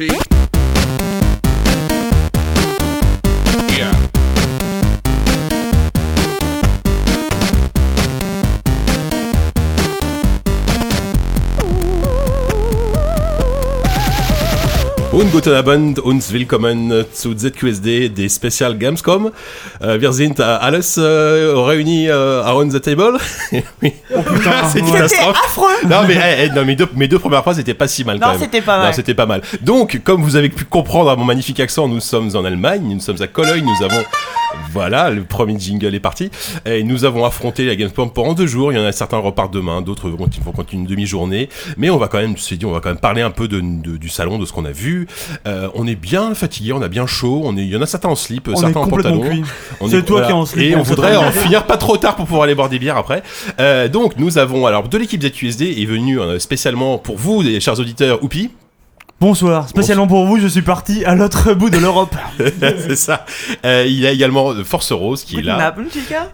cheek. Guten Abend und willkommen zu ZQSD des Special Gamescom. Äh, wir sind äh, alles äh, réunis äh, around the table. oui. c'est une catastrophe. affreux. Non mais, eh, eh, non, mes, deux, mes deux premières phrases c'était pas si mal quand Non, même. c'était pas mal. Non, c'était pas mal. Donc, comme vous avez pu comprendre à mon magnifique accent, nous sommes en Allemagne, nous sommes à Cologne, nous avons... Voilà, le premier jingle est parti. Et nous avons affronté la Gamescom pendant deux jours. Il y en a certains repartent demain, d'autres vont vont continuer une demi-journée. Mais on va quand même, se dit, on va quand même parler un peu de, de- du salon, de ce qu'on a vu. Euh, on est bien fatigué, on a bien chaud. On est, il y en a certains en slip, On certains est en pantalon. C'est toi qui es en slip, Et on voudrait en finir pas trop tard pour pouvoir aller boire des bières après. Euh, donc nous avons alors de l'équipe ZQSD est venu euh, spécialement pour vous, les chers auditeurs, Oupi. Bonsoir, spécialement pour vous, je suis parti à l'autre bout de l'Europe. C'est ça. Euh, il y a également euh, Force Rose qui est là.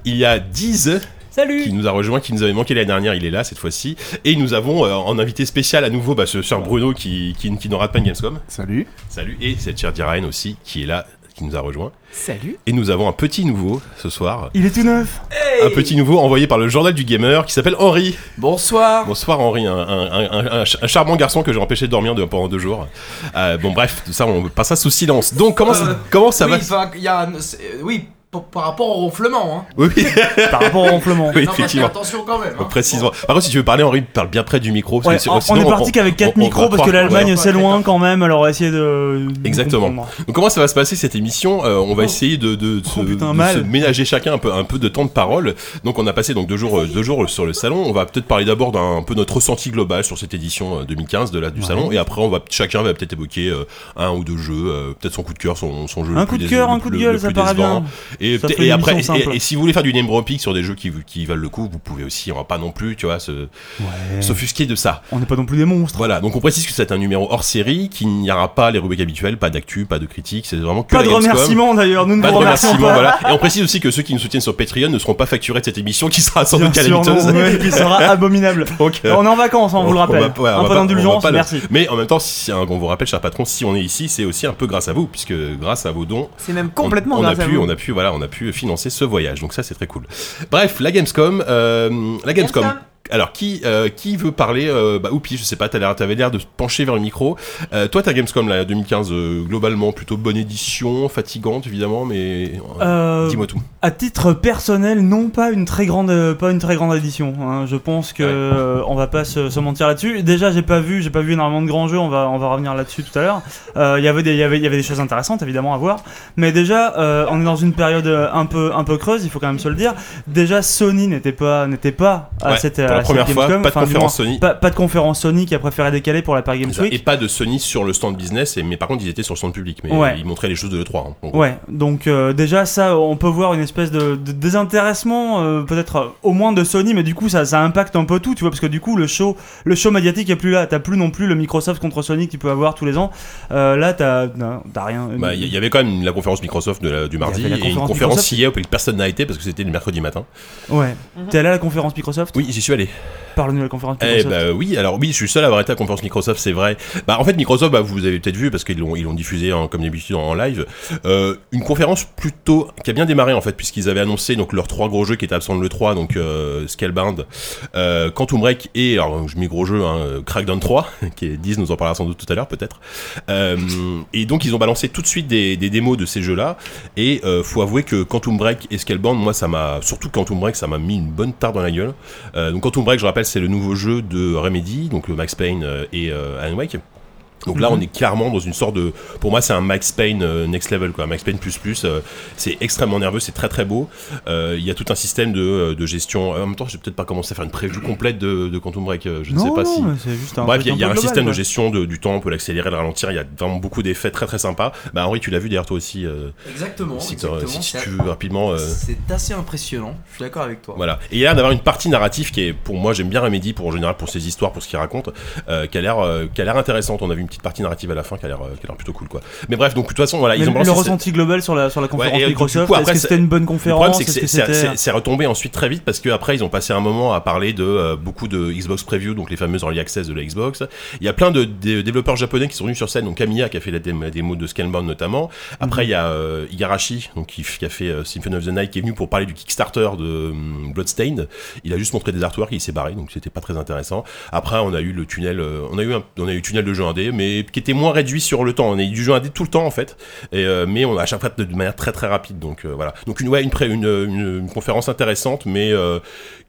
Il y a Diz qui Salut. nous a rejoint, qui nous avait manqué l'année dernière, il est là cette fois-ci. Et nous avons euh, en invité spécial à nouveau bah, ce cher Bruno qui, qui, qui rate pas une Gamescom. Salut. Salut. Et cette chère Diraine aussi qui est là, qui nous a rejoint. Salut. Et nous avon un petit nouveau ce soir. Il est tout neuf. Un petit nouveau envoyé par le journal du gamer qui s'appelle Henri. Bonsoir. Bonsoir Henri, un, un- un- un- un charmant garçon que j'ai empêché de dormir de- pendant deux jours. Euh, bon bref, tout ça on passera sous silence. Donc comment, ça- Euh, comment ça oui, va y a, euh, oui, par, par rapport au ronflement. Hein. Oui, oui, Par rapport au ronflement. oui, non, parce effectivement. attention quand même. hein. Précisément. Par contre, si tu veux parler, Henri, parle bien près du micro. parce Ouais, que si- on, sinon, on est parti qu'avec 4 on- on micros parce que l'Allemagne c'est loin quand même, alors on va essayer de. Exactement. Donc comment ça va se passer cette émission Euh, On va essayer de, de, de se, Oh, putain, de mal. se ménager chacun un peu, un peu de temps de parole. Donc on a passé donc deux jours, euh, deux jours sur le salon. On va peut-être parler d'abord d'un un peu notre ressenti global sur cette édition euh, 2015 de la, du salon, et après on va chacun va peut-être évoquer euh, un ou deux jeux, euh, peut-être son coup de cœur, son, son jeu. Un coup de cœur, un coup de le- gueule, le ça paraît bien. Et, et après, et, et si vous voulez faire du name dropping sur des jeux qui, qui valent le coup, vous pouvez aussi. On va pas non plus, tu vois, Ouais. s'offusquer de ça. On n'est pas non plus des monstres. Voilà, donc on précise que c'est un numéro hors série, qu'il n'y aura pas les rubriques habituelles, pas d'actu, pas de critique, c'est vraiment que Pas de remerciements d'ailleurs, nous ne Pas de vous remercions remerciements, pas. voilà. Et on précise aussi que ceux qui nous soutiennent sur Patreon ne seront pas facturés de cette émission qui sera sans doute calamiteuse. non, ouais, qui sera abominable. Donc, euh, On est en vacances, on vous le rappelle. va- ouais, on un va peu d'indulgence, merci. Mais en même temps, si, hein, on vous rappelle, cher patron, si on est ici, c'est aussi un peu grâce à vous, puisque grâce à vos dons, C'est même on- complètement on, a grâce à pu, vous. on a pu, voilà, on a pu financer ce voyage. Donc ça, c'est très cool. Bref, la Gamescom, euh, la Gamescom. Gamescom. Alors qui euh, qui veut parler euh, Bah Oupi, je sais pas, t'avais l'air de te pencher vers le micro. Euh, toi, ta Gamescom là 2015, euh, globalement plutôt bonne édition, fatigante évidemment, mais dis-moi tout. À titre personnel, non pas une très grande, pas une très grande édition. hein. Je pense que Ouais. euh, on va pas se, se mentir là-dessus. Déjà, j'ai pas vu, j'ai pas vu énormément de grands jeux. On va, on va revenir là-dessus tout à l'heure. Il y avait des, il y avait, il y avait des choses intéressantes évidemment à voir. Mais déjà, on est dans une période un peu, un peu creuse. Il faut quand même se le dire. Déjà, Sony n'était pas, n'était pas à Ouais, cette, pour la première fois, Gamescom. pas de conférence moins, Sony. Pas, pas de conférence Sony qui a préféré décaler pour la Paris Games. Week. Et pas de Sony sur le stand business, et, mais par contre ils étaient sur le stand public, mais Ouais. ils montraient les choses de l'E3. hein. Ouais, donc euh, déjà ça, on peut voir une espèce de, de désintéressement, euh, peut-être euh, au moins de Sony, mais du coup ça, ça impacte un peu tout, tu vois, parce que du coup le show, le show médiatique est plus là. T'as plus non plus le Microsoft contre Sony que tu peux avoir tous les ans. Euh, là, t'as rien. Bah, Il y, y avait quand même la conférence Microsoft de la- du mardi la et une conférence hier où personne n'a été parce que c'était le mercredi matin. Ouais. T'es allé à la conférence Microsoft? Oui, j'y suis allé. Bye. De la conférence Eh Microsoft. bah oui, alors oui, je suis seul à avoir été à la conférence Microsoft, c'est vrai. Bah en fait Microsoft, bah, vous avez peut-être vu parce qu'ils l'ont ils l'ont diffusé en- comme d'habitude en live, euh, une conférence plutôt qui a bien démarré en fait puisqu'ils avaient annoncé donc leurs trois gros jeux qui étaient absents de le 3 donc euh, Scalebound, euh, Quantum Break et alors je mets gros jeu hein, Crackdown 3 qui est 10 nous en parlera sans doute tout à l'heure peut-être. Euh, et donc ils ont balancé tout de suite des, des démos de ces jeux-là et faut avouer que Quantum Break et Scalebound moi ça m'a surtout Quantum Break ça m'a mis une bonne tarte dans la gueule. Donc Quantum Break je rappelle c'est le nouveau jeu de Remedy donc le Max Payne euh, et euh, Alan Wake. Donc là, Mhm. on est clairement dans une sorte de. Pour moi, c'est un Max Payne euh, next level, quoi. Max Payne plus plus. euh, c'est extrêmement nerveux, c'est très très beau. Euh, Il y a tout un système de, de gestion. En même temps, je vais peut-être pas commencer à faire une preview complète de, de Quantum Break. Je ne non, sais pas non, si. juste un Bref, il y a, y un global, système de gestion de- du temps, on peut l'accélérer, le ralentir. Il y a vraiment beaucoup d'effets très très sympas. Bah, Henri, tu l'as vu d'ailleurs toi aussi. euh, Exactement. si, exactement, si c'est- tu veux rapidement. euh, C'est assez impressionnant. Je suis d'accord avec toi. Voilà. Et il y a l'air d'avoir une partie narrative qui est, pour moi, j'aime bien Remedy pour en général pour ses histoires, pour ce qu'il raconte, euh, qui a l'air, euh, qui a l'air intéressante. On a vu une petite partie narrative à la fin qui a l'air, qui a l'air plutôt cool, quoi. Mais bref, donc de toute façon, voilà, Mais ils ont le ressenti global sur la, sur la conférence euh, Microsoft, est-ce après, que c'était une bonne Le conférence? problème, c'est que c'est- retombé ensuite très vite parce qu'après, ils ont passé un moment à parler de euh, beaucoup de Xbox Preview, donc les fameuses early access de la Xbox. Il y a plein de, de développeurs japonais qui sont venus sur scène, donc Kamiya qui a fait la démo, de Scalebound notamment. Après, il y a euh, Igarashi, donc qui, qui a fait euh, Symphony of the Night, qui est venu pour parler du Kickstarter de hum, Bloodstained. Il a juste montré des artworks, il s'est barré, donc c'était pas très intéressant. Après, on a eu le tunnel, euh, on a eu un, on a eu le tunnel de jeu indé, mais qui était moins réduit sur le temps. On a eu du jeu indé tout le temps en fait, et, euh, mais on a à chaque fois de, de manière très très rapide. Donc euh, voilà. Donc une ouais, une, une, une, une conférence intéressante, mais euh,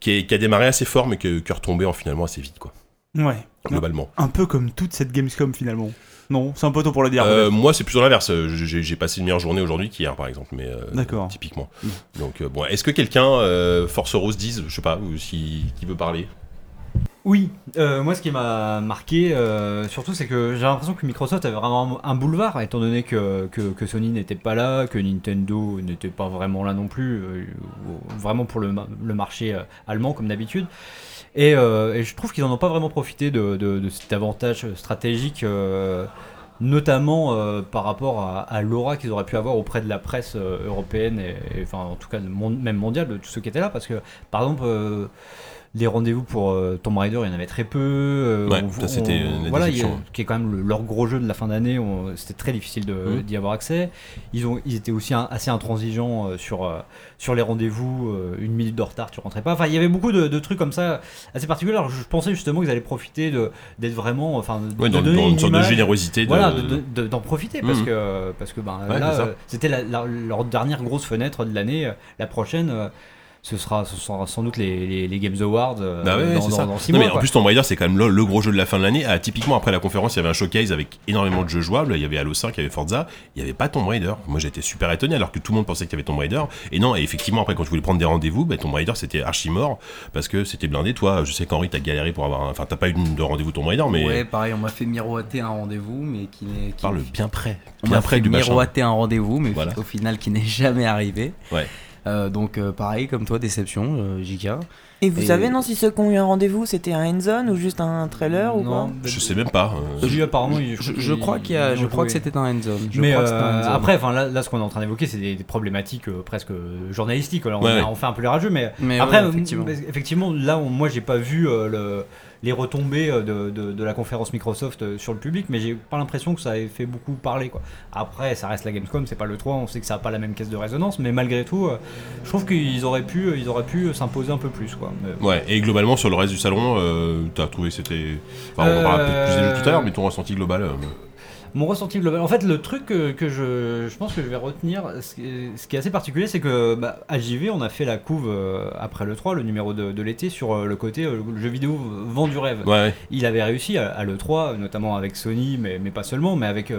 qui, est- qui a démarré assez fort, mais qui, qui est retombée en finalement assez vite quoi, Ouais. globalement. Un peu comme toute cette Gamescom finalement. Non, c'est un peu tôt pour le dire. Euh, moi, c'est plutôt l'inverse. J'ai passé une meilleure journée aujourd'hui qu'hier, par exemple, mais euh, D'accord. typiquement. Donc euh, bon, est-ce que quelqu'un, Force Rose 10, je sais pas, ou si qui veut parler? Oui, euh, moi ce qui m'a marqué euh, surtout c'est que j'ai l'impression que Microsoft avait vraiment un boulevard étant donné que, Sony n'était pas là, que Nintendo n'était pas vraiment là non plus, euh, vraiment pour le, ma- le marché allemand comme d'habitude. Et, je trouve qu'ils n'en ont pas vraiment profité de, cet avantage stratégique, notamment par rapport à, l'aura qu'ils auraient pu avoir auprès de la presse européenne et, et, enfin en tout cas même mondiale de tous ceux qui étaient là parce que par exemple les rendez-vous pour euh, Tomb Raider, il y en avait très peu. euh, Ouais, on- ça, c'était voilà, a- qui est quand même le- leur gros jeu de la fin d'année. on- C'était très difficile de- Mhm. d'y avoir accès. Ils ont, ils étaient aussi un- assez intransigeants euh, sur sur les rendez-vous. une minute de retard, tu rentrais pas. Enfin, il y avait beaucoup de, de trucs comme ça assez particuliers. Alors, je pensais justement qu'ils allaient profiter de d'être vraiment, enfin, de, Ouais, de dans, donner dans une sorte de image. générosité. de- Voilà, de- de- d'en profiter parce Mhm. que parce que ben Ouais, là c'était la- la- leur dernière grosse fenêtre de l'année. La prochaine, ce sera ce sera sans doute les, les, les Games Awards euh, Bah ouais, dans, c'est dans- ça. dans six Non, mois. mais en plus, Tomb Raider, c'est quand même le, le gros jeu de la fin de l'année. Ah, typiquement, après la conférence, il y avait un showcase avec énormément de jeux jouables. Il y avait Halo 5, il y avait Forza. Il n'y avait pas Tomb Raider. Moi, j'étais super étonné alors que tout le monde pensait qu'il y avait Tomb Raider. Et non, et effectivement, après, quand tu voulais prendre des rendez-vous, bah, Tomb Raider, c'était archi mort parce que c'était blindé. Toi, je sais qu'Henri, t'as galéré pour avoir un. Enfin, t'as pas eu de rendez-vous Tomb Raider, mais. Ouais, pareil, on m'a fait miroiter un rendez-vous, mais qui n'est. qui- Parle bien près. On Bien m'a près fait du machin. miroiter un rendez-vous, mais Voilà. au final qui n'est jamais arrivé. Ouais. Euh, donc euh, pareil comme toi, déception, euh, JK. Et vous Et- savez, non, si ceux qui ont eu un rendez-vous, c'était un hands-on ou juste un trailer ou Non, quoi Je sais même pas. euh, apparemment, Je, je crois qu'il y a, ils je ont crois que c'était un end zone. Je mais crois que c'était un end zone. après, enfin là, là, ce qu'on est en train d'évoquer, c'est des, des problématiques euh, presque journalistiques. Alors, Ouais, on, ouais. a- on fait un peu les rageux, mais, Mais après, ouais, effectivement. effectivement, là, on- moi, j'ai pas vu euh, le- les retombées euh, de, de- la conférence Microsoft euh, sur le public, mais j'ai pas l'impression que ça ait fait beaucoup parler. Quoi. Après, ça reste la Gamescom, c'est pas le 3, on sait que ça a pas la même caisse de résonance, mais malgré tout, euh, je trouve qu'ils auraient pu, ils auraient pu s'imposer un peu plus. Quoi. Ouais, et globalement, sur le reste du salon, euh, t'as trouvé c'était. Enfin, on en parlera peut-être plus tout à l'heure, mais ton ressenti global. euh, Mon ressenti global. En fait, le truc que, que je, je pense que je vais retenir, ce qui est, ce qui est assez particulier, c'est que bah, à JV, on a fait la couve euh, après le 3, le numéro de, de l'été, sur euh, le côté euh, le jeu vidéo vend du rêve. Ouais, ouais. Il avait réussi à, à l'E3, notamment avec Sony, mais, mais pas seulement, mais avec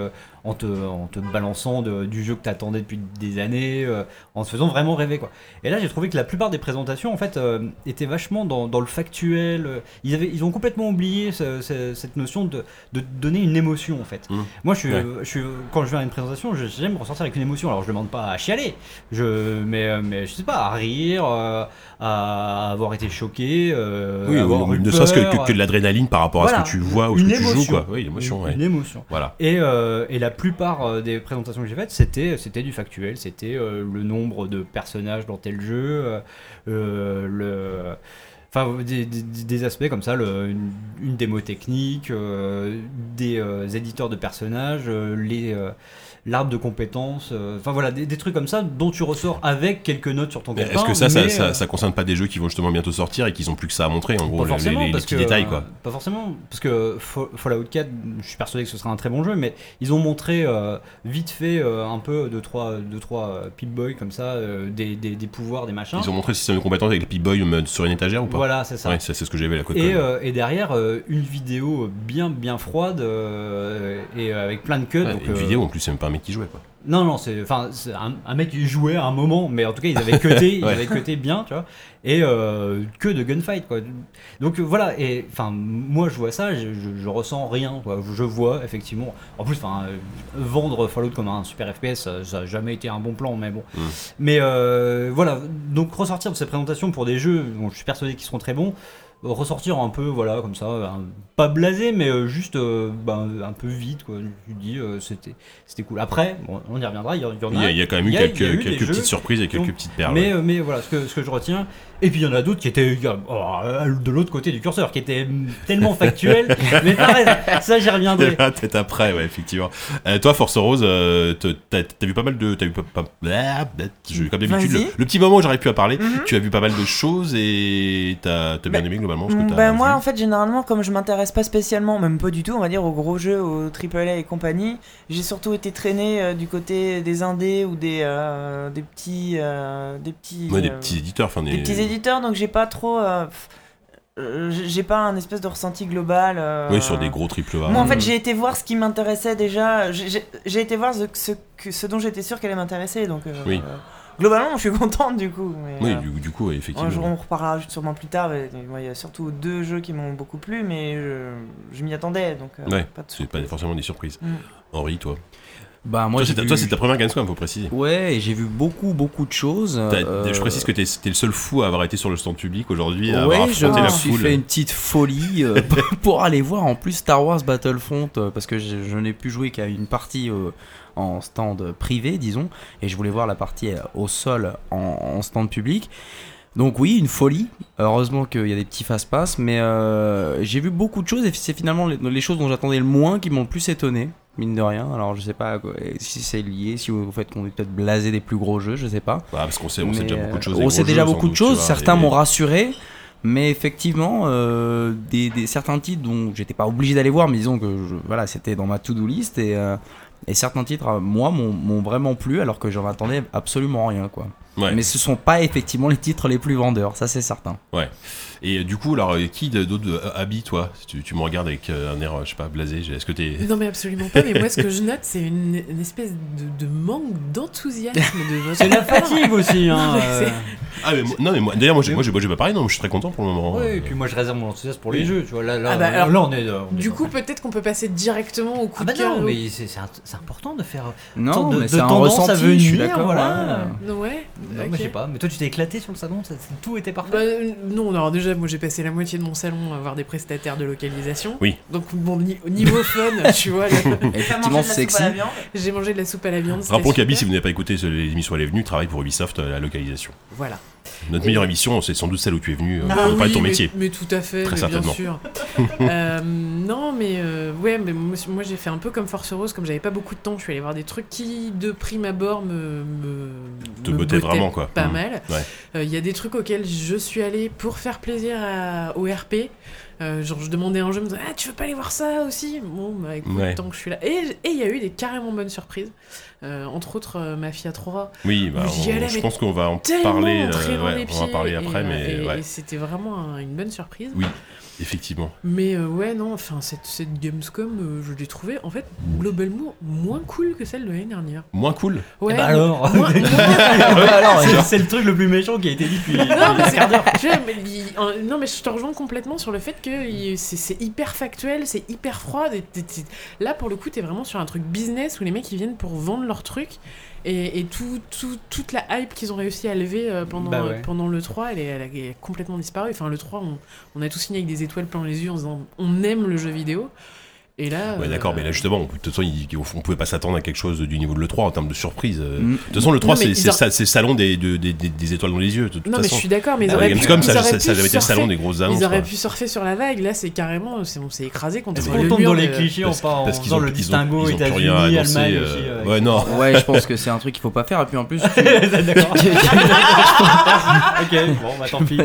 en, te, en te balançant de- du jeu que t'attendais depuis des années, euh, en te faisant vraiment rêver. Quoi. Et là, j'ai trouvé que la plupart des présentations, en fait, euh, étaient vachement dans, dans le factuel. euh, Ils, avaient, ils ont complètement oublié ce- ce- cette notion de, de donner une émotion, en fait. Mmh. Moi, je suis, Ouais. je suis, quand je vais à une présentation, je- j'aime ressortir avec une émotion. Alors, je demande pas à chialer, je, mais, mais je sais pas, à rire, à avoir été choqué, euh, Oui, avoir eu ne serait-ce que, que, que de l'adrénaline par rapport à ce que tu vois ou ce Une que tu joues, émotion. quoi. Oui, l'émotion, une, ouais. émotion. Voilà. Et, euh, et la plupart euh, des présentations que j'ai faites, c'était, c'était du factuel, c'était euh, le nombre de personnages dans tel jeu, le... Enfin, des, des- des aspects comme ça, le- une, une démo technique, euh, des euh, éditeurs de personnages, euh, les, l'arbre de compétences, euh, enfin voilà, des, des trucs comme ça dont tu ressors avec quelques notes sur ton calepin. Est-ce que ça, ça, mais, ça, euh, ça concerne pas des jeux qui vont justement bientôt sortir et qui ont plus que ça à montrer, en gros, pas les, forcément, les- les parce petits que, détails, euh, quoi. Pas forcément, parce que Fa- Fallout 4, je suis persuadé que ce sera un très bon jeu, mais ils ont montré euh, vite fait euh, un peu de trois, deux, trois Pip-Boy comme ça, des, des, des pouvoirs, des machins. Ils ont montré le système de compétences avec le P-Boy euh, sur une étagère ou pas? Voilà, c'est ça. Ouais, c'est ce que à la côte. Et, et derrière, une vidéo bien bien froide et avec plein de cuts. donc, une vidéo, en plus, c'est même pas un mec qui jouait, quoi. Non, non, c'est enfin un, un mec qui jouait à un moment, mais en tout cas ils avaient cuté, ils Ouais. avaient cuté bien, tu vois, et euh, que de gunfight quoi. Donc euh, voilà, et enfin moi je vois ça, je, je- je ressens rien, quoi. Je vois effectivement. En plus, enfin euh, vendre Fallout comme un super FPS, ça, ça a jamais été un bon plan, mais bon. Mm. Mais euh, voilà, donc ressortir de ces présentations pour des jeux dont je suis persuadé qu'ils seront très bons. Ressortir un peu, voilà, comme ça, un- pas blasé, mais euh, juste euh, ben, un peu vide, quoi. Me dis, euh, c'était c'était cool. Après, bon, on y reviendra, il y, en a. Il y, a, il y a quand même eu quelques, petites surprises et quelques petites perles. Mais, ouais. mais voilà, ce que, ce que je retiens. Et puis il y en a d'autres qui étaient euh, de l'autre côté du curseur, qui étaient mm, tellement factuels. mais pareil, ça j'y reviendrai. Peut-être après, ouais, effectivement. Euh, toi, Force Rose, euh, t'as vu pas mal de. T'as vu pas, pas- ah, comme d'habitude, le, petit moment où j'arrive plus à parler, Mhm. tu as vu pas mal de choses et t'as as bien Bah, aimé globalement ce que t'as Ben moi en fait généralement comme je m'intéresse pas spécialement, même pas du tout on va dire aux gros jeux, aux AAA et compagnie, j'ai surtout été traîné euh, du côté des indés ou des, euh, des petits euh, des petits Ouais, des euh, petits éditeurs, enfin des. des petits éditeurs donc j'ai pas trop euh, euh, j'ai pas un espèce de ressenti global. euh, Oui, sur des gros triple A. Moi en Mm. fait j'ai été voir ce qui m'intéressait déjà, j'ai- été voir ce, ce, que- ce dont j'étais sûr qu'elle allait m'intéresser donc euh, Oui. euh, globalement je suis contente du coup. mais, Oui, du, du coup, effectivement. un jour on reparlera sûrement plus tard. Il y a surtout deux jeux qui m'ont beaucoup plu, mais je, je m'y attendais, donc Ouais, pas de C'est pas forcément des surprises. Mm. Henri, toi? Bah moi toi, j'ai c'est ta- vu- c'est ta première Gamescom, faut préciser. Ouais, et j'ai vu beaucoup beaucoup de choses. T'as- euh, Je précise que t'es le seul fou à avoir été sur le stand public aujourd'hui, avoir Ouais, je me suis fait une petite folie euh, pour aller voir en plus Star Wars Battlefront euh, parce que je, je n'ai pu jouer qu'à une partie en stand privé, disons, et je voulais voir la partie au sol en, en stand public. Donc oui, une folie. Heureusement qu'il y a des petits fast-pass, mais euh, j'ai vu beaucoup de choses et c'est finalement les, les choses dont j'attendais le moins qui m'ont le plus étonné, mine de rien. Alors je sais pas si c'est lié, si au fait qu'on est peut-être blasé des plus gros jeux, je sais pas. Bah, parce qu'on sait, on sait déjà beaucoup de choses. euh, On sait déjà beaucoup de choses. Certains m'ont rassuré. Mais effectivement, euh, des, des- certains titres dont j'étais pas obligé d'aller voir, mais disons que je- voilà, c'était dans ma to-do list et, euh, et certains titres, moi, m'ont m'ont vraiment plu alors que j'en attendais absolument rien, quoi. Ouais. Mais ce sont pas effectivement les titres les plus vendeurs, ça c'est certain. Et euh, du coup, alors, euh, qui d'autre euh, habille, toi tu, tu me regardes avec euh, un air, euh, je sais pas, blasé. Est-ce que t'es. Non mais absolument pas, mais moi ce que je note c'est une, une espèce de, de manque d'enthousiasme de votre C'est de la fatigue aussi. Hein, Non, mais euh. Ah, mais moi- non, mais moi, d'ailleurs, moi, j'ai moi, j'ai- moi, j'ai pas parlé, non, je suis très content pour le moment. Ouais, Euh, et puis moi je réserve mon enthousiasme pour Oui. les jeux, tu vois. Là, là, Ah bah, là, alors, on est. euh, on est Du coup peut-être qu'on peut passer directement au coup Ah bah de cœur. non, mais c'est important de faire. Non, de- mais de c'est un tendance à ressenti, je suis venir, d'accord. voilà. ouais. Non, mais je sais pas. Mais toi tu t'es éclaté sur le salon, tout était parfait. Bah, euh, non, alors déjà, moi j'ai passé la moitié de mon salon à voir des prestataires de localisation. Oui. Donc, bon, ni- au niveau fun, tu vois, là, Effectivement, sexy. j'ai mangé de la soupe à la viande. Rappelons qu'Abi, si vous n'avez pas écouté l'émission Elle est venue, travaille pour Ubisoft à la localisation. Voilà. Notre meilleure émission, c'est sans doute celle où tu es venu euh, Ah de ton mais- métier. Mais, tout à fait, Très mais certainement. bien sûr. Euh, non, mais euh, ouais, mais moi, moi, j'ai fait un peu comme Force Rose, comme j'avais pas beaucoup de temps, je suis allé voir des trucs qui, de prime abord, me, me, Te me bottaient vraiment, quoi. Pas Mm. mal. Ouais. Euh, Il y a des trucs auxquels je suis allé pour faire plaisir à- au RP. Euh, genre, je demandais un jeu, je me disais, ah, tu veux pas aller voir ça aussi? Bon, bah écoute, Ouais. tant que je suis là. Et et il y a eu des carrément bonnes surprises. Euh, entre autres, euh, Mafia 3. Oui, bah, on- je mais pense qu'on va en parler. euh, ouais, on va parler après, mais et- ouais, et c'était vraiment un- une bonne surprise. Oui. Effectivement. Mais euh, ouais, non, enfin, cette, cette Gamescom, euh, je l'ai trouvée, en fait, globalement, moins cool que celle de l'année dernière. Moins cool. Ouais, Eh bah alors moins- moins- Alors, c'est- c'est le truc le plus méchant qui a été dit depuis. non, mais c'est- tu vois, mais il- euh, non, mais je te rejoins complètement sur le fait que il- c'est c'est hyper factuel, c'est hyper froid. et t'es- t'es- Là, pour le coup, t'es vraiment sur un truc business où les mecs ils viennent pour vendre leur truc. Et, et tout, tout- toute la hype qu'ils ont réussi à lever euh, pendant, Bah ouais. pendant le 3, elle, est, elle a- elle a complètement disparu. Enfin, le 3, on, on a tous signé avec des étoiles plein les yeux en disant on aime le jeu vidéo. Et là. Ouais, euh, d'accord, mais là justement, on, de toute façon, il- on pouvait pas s'attendre à quelque chose du niveau de l'E3 en termes de surprise. euh. Mm. De toute façon, l'E3, Non, mais c'est ils le salon des, de- des, des- des étoiles dans les yeux. De toute Non, mais je suis d'accord, mais ils Ah, auraient la pu. Gamescom, ils ça, auraient ça, pu ça avait été le surfer- salon des grosses annonces. Ils auraient quoi. pu surfer sur la vague, là c'est carrément, c'est- on s'est écrasé contre Est-ce On le tombe mur dans de- les clichés en, Parce, pas- en faisant ont, le ils distinguo ils États-Unis, rien à annoncer. Allemagne euh, Ouais, non. Ouais, je pense que c'est un truc qu'il faut pas faire. Et puis en plus, D'accord. ok, bon, bah tant pis.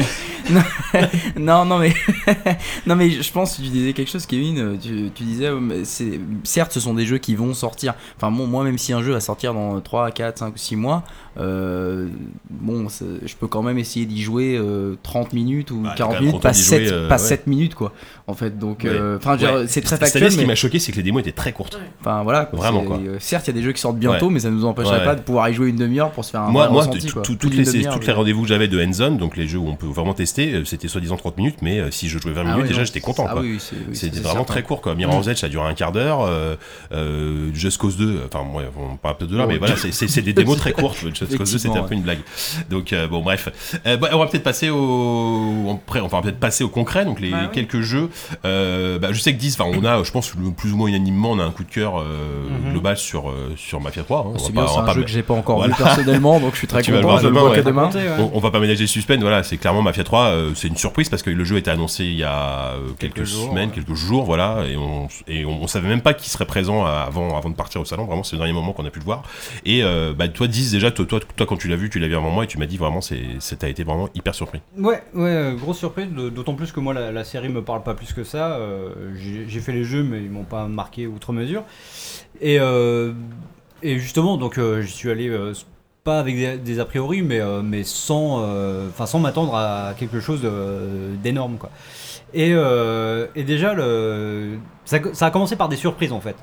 Non, non, mais non, mais je pense que tu disais quelque chose, Kevin. euh, Tu, tu disais, c'est certes, ce sont des jeux qui vont sortir. Enfin, bon, moi, même si un jeu va sortir dans 3, 4, 5 ou 6 mois, bon, c'est- je peux quand même essayer d'y jouer euh, 30 minutes ou Bah, t'es 40 quand même minutes, pas, d'y 7, jouer, euh, pas ouais. 7 minutes, quoi. En fait, donc, Ouais. euh, c'est très factuel. ce qui mais- m'a choqué, c'est que les démos étaient très courtes. Enfin voilà, quoi, Vraiment, quoi. euh, certes, il y a des jeux qui sortent bientôt, mais ça ne nous empêcherait pas de pouvoir y jouer une demi-heure pour se faire un moi, moi toutes les, rendez-vous que j'avais de Handzone, donc les jeux où on peut vraiment tester, euh, c'était soi-disant 30 minutes, mais euh, si je jouais 20 Ah minutes, déjà j'étais content. Ah C'était vraiment très court quoi. Mirror's Mm. Edge ça a duré un quart d'heure. Euh, euh, Just Cause 2, enfin on parle peut-être de là, mais voilà, c'est des démos très courtes. 2, c'était un peu une blague. Donc euh, bon, bref. Euh, bah, on va peut-être passer au, on, va peut-être passer au concret. Donc les Bah oui. quelques jeux. Euh, bah, je sais que 10, enfin, on a, je pense, plus ou moins unanimement, on a un coup de cœur euh, Mhm. global sur sur Mafia 3. hein. On C'est bien, c'est un pas jeu que j'ai pas encore Voilà. vu personnellement, donc je suis très Tu vas le content. voir Je demain, ouais. On, on va pas ménager le suspense, voilà, c'est clairement Mafia 3, euh, c'est une surprise parce que le jeu était annoncé il y a quelques, Quelques jours, semaines, ouais. quelques jours, voilà, et on, et on, on savait même pas qu'il serait présent avant, avant de partir au salon, vraiment c'est le dernier moment qu'on a pu le voir. Et bah, toi, 10 déjà, toi, toi, quand tu l'as vu, tu l'as vu avant moi et tu m'as dit vraiment, t'as été vraiment hyper surpris. Ouais, ouais, euh, grosse surprise, d'autant plus que moi la, la série me parle pas plus que ça. euh, j'ai fait les jeux, mais ils m'ont pas marqué outre mesure. Et, euh, et justement, donc euh, j'y suis allé pas avec des, a priori, mais, mais sans, euh, sans m'attendre à quelque chose d'énorme, quoi. Et, et déjà, le, ça a commencé par des surprises en fait.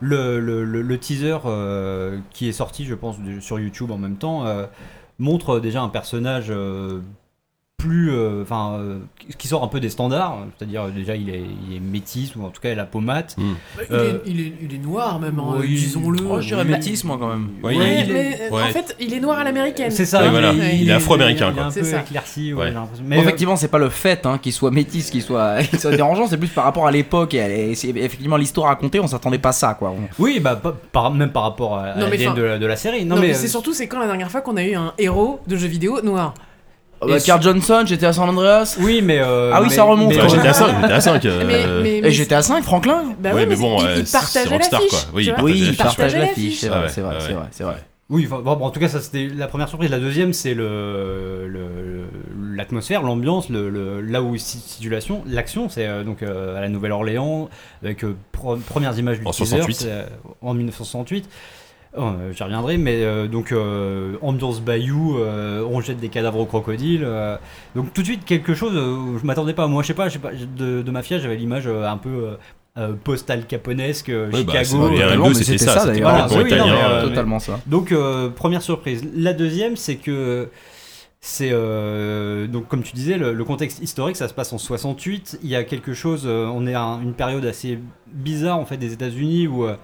Le, le, le- teaser euh, qui est sorti, je pense, sur YouTube en même temps, euh, montre déjà un personnage euh, plus, euh, enfin, euh, qui sort un peu des standards. C'est-à-dire déjà, il est, il est métis ou en tout cas, il a peau mate. Mm. Il, Euh, est, il, est, il est noir même, hein, oui. disons-le. Oh, je dirais métis, moi, quand même. Ouais, Ouais, il- mais euh, ouais. en fait, il est noir à l'américaine. C'est ça. Il voilà. est- Il est afro-américain, Il est un quoi. peu C'est ça. éclairci. Mais, euh, effectivement, c'est pas le fait hein, qu'il soit métis, qu'il soit, dérangeant, c'est plus par rapport à l'époque et, effectivement l'histoire racontée, on s'attendait pas à ça quoi. On- oui, bah, par- même par rapport à, l'ADN de, la- de la série. Non, Non, mais, mais, c'est euh, surtout, c'est quand la dernière fois qu'on a eu un héros de jeu vidéo noir Euh, bah, Et Carl Johnson, j'étais à San Andreas. Oui, mais. euh, Ah oui, mais- ça remonte, mais- Bah, quand j'étais à 5, j'étais à 5. Mais, mais, Et mais- j'étais à 5, Franklin? Bah oui, mais bon, il, euh, partageait Rockstar, quoi. Oui. Oui, partageait il partageait l'affiche, c'est Ah vrai, c'est vrai, ouais. c'est vrai, c'est vrai. Oui, enfin, bon, en tout cas, ça c'était la première surprise. La deuxième, c'est le le- l'atmosphère, l'ambiance, le, le- là où se situe l'action. L'action, c'est euh, donc euh, à la Nouvelle-Orléans, avec euh, pro- premières images du En teaser, 68. c'est, euh, en 1968. Euh, J'y reviendrai, mais euh, donc euh, ambiance bayou, euh, on jette des cadavres au crocodile. euh, donc tout de suite quelque chose, euh, je m'attendais pas. Moi, je sais pas, je sais pas de, de Mafia, j'avais l'image euh, un peu postal caponesque, euh, Oui, bah, c'est Chicago. euh, mais c'était ça, ça, c'était d'ailleurs. Voilà, complètement oui, Totalement ça. donc euh, première surprise. La deuxième, c'est que c'est euh, donc comme tu disais, le, le contexte historique, ça se passe en 68. Il y a quelque chose, euh, on est à un- une période assez bizarre en fait des États-Unis où euh,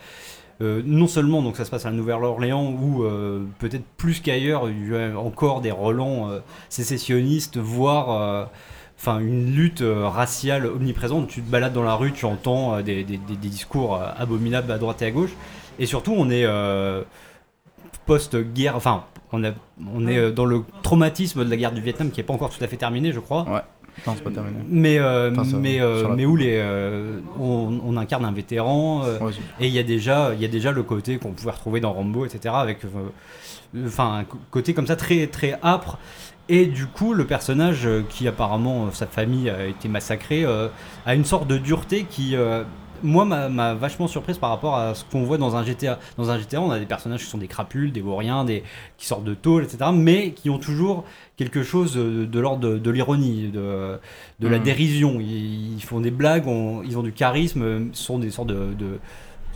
euh, non seulement donc ça se passe à la Nouvelle-Orléans où euh, peut-être plus qu'ailleurs il y a encore des relents euh, sécessionnistes, voire enfin une lutte raciale omniprésente. Tu te balades dans la rue, tu entends des, des- des- des discours abominables à droite et à gauche. Et surtout, on est post-guerre, enfin, on, a- on est dans le traumatisme de la guerre du Vietnam qui n'est pas encore tout à fait terminé, je crois. Non, c'est pas terminé. Mais, euh, Enfin, ça- mais, euh, mais où les, euh, on, on incarne un vétéran Ouais, et il y a déjà il y a déjà le côté qu'on pouvait retrouver dans Rambo etc avec enfin un côté comme ça très très âpre. Et du coup le personnage qui apparemment sa famille a été massacrée a une sorte de dureté qui moi m'a vachement surprise par rapport à ce qu'on voit dans un GTA dans un GTA on a des personnages qui sont des crapules des vauriens des qui sortent de tôle etc mais qui ont toujours quelque chose de, de l'ordre de, de l'ironie de, de la Mm. dérision ils, ils font des blagues on- ils ont du charisme euh, sont des sortes de, de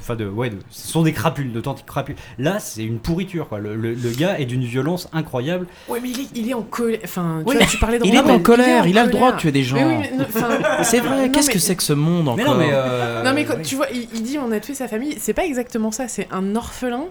Enfin de ouais, de- ce sont des crapules, d'authentiques crapules. Là, c'est une pourriture quoi. Le, le- le gars est d'une violence incroyable. Ouais, mais il est, il est en colère. Enfin, tu Oui, vois, tu parlais de Il est en colère, il a le droit de tuer des gens. C'est vrai, qu'est-ce mais- que c'est que ce monde encore Mais non, mais euh, Non mais quand- oui. tu vois, il, il dit on a tué sa famille. C'est pas exactement ça. C'est un orphelin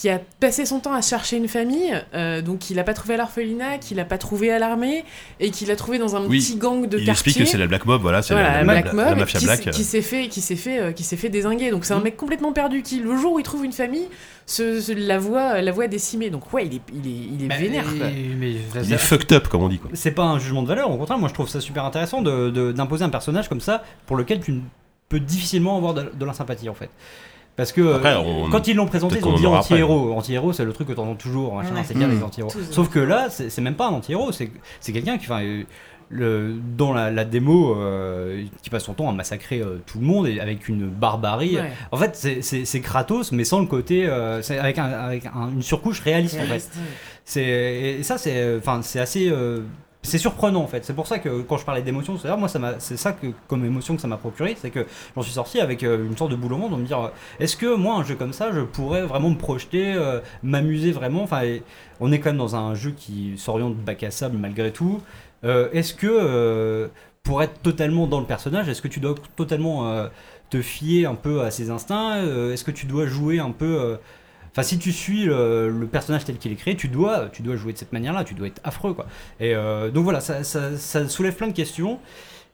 qui a passé son temps à chercher une famille, euh, donc il a pas trouvé à l'orphelinat, qu'il a pas trouvé à l'armée, et qu'il a trouvé dans un Oui, petit gang de Il quartier. explique que c'est la Black Mob, voilà, c'est Voilà, la, la la- Black la- Mob la mafia qui, Black. qui s'est fait, qui s'est fait, euh, qui s'est fait désinguer. Donc c'est un Mhm. mec complètement perdu qui, le jour où il trouve une famille, se, se- la voit, la voit décimée. Donc ouais, il est, il est, il est Bah, vénère. quoi. mais- mais- Il est fucked up, comme on dit. Quoi. c'est pas un jugement de valeur. Au contraire, moi je trouve ça super intéressant de- de- d'imposer un personnage comme ça pour lequel tu peux difficilement avoir de, de la sympathie en fait. Parce que Après, euh, on- quand ils l'ont présenté, ils ont qu'on dit anti-héros. Anti-héros, c'est le truc que t'entends toujours. Ouais. C'est bien Mm. les anti-héros. Tous, Sauf que là, c'est même pas un anti-héros. C'est quelqu'un qui, euh, le, dans la, la démo, euh, qui passe son temps à massacrer euh, tout le monde et avec une barbarie. Ouais. En fait, c'est- Kratos, mais sans le côté, euh, avec, un- avec un- une surcouche réaliste en fait. Et ça c'est enfin c'est assez euh, c'est surprenant en fait. C'est pour ça que quand je parlais d'émotion, c'est ça que comme émotion que ça m'a procuré, c'est que j'en suis sorti avec euh, une sorte de boule au monde de me dire euh, est-ce que moi un jeu comme ça, je pourrais vraiment me projeter, euh, m'amuser vraiment? Enfin, on est quand même dans un jeu qui s'oriente bac à sable malgré tout. Est-ce que pour être totalement dans le personnage, est-ce que tu dois totalement te fier un peu à ses instincts? Est-ce que tu dois jouer un peu Enfin, si tu suis le, le personnage tel qu'il est créé, tu dois, tu dois jouer de cette manière-là, tu dois être affreux, quoi. Et euh, donc voilà, ça, ça- ça soulève plein de questions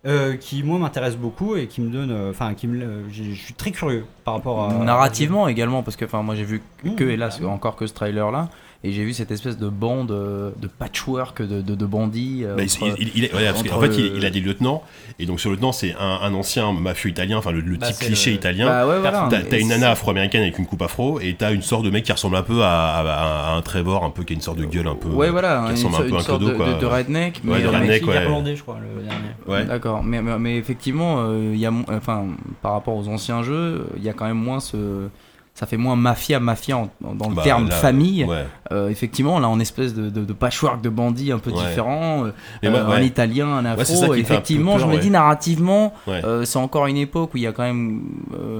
euh, qui, moi, m'intéressent beaucoup et qui me donnent. euh, Enfin, qui me. euh, Je suis très curieux par rapport à. Narrativement également, parce que enfin moi j'ai vu que, Mmh, hélas encore que ce trailer là, et j'ai vu cette espèce de bande, euh, de patchwork de, de, de bandits. euh, Bah, il- entre- il, il ouais, parce qu'en entre fait, il, le- il a des lieutenants, et donc ce lieutenant, c'est un, un ancien mafieux italien, enfin le, le Bah, type c'est cliché le- italien. Bah ouais, voilà. T'as une nana afro-américaine avec une coupe afro, et t'as une sorte de mec qui ressemble un peu à, à- à un Trevor, un peu qui a une sorte de gueule un peu. Ouais, voilà, qui une, ressemble un sorte- peu à une un clodo, de, quoi. de- de redneck. Ouais, de mais- redneck, ouais. irlandais, je crois, le dernier. Ouais. D'accord, mais, mais, mais effectivement, euh, il y a, enfin, par rapport aux anciens jeux, il y a quand même moins ce. Ça fait moins mafia, mafia en- dans le Bah, terme là, famille. Ouais. Euh, effectivement, là, on espèce de, de, de patchwork de bandits un peu Ouais. différents. euh, euh, ouais. Un italien, un afro. effectivement, je me dis narrativement, euh, c'est encore une époque où il y a quand même,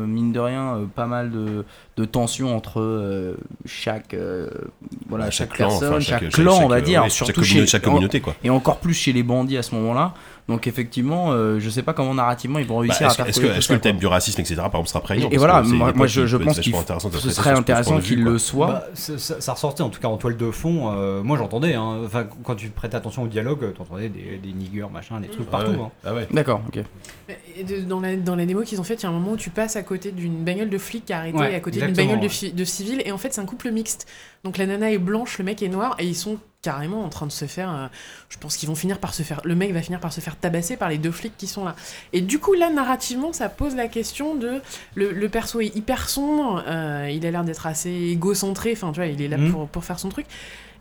mine de rien, pas mal de, de tensions entre chaque, voilà, chaque, clan, personne, enfin, chaque, clan, on va dire. surtout chaque, chez, chaque communauté, quoi. et encore plus chez les bandits à ce moment-là. Donc effectivement, euh, je sais pas comment narrativement ils vont Bah, réussir à est-ce faire que, est-ce que le thème du racisme, etc., par exemple, sera prégnant Et, voilà, que moi, je, pense à ce serait intéressant qu'il le soit. Bah, ça, ressortait en tout cas en toile de fond. euh, moi j'entendais, hein, enfin quand tu prêtais attention au dialogue, t'entendais des, des niggers, machin, des trucs Ah partout. ouais. hein. Ah ouais. D'accord, ok. Et de- dans, la, dans la démo qu'ils ont faite, il y a un moment où tu passes à côté d'une bagnole de flic qui a arrêté Ouais, à côté d'une bagnole de, de civil. Et en fait, c'est un couple mixte. Donc la nana est blanche, le mec est noir. Et ils sont carrément en train de se faire. euh, je pense qu'ils vont finir par se faire. Le mec va finir par se faire tabasser par les deux flics qui sont là. Et du coup, là, narrativement, ça pose la question de. Le, le perso est hyper sombre. euh, il a l'air d'être assez égocentré. Enfin, tu vois, il est là Mhm. pour, pour faire son truc.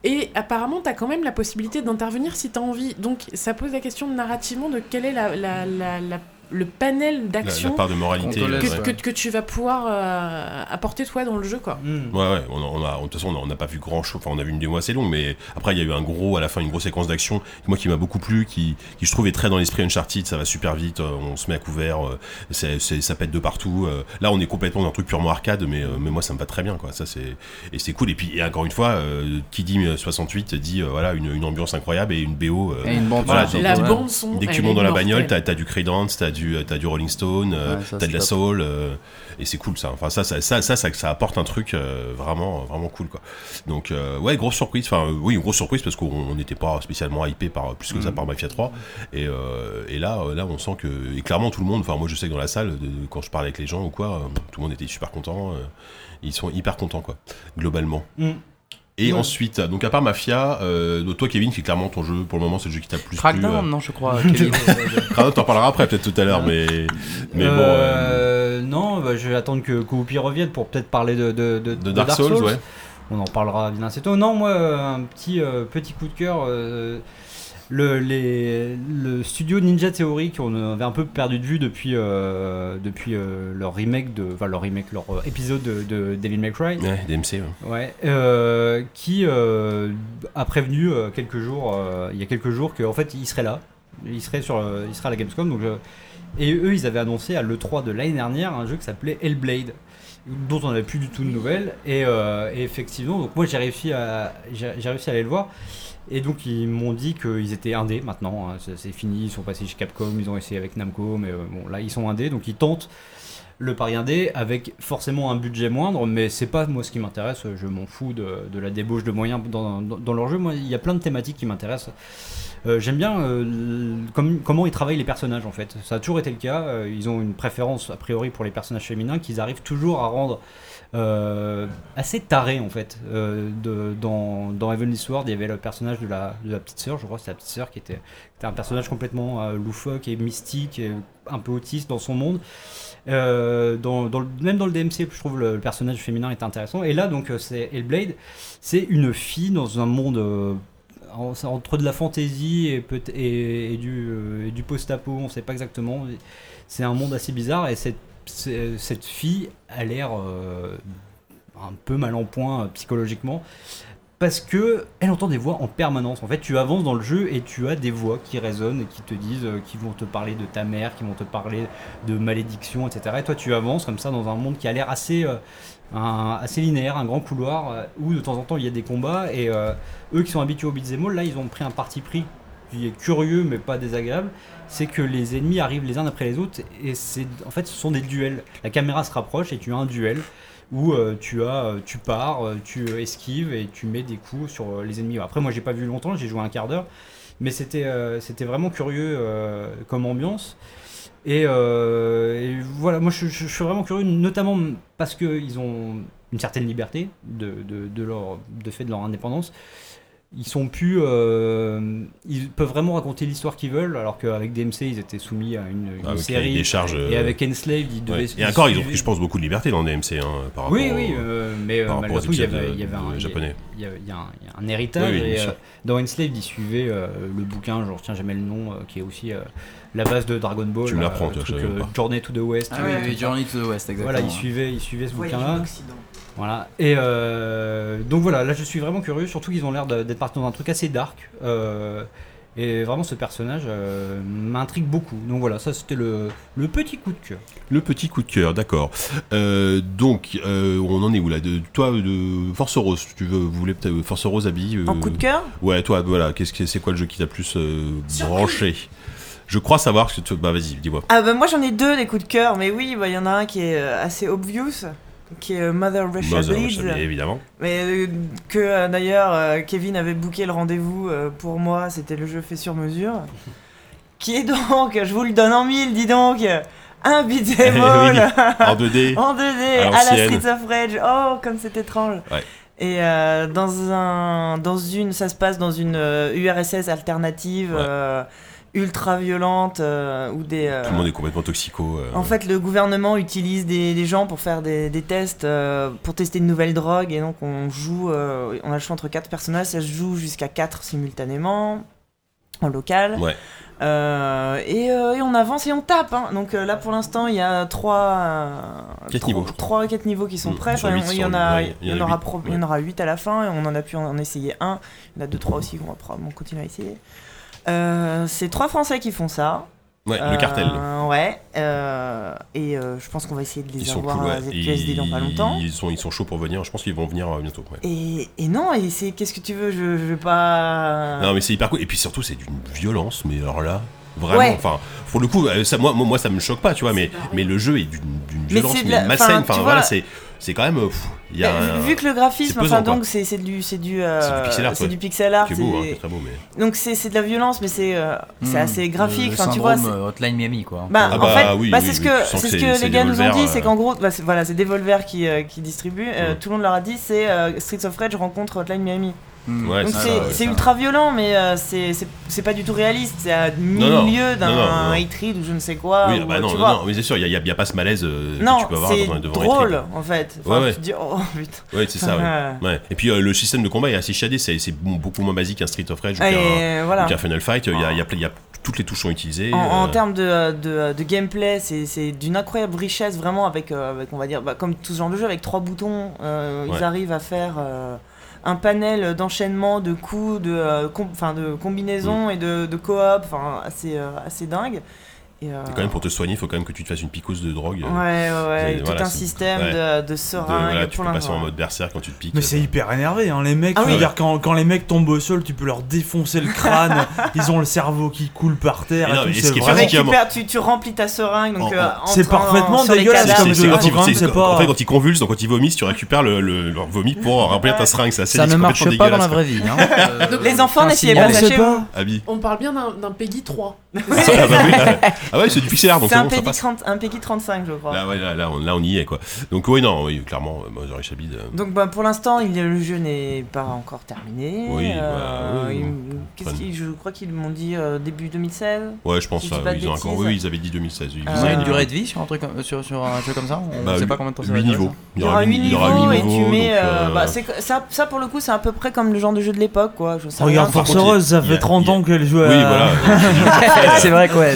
Et apparemment, t'as quand même la possibilité d'intervenir si t'as envie. Donc, ça pose la question narrativement de quelle est la, la- la- la- le panel La, la d'action part de moralité. Qu'on te laisse, que, que, que tu vas pouvoir euh, apporter toi dans le jeu, quoi. Hmm. Ouais, ouais, on a, on a- de toute façon, on n'a pas vu grand chose. Enfin, on a vu une démo assez longue, mais après, il y a eu un gros, à la fin, une grosse séquence d'action, moi, qui m'a beaucoup plu, qui, qui je trouve est très dans l'esprit Uncharted, ça va super vite, euh, on se met à couvert, euh, c'est, c'est- ça pète de partout. Là, on est complètement dans un truc purement arcade, mais, mais moi, ça me va très bien, quoi. Ça, c'est, et c'est cool. Et puis, et encore une fois, euh, qui dit euh, 68 dit, euh, voilà, une, une ambiance incroyable et une BO. Et une bande Voilà, La bande son. Dès que tu elle montes est dans la bagnole, t'as, t'as du Creedence, t'as du, t'as du Rolling Stone, euh, Ouais, t'as de la top. soul, euh, et c'est cool ça. Enfin ça, ça, ça, ça, ça, ça apporte un truc euh, vraiment, vraiment cool quoi. Donc euh, ouais, grosse surprise. Enfin euh, oui, une grosse surprise parce qu'on on n'était pas spécialement hypé par plus que ça Mm. par Mafia 3. Et, euh, et là, là, on sent que et clairement tout le monde. Enfin moi, je sais que dans la salle, de- quand je parlais avec les gens ou quoi, euh, tout le monde était super content. euh, ils sont hyper contents quoi, globalement. Hmm. Et Ouais. ensuite, donc à part Mafia, euh, toi Kevin, qui est clairement ton jeu pour le moment, c'est le jeu qui t'a le plus plu. Crackdown, euh, non, je crois. Kevin. Crackdown, t'en parleras après peut-être tout à l'heure, mais mais bon. euh, Euh, non, bah, je vais attendre que Koupi revienne pour peut-être parler de, de, de, de Dark, Souls, ouais. On en parlera bien assez tôt. Non, moi, euh, un petit, euh, petit coup de cœur. Le, les, le studio Ninja Theory qu'on avait un peu perdu de vue depuis, euh, depuis euh, leur remake de, enfin leur remake, leur euh, épisode de, de Devil May Cry. Ouais, DMC. Ouais. Ouais, qui a prévenu quelques jours, il y a quelques jours, qu'en fait il serait là, il serait sur, il serait à la Gamescom. Donc, et eux, ils avaient annoncé à l'E3 de l'année dernière un jeu qui s'appelait Hellblade, dont on n'avait plus du tout de nouvelles. Et, euh, et effectivement, donc moi j'ai réussi à, j'ai réussi à aller le voir. Et donc ils m'ont dit qu'ils étaient indés maintenant, hein, c'est fini, ils sont passés chez Capcom, ils ont essayé avec Namco, mais euh, bon là ils sont indés, donc ils tentent le pari indé avec forcément un budget moindre, mais c'est pas moi ce qui m'intéresse, je m'en fous de, de la débauche de moyens dans, dans, leur jeu, moi il y a plein de thématiques qui m'intéressent. Euh, J'aime bien euh, comment ils travaillent les personnages en fait, ça a toujours été le cas, ils ont une préférence a priori pour les personnages féminins qu'ils arrivent toujours à rendre euh, assez tarés en fait. Euh, dans, dans Heavenly Sword, il y avait le personnage de la, petite sœur, je crois que c'est la petite sœur qui était, un personnage complètement euh, loufoque et mystique, et un peu autiste dans son monde. Euh, même dans le DMC, je trouve le, personnage féminin est intéressant. Et là, donc, c'est Hellblade, c'est une fille dans un monde entre de la fantaisie et, du, post-apo, on sait pas exactement. C'est un monde assez bizarre et cette, cette fille a l'air euh, un peu mal en point euh, psychologiquement. Parce que elle entend des voix en permanence. En fait, tu avances dans le jeu et tu as des voix qui résonnent et qui te disent, euh, qui vont te parler de ta mère, qui vont te parler de malédiction, etc. Et toi, tu avances comme ça dans un monde qui a l'air assez, euh, linéaire, un grand couloir euh, où de temps en temps il y a des combats. Et euh, eux qui sont habitués au beat'em là, ils ont pris un parti pris est curieux mais pas désagréable. C'est que les ennemis arrivent les uns après les autres et c'est, en fait, ce sont des duels. La caméra se rapproche et tu as un duel où euh, tu as, euh, tu pars, euh, tu esquives et tu mets des coups sur les ennemis. Après, moi, j'ai pas vu longtemps, j'ai joué un quart d'heure, mais c'était c'était vraiment curieux comme ambiance. Et, voilà, moi, je, suis vraiment curieux, notamment parce qu'ils ont une certaine liberté de, de leur, de fait de leur indépendance. Ils sont plus, euh, ils peuvent vraiment raconter l'histoire qu'ils veulent, alors qu'avec DMC ils étaient soumis à une, une Ah, série. des charges. Et euh, avec Enslaved, ils devaient. ouais. Et encore, ils ont pris, je pense, beaucoup de liberté dans DMC hein, par rapport Oui, oui, euh, mais par rapport malgré tout, il y avait, il y avait un japonais. Il y a, il y a un, il y a un héritage. Oui, oui, et, euh, dans Enslaved, ils suivaient euh, le bouquin, je ne retiens jamais le nom, euh, qui est aussi euh, la base de Dragon Ball. Tu me l'apprends, euh, pas. Journey to the West. Ah oui, oui, Journey to the West, exactement. Voilà, ils suivaient, ils suivaient ce bouquin-là. Voilà. Et euh, donc voilà, là je suis vraiment curieux, surtout qu'ils ont l'air d'être partis dans un truc assez dark. euh, et vraiment ce personnage euh, m'intrigue beaucoup. Donc voilà, ça c'était le, le petit coup de cœur. Le petit coup de cœur, d'accord. Euh, donc, euh, on en est où là? De, Toi, de Force Rose, tu veux, vous voulez peut-être Force Rose, euh, En coup de cœur? Ouais, toi, voilà, qu'est-ce que c'est quoi le jeu qui t'a plus euh, branché? Je crois savoir ce que tu. Bah, vas-y, dis-moi. Ah bah moi j'en ai deux des coups de cœur, mais oui, bah, il y en a un qui est assez obvious, qui est euh, Mother Russia Mother Bleeds. Russia, évidemment. Mais euh, que euh, d'ailleurs Kevin avait booké le rendez-vous pour moi, c'était le jeu fait sur mesure. Qui est donc, je vous le donne en mille, dis donc, un beat'em all En 2D. en 2D À à, la. Streets of Rage. Oh, comme c'est étrange. Ouais. Et euh, dans un, dans une, ça se passe dans une euh, URSS alternative, Ouais. euh, ultra violente, euh, où des. euh, Tout le monde est complètement toxico. euh, en fait, le gouvernement utilise des, des gens pour faire des, des tests, euh, pour tester une nouvelle drogue, et donc on joue, on a le choix entre quatre personnages, ça se joue jusqu'à quatre simultanément, en local. Ouais. Euh, et, euh, et on avance et on tape. hein. Donc euh, là, pour l'instant, il y a trois, euh, Quatre trois- niveaux, je crois. trois, quatre niveaux qui sont Mm, prêts. il y en a, il y en aura, huit, pro- ouais. il y en aura huit à la fin, et on en a pu en essayer un. Il y en a deux, trois aussi qu'on va probablement continuer à essayer. Euh, c'est trois Français qui font ça. Ouais, Euh, le cartel. Ouais. euh, et euh, je pense qu'on va essayer de les Ils sont avoir cool, à dans pas longtemps. Ils sont, ils sont chauds pour venir. Je pense qu'ils vont venir euh, bientôt. ouais. Et, et non, et c'est qu'est-ce que tu veux, je, je vais pas. Non, mais c'est hyper cool. Et puis surtout, c'est d'une violence, mais alors là. Vraiment, Ouais. enfin, pour le coup, euh, ça, moi, moi, ça me choque pas, tu vois, mais, mais le jeu est d'une Mais violence mais la- malsaine. enfin, voilà, c'est, c'est quand même. euh, pff, y a un- vu que le graphisme, pesant, enfin donc c'est c'est du c'est du euh, C'est du pixel art, c'est ouais. du pixel art, qui est beau, hein, très beau, mais. donc c'est c'est de la violence, mais c'est euh, c'est Hmm. assez graphique. Le Enfin tu vois, syndrome, c'est- euh, Hotline Miami quoi. Bah, Ah en bah fait, oui, bah, oui, c'est ce que, c'est que ce les gars nous ont dit, c'est qu'en gros, bah, c'est- voilà, c'est Devolver qui, euh, qui distribue. euh, Mm. tout le monde leur a dit, c'est euh, Streets of Rage rencontre Hotline Miami. Ouais, Donc c'est ouais, ultra violent, mais euh, c'est pas du tout réaliste. C'est à milieu d'un hate ou je ne sais quoi. oui, ou, bah non, tu non, vois. non, mais c'est sûr, il n'y a, a pas ce malaise euh, que tu peux avoir devant, devant drôle en fait. Ouais, ouais. Tu te dis, oh putain. Ouais, c'est ça, ouais. ouais. Et puis euh, le système de combat est assez shadé, c'est beaucoup moins basique qu'un Street of Rage ou qu'un voilà. Final Fight. Il y a, il y a y toutes les touches sont utilisées. En, en euh, termes de, de, de gameplay, c'est d'une incroyable richesse, vraiment, avec, euh, avec on va dire, bah, comme tout ce genre de jeu, avec trois boutons, euh, Ouais. ils arrivent à faire un panel d'enchaînement, de coups, de, euh, com- enfin, de combinaisons et de, de coop, enfin, assez, euh, assez dingue. Et, euh, et quand même, pour te soigner, il faut quand même que tu te fasses une picose de drogue. euh, Ouais, ouais, ouais, tout voilà, un système ouais. de, de voilà, tu peux passer en mode berserk quand tu te piques. Mais c'est hyper énervé, hein. les mecs. Ah oui. dire, quand, quand les mecs tombent au sol, tu peux leur défoncer le crâne. ils ont le cerveau qui coule par terre. Et et non, tout, ce qui est Tu, récupères, tu, tu remplis ta seringue, donc En- euh, C'est en- parfaitement dégueulasse comme C'est jeu. en fait, quand ils convulsent, donc quand ils vomissent, tu récupères le, le- leur vomi pour remplir ta seringue. Ça ne complètement marche pas dans la dégueulasse, vraie vie. hein. Euh, Les enfants, un n'essayez pas. On parle bien d'un d'un Peggy 3. Ah, bah oui, ah, ah ouais, c'est du pixel art, donc C'est un bon, ça Peggy passe. 30 un Peggy 35, je crois. Là, ouais, là, là, on, là, on y est, quoi. Donc, oui, non, oui, clairement, euh, Mother et Shabid. euh, Donc bah, pour l'instant, il- le jeu n'est pas encore terminé. Oui, Euh, bah, oui. je crois qu'ils m'ont dit euh, début 2016. Ouais, je pense Si ça. Ils ont encore, bêtises. oui, ils avaient dit 2016. Ils Euh, avez une durée de vie sur un, truc, sur, sur un jeu comme ça On Bah, sait pas combien de temps ça va huit durer, Il y aura 8 huit- il y niveaux et tu mets. que- ça, pour le coup, c'est à peu près comme le genre de jeu de l'époque, quoi. Sais Regarde. Force Rose, ça fait 30 il y a- ans qu'elle joue Oui, à. voilà. c'est vrai que ouais.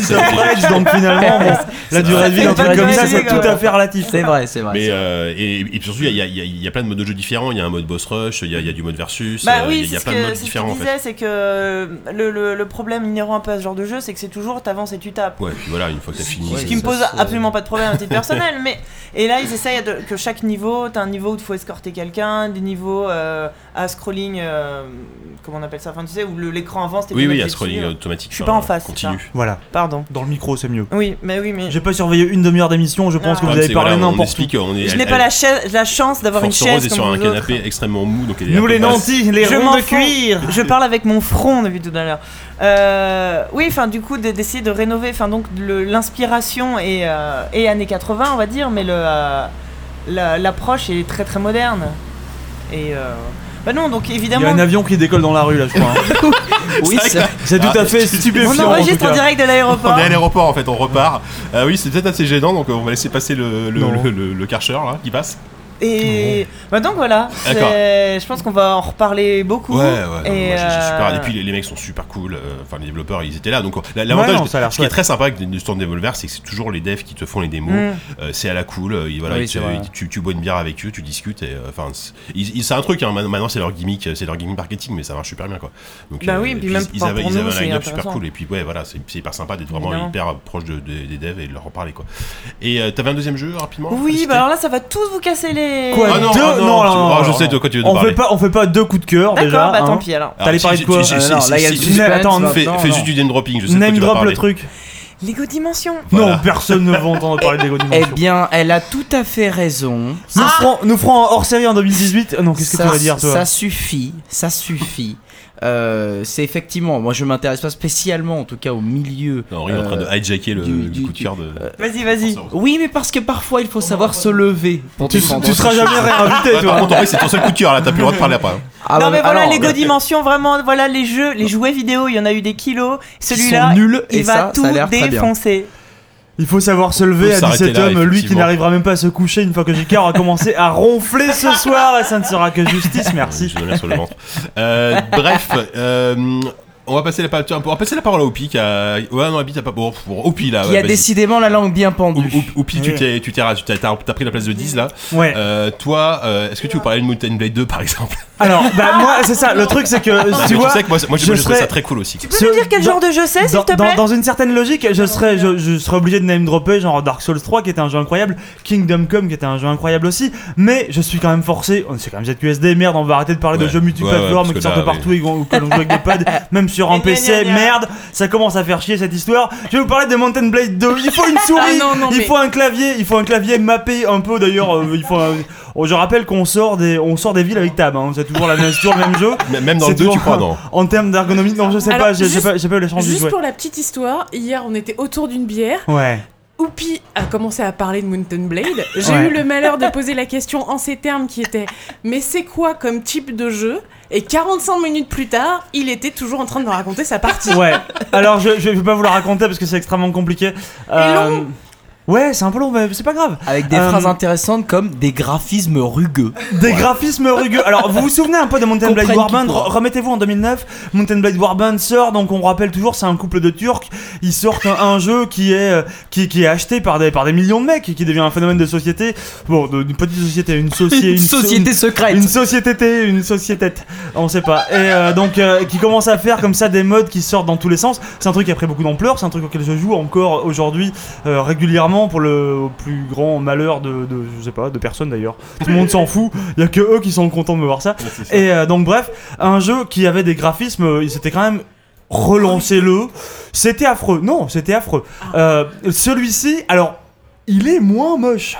Donc finalement, bon, la durée de vie d'un truc comme ça, c'est tout quoi. à fait relatif. C'est vrai, c'est vrai. Mais c'est vrai. euh, et, et puis surtout, il y a, y y plein de modes de jeu différents. Il y a un mode boss rush, il y a, il y a du mode versus. Bah euh, oui, il y a c'est ce plein de que, modes ce différents qu'il en fait. disait, c'est que le, le, le problème inhérent un peu à ce genre de jeu, c'est que c'est toujours t'avances et tu tapes. Ouais, puis voilà, une fois que t'as fini. Ce qui me pose absolument pas de problème à titre personnel, mais et là ils essayent que chaque niveau, t'as un niveau où il faut escorter quelqu'un, des niveaux euh, à scrolling, euh, comment on appelle ça, enfin tu sais où l'écran avance. t'es Oui, oui, à scrolling automatique. Je suis pas en face. Voilà, Pardon. dans le micro c'est mieux. Oui, mais oui, mais J'ai pas surveillé une demi-heure d'émission, je pense Non. que vous Ouais, avez c'est- parlé voilà, on n'importe où. explique, on est, je elle- n'ai pas elle- la, chaise- la chance d'avoir une Force Rose chaise est comme sur un vous autres. canapé extrêmement mou, donc elle est un Nous les nantis, les Je ronds m'en de fous. cuir. Je parle avec mon front depuis tout à l'heure. Euh, oui, enfin, du coup, de- d'essayer de rénover, enfin, donc le- l'inspiration est, euh, est années 80, on va dire, mais le, euh, la- l'approche est très très moderne. Et euh, bah non, donc Il y a évidemment, un avion qui décolle dans la rue là, je crois. hein. Oui, C'est tout Ah, à fait tu- stupéfiant. on en enregistre en direct de l'aéroport. On est à l'aéroport en fait, on repart. Euh, oui, c'est peut-être assez gênant, donc on va laisser passer le, le, Non. le, le- le Karcher là qui passe. Et bah donc voilà, je pense qu'on va en reparler beaucoup. Ouais, ouais, Et, super. euh, Et puis les, les mecs sont super cool. euh, Enfin, les développeurs, ils étaient là. Donc, la- Ouais, l'avantage, l'air ce qui est très sympa avec stand Devolver, c'est que c'est toujours les devs qui te font les démos. mm. Euh, c'est à la cool. voilà, Oui, tu, tu bois une bière avec eux, tu discutes. Et, enfin, c'est- ils- ils- c'est un truc. Hein, maintenant, c'est leur gimmick, c'est leur gimmick marketing, mais ça marche super bien, quoi. Donc, Bah oui, puis même ils, pour- avaient, pour ils nous, avaient un line-up super cool. Et puis, ouais, voilà, c'est hyper sympa d'être vraiment Évidemment. hyper proche de, de- des devs et de leur en parler, quoi. Et euh, t'avais un deuxième jeu rapidement? Oui, bah alors là, ça va tous vous casser les. Quoi, Ah non, Deux- ah non, non, tu- non, ah, je sais de quoi tu veux On parler. fait pas, on fait pas deux coups de cœur déjà. D'accord, bah hein. tant pis alors. T'allais si- parler de quoi si- si- non, là, il y a le attends, Fais, juste du name dropping, je sais de Name vas drop le truc. Lego Dimension. Voilà. Non, personne ne va entendre parler des Eh bien, elle a tout à fait raison. Nous ferons, nous ferons un hors série en 2018. Non, qu'est-ce que tu voulais dire toi? Ça suffit, ça suffit. Euh, c'est effectivement, moi je m'intéresse pas spécialement, en tout cas au milieu. Non, Henri est en train de euh, hijacker le, du- le coup de cœur de. Vas-y, vas-y. Oui, mais parce que parfois il faut savoir se lever. Pour Tu, tu seras jamais réinvité Ouais, par toi. contre, Henri, c'est ton seul coup de cœur là, t'as plus le droit de parler après. hein. Ah, non mais voilà alors, Lego Dimension vraiment voilà les jeux les jouets vidéo il y en a eu des kilos celui-là il et va ça, tout ça défoncer Il faut savoir se lever à s'arrêter 17 là, hommes, lui qui n'arrivera même pas à se coucher une fois que JK aura commencé à ronfler ce soir et ça ne sera que justice, merci. Je me mets sur le ventre. Euh, bref, euh, on va passer la parole. On va passer la parole à Oupi qui a. Ouais, non, Oupi, t'as pas. Bon, Oupi là. Qui ouais, a décidément la langue bien pendue. ou- Oupi, tu t'es, tu t'es, tu t'as, pris la place de 10 là. Ouais. Euh, toi, euh, est-ce que tu veux parler de Mountain Blade 2 par exemple? Alors, bah moi, c'est ça, le truc c'est que, Mais tu vois, sais que moi, moi, je, serais- ça très cool aussi. tu peux nous dire quel genre de jeu c'est s'il dans, te plaît? dans une certaine logique, je serais, je, je serais obligé de name dropper genre Dark Souls 3 qui était un jeu incroyable, Kingdom Come qui était un jeu incroyable aussi, mais je suis quand même forcé, on c'est quand même ZQSD, merde, on va arrêter de parler de jeux Ouais, ouais, multiplateformes qui sortent partout et que l'on joue avec des pads, même sur un PC, merde, ça commence à faire chier cette histoire. Je vais vous parler de Mountain Blade 2, il faut une souris, Ah non, non, il mais- faut un clavier, il faut un clavier mappé un peu d'ailleurs, euh, il faut un- oh, je rappelle qu'on sort des, on sort des villes avec tab, hein, c'est toujours la même, toujours le même jeu. Même dans le 2, tu toujours- crois, non En termes d'ergonomie, non, je sais Alors, pas, j'ai pas, pas eu la chance de Juste jouer. pour la petite histoire, hier on était autour d'une bière. Ouais. Oupi a commencé à parler de Mountain Blade. J'ai Ouais. eu le malheur de poser la question en ces termes qui étaient Mais c'est quoi comme type de jeu? Et 45 minutes plus tard, il était toujours en train de me raconter sa partie. Ouais. Alors je, je vais pas vous la raconter parce que c'est extrêmement compliqué. Euh, long. Ouais, c'est un peu long, mais c'est pas grave. Avec des Euh, phrases intéressantes comme des graphismes rugueux. Des graphismes rugueux. Alors, vous vous souvenez un peu de Mountain Blade Warband Remettez-vous en 2009. Mountain Blade Warband sort, donc on rappelle toujours, c'est un couple de Turcs. Ils sortent un, un jeu qui est, euh, qui, qui est acheté par des, par des millions de mecs et qui devient un phénomène de société. Bon, d'une petite société, une société. Une société secrète. Une société, une société, on sait pas. Et euh, donc, euh, qui commence à faire comme ça des modes qui sortent dans tous les sens. C'est un truc qui a pris beaucoup d'ampleur, c'est un truc auquel je joue encore aujourd'hui euh, pour le plus grand malheur de, de- je sais pas, de personne d'ailleurs. Tout le monde s'en fout, il y a que eux qui sont contents de me voir ça. Et euh, donc, bref, un jeu qui avait des graphismes, euh, il s'était quand même relancé-le. C'était affreux. Non, c'était affreux. Euh, Celui-ci, alors, il est moins moche.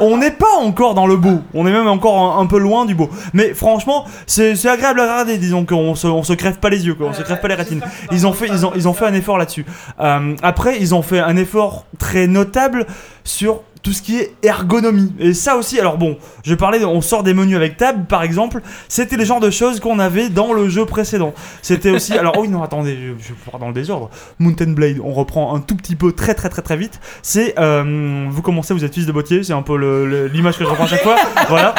On n'est pas encore dans le beau, on est même encore un, peu loin du beau. Mais franchement, c'est agréable à regarder, disons qu'on se, se crève pas les yeux, quoi, on se crève pas les rétines. Ils ont fait, ils ont, ils ont fait un effort là-dessus. Euh, après, ils ont fait un effort très notable sur tout ce qui est ergonomie. Et ça aussi, alors bon, je parlais, on sort des menus avec tab, par exemple, c'était le genre de choses qu'on avait dans le jeu précédent. C'était aussi, alors oh oui, non, attendez, je, je pars dans le désordre. Mountain Blade, on reprend un tout petit peu, très très très très vite. C'est, euh, vous commencez, vous êtes fils de bottier, c'est un peu l'image que je reprends à chaque fois. voilà.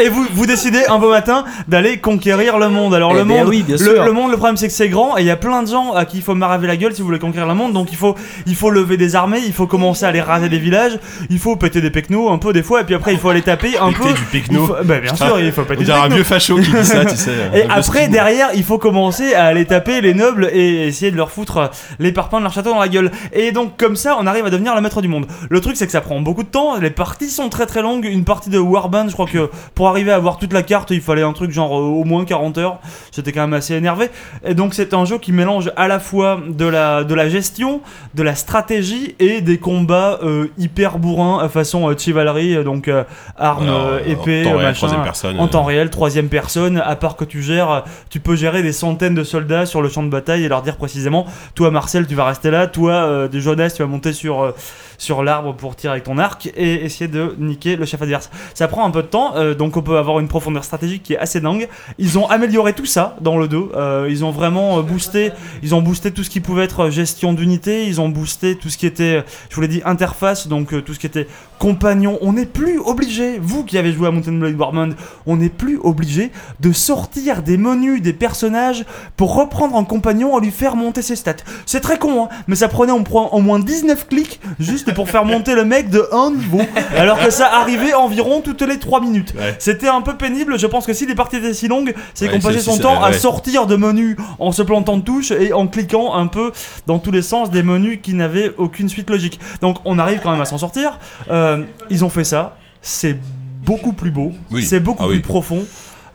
Et vous, vous décidez un beau matin d'aller conquérir le monde. Alors Eh le ben monde, oui, bien le, sûr. le monde, le problème c'est que c'est grand et il y a plein de gens à qui il faut maraver la gueule si vous voulez conquérir le monde. Donc il faut, il faut lever des armées, il faut commencer à aller raser des villages, il faut péter des pecnos un peu des fois et puis après il faut aller taper un Péter peu. du pecno. faut- bah, bien sûr, il faut péter du un vieux facho qui dit ça, tu sais. Et après, derrière, il faut commencer à aller taper les nobles et essayer de leur foutre les parpaings de leur château dans la gueule. Et donc, comme ça, on arrive à devenir le maître du monde. Le truc, c'est que ça prend beaucoup de temps. Les parties sont très très longues. Une partie de Warband, je crois que pour arriver à avoir toute la carte, il fallait un truc genre euh, au moins 40 heures. J'étais quand même assez énervé. Et donc c'est un jeu qui mélange à la fois de la, de la gestion, de la stratégie et des combats euh, hyper bourrins à façon euh, Chivalry, euh, donc euh, armes, Alors, euh, en épée, temps réel, machin. personne, en euh. temps réel, troisième personne, à part que tu gères, euh, tu peux gérer des centaines de soldats sur le champ de bataille et leur dire précisément, toi Marcel tu vas rester là, toi euh, de Jonas tu vas monter sur, euh, sur l'arbre pour tirer avec ton arc et essayer de niquer le chef adverse. Ça prend un peu de temps, euh, donc on peut avoir une profondeur stratégique qui est assez dingue. Ils ont amélioré tout ça dans le 2, euh, ils ont vraiment euh, boosté, ils ont boosté tout ce qui pouvait être gestion d'unité, ils ont boosté tout ce qui était, je vous l'ai dit, interface, donc tout ce qui était compagnon. On n'est plus obligé, vous qui avez joué à Mountain Blade Warband, on n'est plus obligé de sortir des menus des personnages pour reprendre un compagnon et lui faire monter ses stats. C'est très con, hein, mais ça prenait au moins 19 clics juste pour faire monter le mec de un niveau, alors que ça arrivait environ toutes les 3 minutes. Ouais. C'était un peu pénible, je pense que si les parties étaient si longues, c'est Ouais, qu'on passait son temps à sortir de menus en se plantant de touches et en cliquant un peu dans tous les sens des menus qui n'avaient aucune suite logique. Donc on arrive quand même à s'en sortir. Euh, ils ont fait ça, c'est beaucoup plus beau, Oui. c'est beaucoup Ah plus oui. profond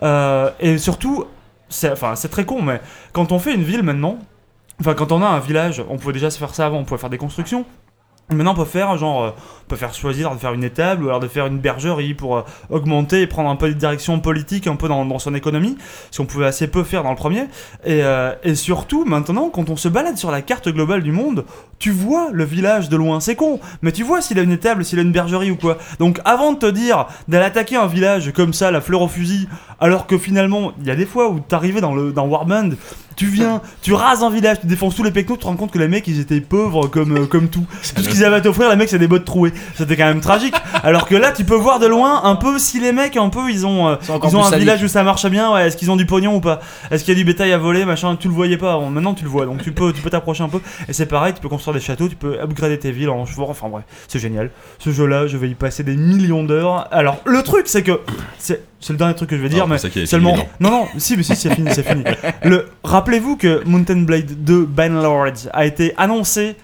Euh, et surtout, c'est enfin c'est très con, mais quand on fait une ville maintenant, enfin quand on a un village, on pouvait déjà se faire ça avant, on pouvait faire des constructions. Maintenant, on peut faire genre, euh, peut faire choisir de faire une étable ou alors de faire une bergerie pour euh, augmenter et prendre un peu de direction politique un peu dans, dans son économie, ce qu'on pouvait assez peu faire dans le premier. Et, euh, et surtout, maintenant, quand on se balade sur la carte globale du monde, tu vois le village de loin. C'est con, mais tu vois s'il a une étable, s'il a une bergerie ou quoi. Donc, avant de te dire d'aller attaquer un village comme ça, la fleur au fusil, alors que finalement, il y a des fois où t'arrivais dans le dans Warband, tu viens, tu rases un village, tu défonces tous les pecnos, tu te rends compte que les mecs ils étaient pauvres comme, euh, comme tout. Tout ce qu'ils avaient à t'offrir, les mecs c'est des bottes trouées. C'était quand même tragique. Alors que là, tu peux voir de loin un peu si les mecs un peu ils ont, euh, ils ont un village où ça marche bien, ouais, est-ce qu'ils ont du pognon ou pas? Est-ce qu'il y a du bétail à voler, machin, tu le voyais pas avant, maintenant tu le vois, donc tu peux tu peux t'approcher un peu. Et c'est pareil, tu peux construire des châteaux, tu peux upgrader tes villes en chevaux, enfin bref, c'est génial. Ce jeu-là, je vais y passer des millions d'heures. Alors, le truc c'est que, c'est c'est le dernier truc que je vais dire, Non, mais seulement... fini, Non, non, si, mais si, c'est fini, c'est fini. Le... Rappelez-vous que Mountain Blade 2 Bannerlords a été annoncé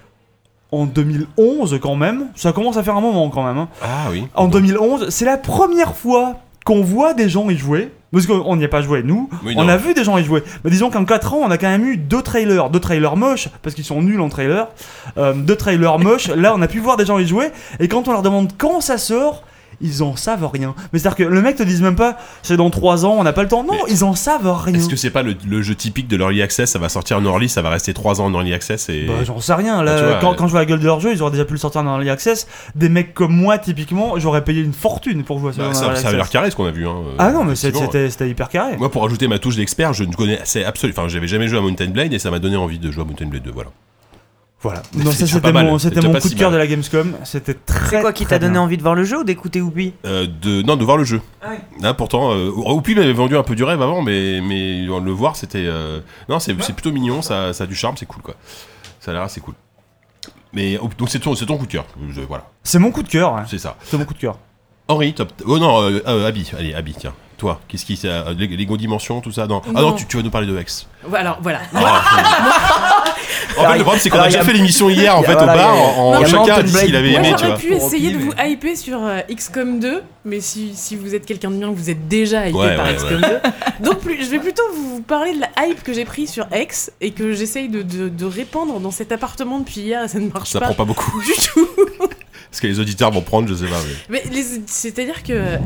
en 2011 quand même, ça commence à faire un moment quand même. hein. Ah oui. En 2011, c'est la première fois qu'on voit des gens y jouer. Parce qu'on n'y a pas joué, nous. Oui, on non. a vu des gens y jouer. Mais disons qu'en 4 ans, on a quand même eu deux trailers. Deux trailers moches, parce qu'ils sont nuls en trailer. Euh, deux trailers moches. Là, on a pu voir des gens y jouer. Et quand on leur demande quand ça sort, ils en savent rien. Mais c'est-à-dire que le mec te dise même pas, c'est dans 3 ans, on n'a pas le temps. Non, Mais ils en savent rien. Est-ce que c'est pas le, le jeu typique de l'early access? Ça va sortir en early, ça va rester 3 ans en early access et. Bah, j'en sais rien. Là, Bah, vois, quand, euh, quand je vois la gueule de leur jeu, ils auraient déjà pu le sortir dans l'early access. Des mecs comme moi, typiquement, j'aurais payé une fortune pour jouer à ça. Bah, ça, avait l'air carré ce qu'on a vu. Hein, Ah non, mais c'était hyper carré. Moi, pour ajouter ma touche d'expert, je ne connais c'est absolument. Enfin, j'avais jamais joué à Mountain Blade et ça m'a donné envie de jouer à Mountain Blade 2. Voilà. Voilà. C'est Non, ça c'était pas mal, mon, c'était coup si de cœur de mal. la Gamescom. C'était très. C'est quoi qui t'a donné bien. envie de voir le jeu ou d'écouter Whoopi Euh, de, non, de voir le jeu. Ah. Là, pourtant, euh, Oupi m'avait vendu un peu du rêve avant, mais, mais le voir, c'était. euh, Non, c'est c'est plutôt mignon, ça, ça a du charme, c'est cool quoi. Ça a l'air assez cool. Mais oh, donc c'est ton, c'est ton coup de cœur. Je- voilà, C'est mon coup de cœur. ouais. c'est ça. C'est mon coup de cœur. Henri, top. Oh non, euh, euh, Abby, allez, Abby, tiens. Toi, qu'est-ce qui. euh, les Lego Dimension, tout ça non. Ah non, Non. tu, tu vas nous parler de Hex. Alors voilà. En fait, le problème, c'est qu'on a déjà fait l'émission hier, en fait, au bar. en, chacun a dit ce qu'il avait aimé, Moi tu vois. j'aurais pu essayer de vous hyper sur euh, XCOM 2, mais si, si vous êtes quelqu'un de bien, vous êtes déjà hypé Ouais, par ouais, XCOM 2. Donc plus, je vais plutôt vous parler de la hype que j'ai pris sur X et que j'essaye de, de- de répandre dans cet appartement depuis hier et ça ne marche Ça pas, prend pas beaucoup. du tout. Parce que les auditeurs vont prendre, je sais pas. mais- Mais les- c'est-à-dire que euh,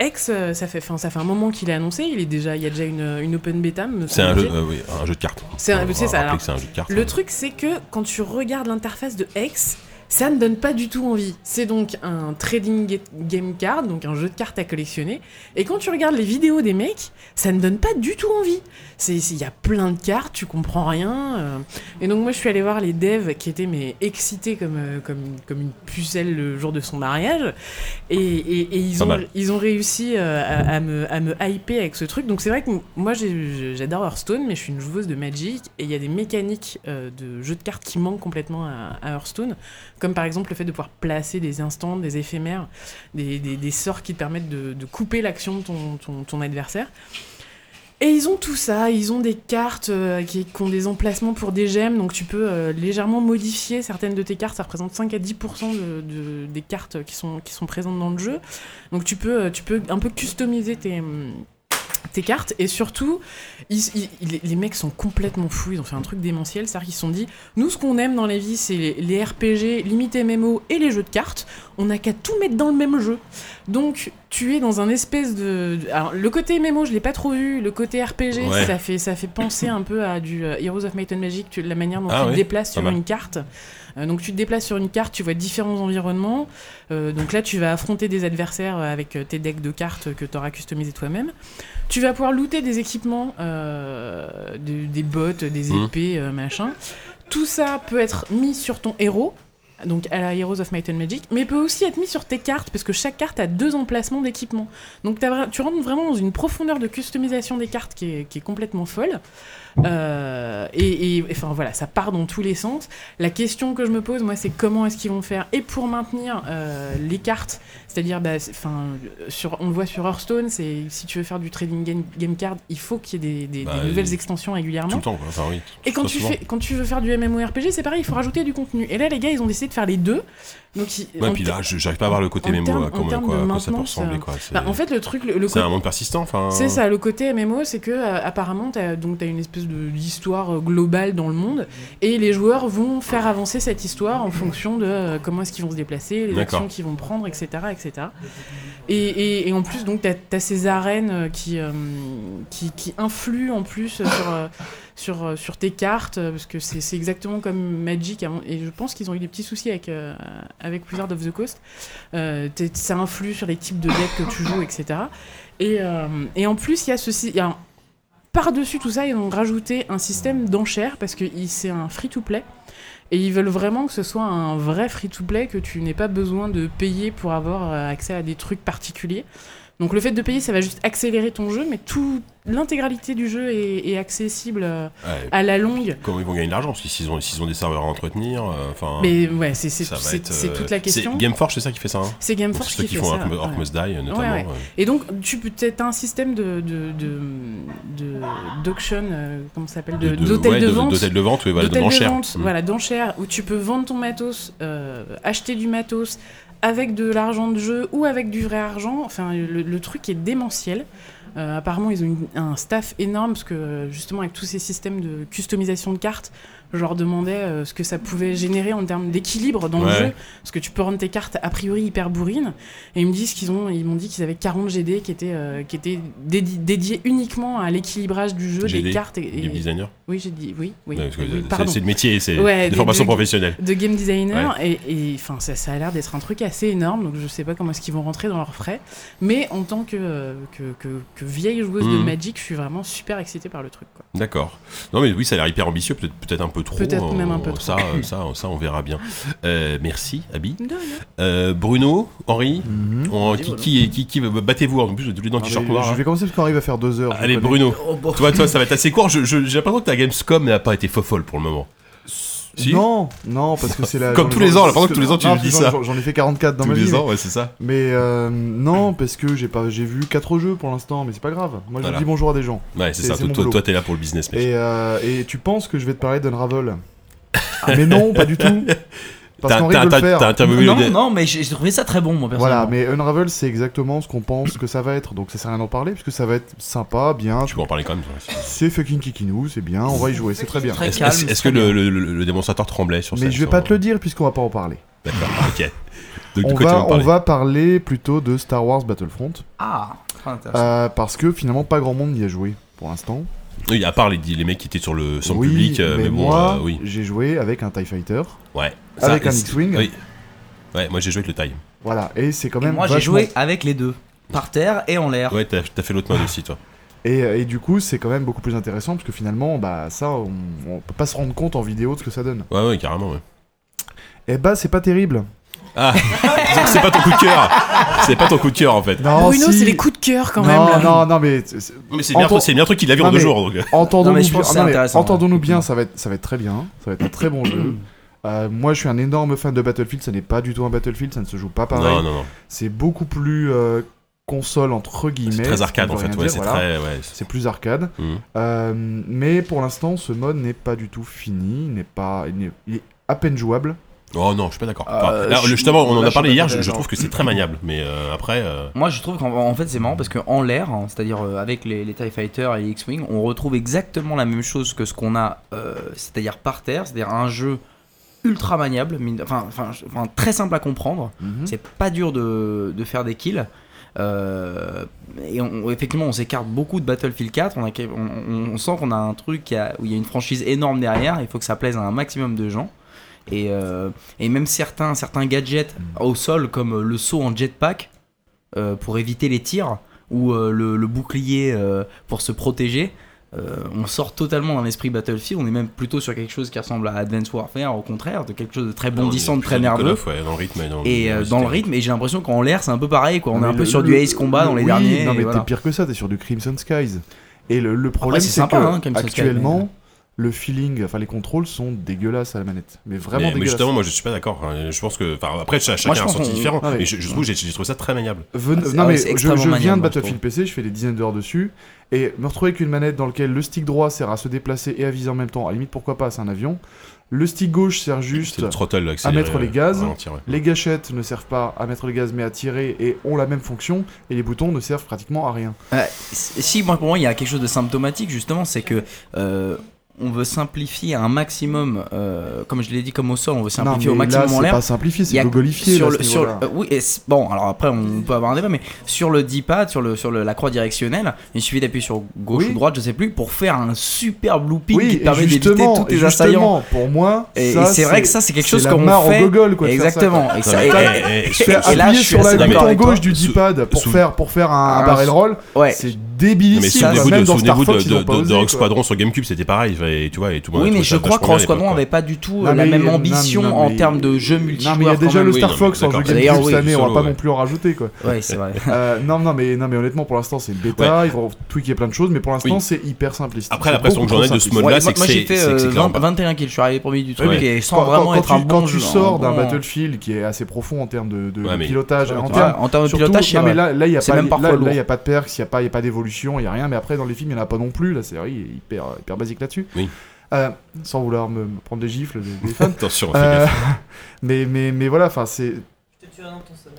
X, euh, ça fait, fin, ça fait un moment qu'il est annoncé, il, est déjà, il y a déjà une, une open beta. C'est un jeu, euh, oui, un jeu de cartes. C'est un- un jeu de cartes. Le truc, c'est que quand tu regardes l'interface de X, ça ne donne pas du tout envie. C'est donc un trading ga- game card, donc un jeu de cartes à collectionner. Et quand tu regardes les vidéos des mecs, ça ne donne pas du tout envie. Il y a plein de cartes, tu comprends rien. euh. Et donc moi, je suis allé voir les devs qui étaient mais excités comme euh, comme comme une pucelle le jour de son mariage. Et, et- et ils ont ils ont réussi euh, à, à me à me hyper avec ce truc. Donc c'est vrai que moi j'adore Hearthstone, mais je suis une joueuse de Magic et il y a des mécaniques de jeu de cartes qui manquent complètement à, à Hearthstone, comme par exemple le fait de pouvoir placer des instants, des éphémères, des, sorts qui te permettent de, couper l'action de ton, adversaire. Et ils ont tout ça, ils ont des cartes euh, qui, ont des emplacements pour des gemmes, donc tu peux euh, légèrement modifier certaines de tes cartes, ça représente 5 à 10% de, de- des cartes qui sont, qui sont présentes dans le jeu. Donc tu peux, euh, tu peux un peu customiser tes, tes cartes, et surtout, ils- ils- ils- les mecs sont complètement fous, ils ont fait un truc démentiel, c'est-à-dire qu'ils se sont dit, nous ce qu'on aime dans la vie c'est les, les RPG, limite MMO et les jeux de cartes, on n'a qu'à tout mettre dans le même jeu. Donc tu es dans un espèce de... Alors le côté MMO je l'ai pas trop vu, le côté RPG Ouais. ça, fait, ça fait penser un peu à du euh, Heroes of Might and Magic, la manière dont Ah tu te déplaces sur mal. une carte. Euh, donc tu te déplaces sur une carte, tu vois différents environnements. Euh, donc là tu vas affronter des adversaires euh, avec tes decks de cartes que tu auras customisé toi-même. Tu vas pouvoir looter des équipements, de- des bottes, des Mhm. épées, machin. Tout ça peut être mis sur ton héros, donc à la Heroes of Might and Magic, mais peut aussi être mis sur tes cartes, parce que chaque carte a deux emplacements d'équipement. Donc tu rentres vraiment dans une profondeur de customisation des cartes qui est, qui est complètement folle. Euh, et, et- enfin voilà, ça part dans tous les sens. La question que je me pose, moi, c'est comment est-ce qu'ils vont faire et pour maintenir euh, les cartes, c'est-à-dire, bah, enfin, sur, on le voit sur Hearthstone, c'est si tu veux faire du trading game, game card, il faut qu'il y ait des, des- Bah, des nouvelles il- extensions Tout régulièrement. le temps, quoi. Enfin, oui. Et quand tu, souvent. fais, quand tu veux faire du MMORPG, c'est pareil, il faut rajouter du contenu. Et là, les gars, ils ont décidé de faire les deux. Donc, Ouais, puis là, j'arrive pas à voir le côté mémo, en comment- quoi, ça peut ressembler, euh, quoi. Bah, en fait, le truc, le, le c'est un monde persistant, enfin. c'est ça, le côté MMO, c'est que euh, apparemment, t'as t'as une espèce d'histoire euh, globale dans le monde, et les joueurs vont faire avancer cette histoire en fonction de euh, comment est-ce qu'ils vont se déplacer, les actions qu'ils vont prendre, etc., etc. Et, et- et en plus, donc t'as as ces arènes euh, qui, euh, qui qui influent en plus sur euh, sur euh, sur tes cartes, euh, parce que c'est exactement comme Magic, et je pense qu'ils ont eu des petits soucis avec euh, avec Wizard of the Coast. Euh, ça influe sur les types de decks que tu joues, etc. Et, euh, et en plus, il y a ceci. Par-dessus tout ça, ils ont rajouté un système d'enchères parce que c'est un free-to-play. Et ils veulent vraiment que ce soit un vrai free-to-play, que tu n'aies pas besoin de payer pour avoir accès à des trucs particuliers. Donc le fait de payer, ça va juste accélérer ton jeu, mais tout l'intégralité du jeu est, est accessible euh, Ouais, à la longue. Comment ils vont gagner de l'argent? Parce que s'ils ont, ont des serveurs à entretenir, euh, enfin. Mais ouais, c'est euh, toute la question. C'est Gameforge, c'est ça qui fait ça. Hein? C'est Gameforge c'est ceux qui qui fait font ça. Orc, ouais. Must Die, notamment. Ouais. Et donc, tu peux peut-être un système de de de de- d'auction, euh, comment ça s'appelle, de- De- de- d'hôtel vente. D'hôtel de vente, oui, voilà, D'hôtel Mm. voilà, d'enchères, où tu peux vendre ton matos, euh, acheter du matos avec de l'argent de jeu ou avec du vrai argent. Enfin, le, truc est démentiel. Euh, apparemment, ils ont un staff énorme parce que justement, avec tous ces systèmes de customisation de cartes, je leur demandais euh, ce que ça pouvait générer en termes d'équilibre dans le Ouais. jeu. Parce que tu peux rendre tes cartes a priori hyper bourrines. Et ils me disent qu'ils ont, ils m'ont dit qu'ils avaient 40 GD qui étaient, euh, qui étaient dédi- dédiés uniquement à l'équilibrage du jeu, GD, des cartes. Et, et- Game designer Oui, j'ai dit oui. Ouais, c'est- le métier, c'est Ouais, formations des- professionnelles. de game designer et et, enfin ça, ça a l'air d'être un truc assez énorme donc je sais pas comment est-ce qu'ils vont rentrer dans leurs frais mais en tant que euh, que, que, que vieille joueuse de Mhm. Magic je suis vraiment super excitée par le truc. D'accord. Non mais oui, ça a l'air hyper ambitieux, peut-être peut-être un peu trop. Peut-être euh, même un peu trop. Ça, euh, ça, ça, on verra bien. Euh, merci, Abby. Euh, Bruno, Henri, Mhm. on- qui, qui, qui, qui- battez-vous En plus, tous les deux en Ah, t-shirt mais noir. Je hein. vais commencer parce qu'on arrive à faire deux heures. Allez. Bruno. Oh, bon. Toi, toi, ça va être assez court. J'ai l'impression que ta Gamescom n'a pas été fofolle pour le moment. Si Non, non, parce que c'est la. Comme tous les ans, là, pendant que tous les ans, tu non, dis j'en- ça. J'en ai fait 44 dans Tous ma les vie. ans, ouais, c'est ça. Mais euh, non, parce que j'ai pas, j'ai vu 4 jeux pour l'instant, mais c'est pas grave. Moi, je dis bonjour à des gens. Ouais, c'est ça. mon toi, toi, t'es là pour le business, mec. Et, euh, et tu penses que je vais te parler d'Unravel? Mais non, pas du tout. Parce T'as qu'Henri t'as- veut le t'as- faire. t'as interviewé non, mais j'ai j'ai trouvé ça très bon, moi, Voilà, personnellement. mais Unravel, c'est exactement ce qu'on pense que ça va être. Donc ça sert à rien d'en parler, puisque ça va être sympa, bien. Tu peux en parler quand même. toi. C'est fucking Kikinou, c'est bien, on va y jouer, c'est très bien. Très Est-ce calme, est-ce- est-ce c'est que très le, le- le- le démonstrateur tremblait sur Mais scène je vais pas te le dire, puisqu'on va pas en parler. D'accord, ok. Donc, de On quoi tu vas va, me on parler va parler plutôt de Star Wars Battlefront. Ah, très intéressant. Euh, parce que finalement, pas grand monde y a joué pour l'instant. Oui, à part les, les mecs qui étaient sur le oui, public, euh, mais, mais, bon, moi, euh, oui. j'ai joué avec un TIE Fighter. Ouais. avec un X-Wing. Oui. Ouais, moi j'ai joué avec le taille. Voilà, et c'est quand Et même. moi, j'ai joué avec les deux. Par terre et en l'air. Ouais, t'as t'as fait l'autre mode aussi, toi. Et, et du coup, c'est quand même beaucoup plus intéressant parce que finalement, bah ça, on, on peut pas se rendre compte en vidéo de ce que ça donne. Ouais, ouais, carrément, ouais. Et bah, c'est pas terrible. Ah, c'est pas ton coup de cœur. C'est pas ton coup de cœur en fait. Non, Bruno si- c'est les coups de cœur quand non, même là. Non, non, mais c'est- c'est- Mais c'est bien, Entends- c'est bien un truc qu'il a vu en deux jours. Donc. entendons-nous bien. entendons-nous ça va être, ça va être très bien. Ça va être un très bon jeu. Euh, moi, je suis un énorme fan de Battlefield. Ça n'est pas du tout un Battlefield. Ça ne se joue pas pareil. Non, non, non. C'est beaucoup plus euh, console entre guillemets. C'est très arcade en fait, ouais, c'est voilà. très. Ouais, C'est plus arcade. Mhm. Euh, mais pour l'instant, ce mode n'est pas du tout fini. Il n'est pas, il est à peine jouable. Oh non, je suis pas d'accord. Euh, Enfin, justement, on en a parlé suis hier, pas je, trouve que c'est très maniable. Mais euh, après. euh, Moi, je trouve qu'en en fait, c'est marrant parce qu'en l'air, hein, c'est-à-dire avec les, les TIE Fighters et les X-Wing, on retrouve exactement la même chose que ce qu'on a, euh, c'est-à-dire par terre, c'est-à-dire un jeu ultra maniable, enfin, enfin, je- enfin, très simple à comprendre. Mhm. C'est pas dur de, de faire des kills. Euh, et on- effectivement, on s'écarte beaucoup de Battlefield 4. On, a, on, on sent qu'on a un truc a- où il y a une franchise énorme derrière. Il faut que ça plaise à un maximum de gens. Et, euh, et même certains, certains gadgets au sol, comme le saut en jetpack euh, pour éviter les tirs, ou euh, le, le bouclier euh, pour se protéger. euh, on sort totalement d'un esprit Battlefield, on est même plutôt sur quelque chose qui ressemble à Advanced Warfare, au contraire, de quelque chose de très bondissant, de très dans nerveux. Call of, ouais, dans le rythme et dans, Et euh, dans le rythme, et j'ai l'impression qu'en l'air c'est un peu pareil, quoi. On est un peu le- sur du Ace Combat dans les oui, derniers. Non, mais voilà. t'es pire que ça, t'es sur du Crimson Skies. Et le, le problème, c'est que hein, actuellement, mais- le feeling, enfin les contrôles sont dégueulasses à la manette. Mais vraiment mais, mais dégueulasses. justement, moi je suis pas d'accord. Je pense que. Enfin, après, Moi, chacun je a un qu'on- différent. Ah, mais- Mais je, je trouve j'ai j'ai trouvé ça très maniable. Ven- Ah, non mais je, je viens maniable, de moi, Battlefield PC, je fais des dizaines d'heures dessus, et me retrouver avec une manette dans laquelle le stick droit sert à se déplacer et à viser en même temps, à la limite pourquoi pas, c'est un avion. Le stick gauche sert juste, accéléré, mettre les gaz. ralentir, ouais. les gâchettes ne servent pas à mettre les gaz mais à tirer et ont la même fonction, et les boutons ne servent pratiquement à rien. Euh, si, moi, pour moi, il y a quelque chose de symptomatique, justement, c'est que. euh, on veut simplifier un maximum, euh, comme je l'ai dit, comme au sol, on veut simplifier non, au mais là maximum en c'est l'air. pas simplifié, c'est gogolifié sur là, le, à ce sur le- niveau-là. euh, oui, et bon, alors après on peut avoir un débat, mais sur le D-pad, sur, le, sur le, la croix directionnelle, il suffit d'appuyer sur gauche Oui. ou droite, je sais plus, pour faire un super looping Oui, qui te permet d'éviter tous tes assaillants. pour moi, Et, c'est vrai que ça, c'est quelque chose qu'on fait. au gogol, quoi, Exactement. et, ça- et- mais, et- là, je suis sur la bouton gauche du D-pad pour faire, pour faire un, barrel roll, c'est mais débilissime. Star souvenez-vous de, Rogue. Squadron sur GameCube, c'était pareil. Et Tu vois, et tout Oui, a mais je crois que Cross Squadron l'époque, avait pas du tout Non, euh, la même non, ambition non, en mais- termes de jeu Non, multijoueur. mais il y a déjà le Star non, Fox en jeu cette oui, année, on va pas ouais. non plus en rajouter quoi. Ouais, c'est vrai. Euh, non, non, mais, non, mais honnêtement, pour l'instant, c'est le bêta, ils vont tweaker plein de choses, mais pour l'instant, Oui. c'est hyper simpliste. Après, l'impression beaucoup que j'en ai de ce mode-là, c'est que moi, c'est j'ai fait c'est- euh, c'est 20 clairement pas- 21 kills, je suis arrivé premier du truc et sans vraiment être un bon quand tu sors un d'un Battlefield qui est assez profond en termes de, pilotage, Ouais, en termes de pilotage, c'est non, mais vrai. là, là, il y a pas, il y a pas de perks, il y a pas, il y a pas d'évolution, il y a rien. Mais après, dans les films, il y en a pas non plus. Là, c'est vrai, il est hyper, hyper basique là-dessus. Oui. Euh, sans vouloir me, me prendre des gifles des, des fans. Attention, Euh, mais, mais, mais voilà, enfin, c'est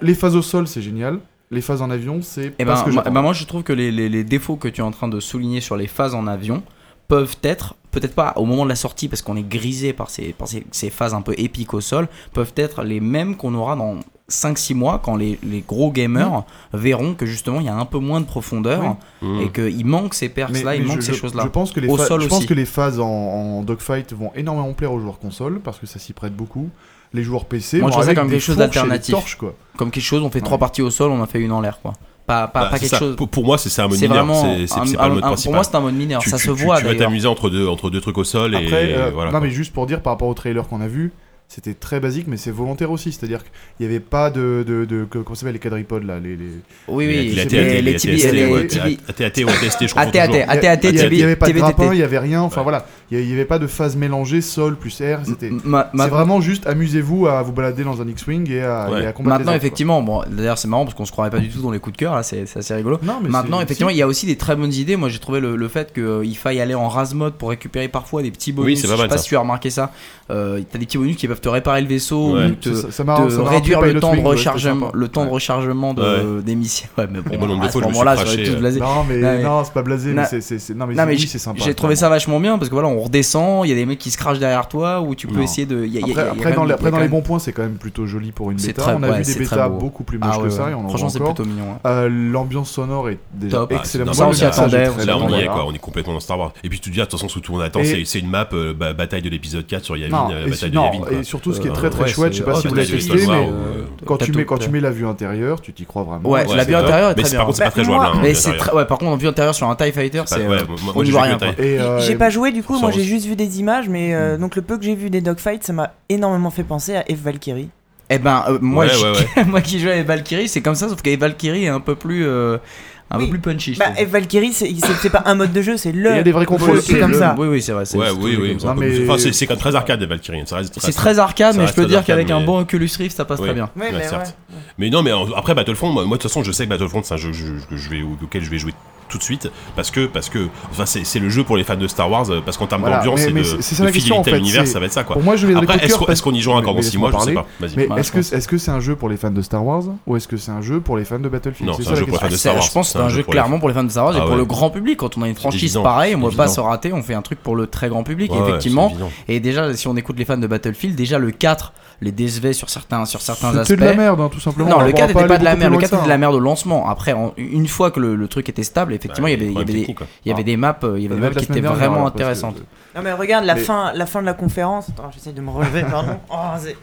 les phases au sol, c'est génial. Les phases en avion, c'est Eh pas ben, j'attends. ben, moi, je trouve que les, les- les défauts que tu es en train de souligner sur les phases en avion peuvent être, peut-être pas au moment de la sortie parce qu'on est grisé par ces, par ces, ces phases un peu épiques au sol, peuvent être les mêmes qu'on aura dans 5-6 mois quand les, les gros gamers verront que justement il y a un peu moins de profondeur Mmh. et qu'il manque ces perks là, Mais- il manque je- ces je- choses là. Je pense que les, Au phases- sol je pense aussi. que les phases en, en dogfight vont énormément plaire aux joueurs console parce que ça s'y prête beaucoup. Les joueurs PC, Moi, je vois ça avec comme quelque chose d'alternatif. Comme quelque chose, on fait Ouais. trois parties au sol, on en fait une en l'air quoi. Pas, pas, Bah, pas quelque ça. chose. Pour, pour moi, c'est un mode mineur. C'est pas le mode un- principal. pour moi, c'est un mode mineur. Tu- ça tu- se tu- voit Tu vas t'amuser entre deux, entre deux trucs au sol et Après, euh, voilà. non quoi. mais juste pour dire par rapport au trailer qu'on a vu, c'était très basique, mais c'est volontaire aussi. C'est-à-dire qu'il n'y avait pas de, de, de, comment ça s'appelle les quadripodes là, les, les... Oui, Les- oui. les AT, les- les les tibi- ATST, les ouais, tibi- AT, ou ATST, je crois. AT, AT, toujours. AT, AT, il n'y avait, il y avait pas de grappin, il y avait rien. Enfin voilà, il n'y avait pas de phase mélangée sol plus air. C'était c'est vraiment juste amusez-vous à vous balader dans un X-wing et à, combattre Maintenant, effectivement, bon, d'ailleurs, c'est marrant parce qu'on se croirait pas du tout dans les coups de cœur, là, c'est c'est assez rigolo. Maintenant, effectivement, il y a aussi des très bonnes idées. Moi, j'ai trouvé le, le fait qu'il faille aller en rase mode pour récupérer parfois des petits bonus. Oui, c'est pas Je sais mal, pas si tu as remarqué ça. Euh, T'as des petits bonus qui peuvent te réparer le vaisseau Ouais. ou te, ça- ça m'a- te ça m'a réduire le temps de Wing, ouais, c'était rechargement, le temps de rechargement de, des missiles. Ouais, mais bon, de à ce moment-là, blasé. Non, mais Non, mais- non, c'est pas blasé, Non. mais c'est- non, mais c'est- sympa. j'ai trouvé ça vachement bien parce que voilà, on redescend, il y a des mecs qui se crachent derrière toi ou tu peux Non. essayer de. Après, dans, les, il y a après, dans quand les même- bons points, c'est quand même plutôt joli pour une bêta. on a vu des bêtas beau. beaucoup plus moches Ah que ça ouais. et on en Franchement, c'est plutôt mignon. Euh, L'ambiance sonore est déjà Top. excellente. Ah, Ça, on s'y attendait, on Là, y est, quoi. On est complètement dans Star Wars. Et puis, tu te dis, attention, sous tout on attend, c'est une map ba- bataille de l'épisode 4 sur Yavin, bataille de Yavin. Surtout ce qui est Euh, très très ouais, chouette, je sais pas oh, si vous l'avez testé, mais euh, quand tu, mets, quand tu mets la vue intérieure, tu t'y crois vraiment. Ouais, Ouais, la vue intérieure est très c'est- bien. par contre, c'est pas très jouable. hein, Mais c'est. Ouais, par contre, en vue intérieure sur un TIE Fighter, c'est. ouais, euh, on moi, y j'ai voit rien, euh, J'ai pas joué du coup, moi j'ai juste vu des images, mais Mm. euh, donc le peu que j'ai vu des dogfights, ça m'a énormément fait penser à Eve Valkyrie. Eh ben, euh, moi, Ouais, je- ouais, moi qui joue avec Valkyrie, c'est comme ça, sauf qu'avec Valkyrie est un peu plus. euh, un Oui. peu plus punchy. je Bah, et Valkyrie, c'est pas un mode de jeu, c'est Il y a le. des vrais contrôles. c'est comme le- ça. Oui, oui, c'est vrai. c'est- Ouais, oui, oui. comme mais- Enfin, c'est même très arcade, les Valkyrie. Ça reste C'est très arcade, mais je peux dire qu'avec un bon Oculus Rift, ça passe très bien. Ouais, mais certes. Mais non, mais après Battlefront, moi, de toute façon, je sais que Battlefront, c'est un jeu que je, que je vais, auquel je vais jouer tout de suite parce que parce que enfin c'est c'est le jeu pour les fans de Star Wars euh, parce qu'en termes Voilà, d'ambiance mais- et de, de la question, fidélité en à fait, l'univers ça va être ça quoi. Pour moi, je vais après est-ce qu'on parce- est-ce qu'on y joue encore dans 6 mois je sais pas. Vas-y. Mais Ouais, est-ce que est-ce que c'est un jeu pour les fans de Star Wars ou est-ce que c'est un jeu pour les fans de Battlefield? Non, c'est un jeu pour les fans de Star Wars, je pense que c'est un jeu clairement pour les fans de Star Wars et Ah pour le grand public. Quand on a une franchise pareille, on c'est va pas se rater, on fait un truc pour le très grand public, effectivement. Et déjà, si on écoute les fans de Battlefield, déjà le 4 les décevait sur certains, sur certains aspects. C'était de la merde, hein, tout simplement. Non, On le va 4 pas n'était pas de la merde, le plus 4 loin était de la merde au lancement. Après, une fois que le, le truc était stable, effectivement, il y avait, il y avait des, techniques, quoi. il y avait des maps, euh, il y avait des va maps qui étaient dernière, vraiment intéressantes. Non mais regarde la Mais- fin, la fin de la conférence. Attends, j'essaie de me relever, pardon. Oh, c'est-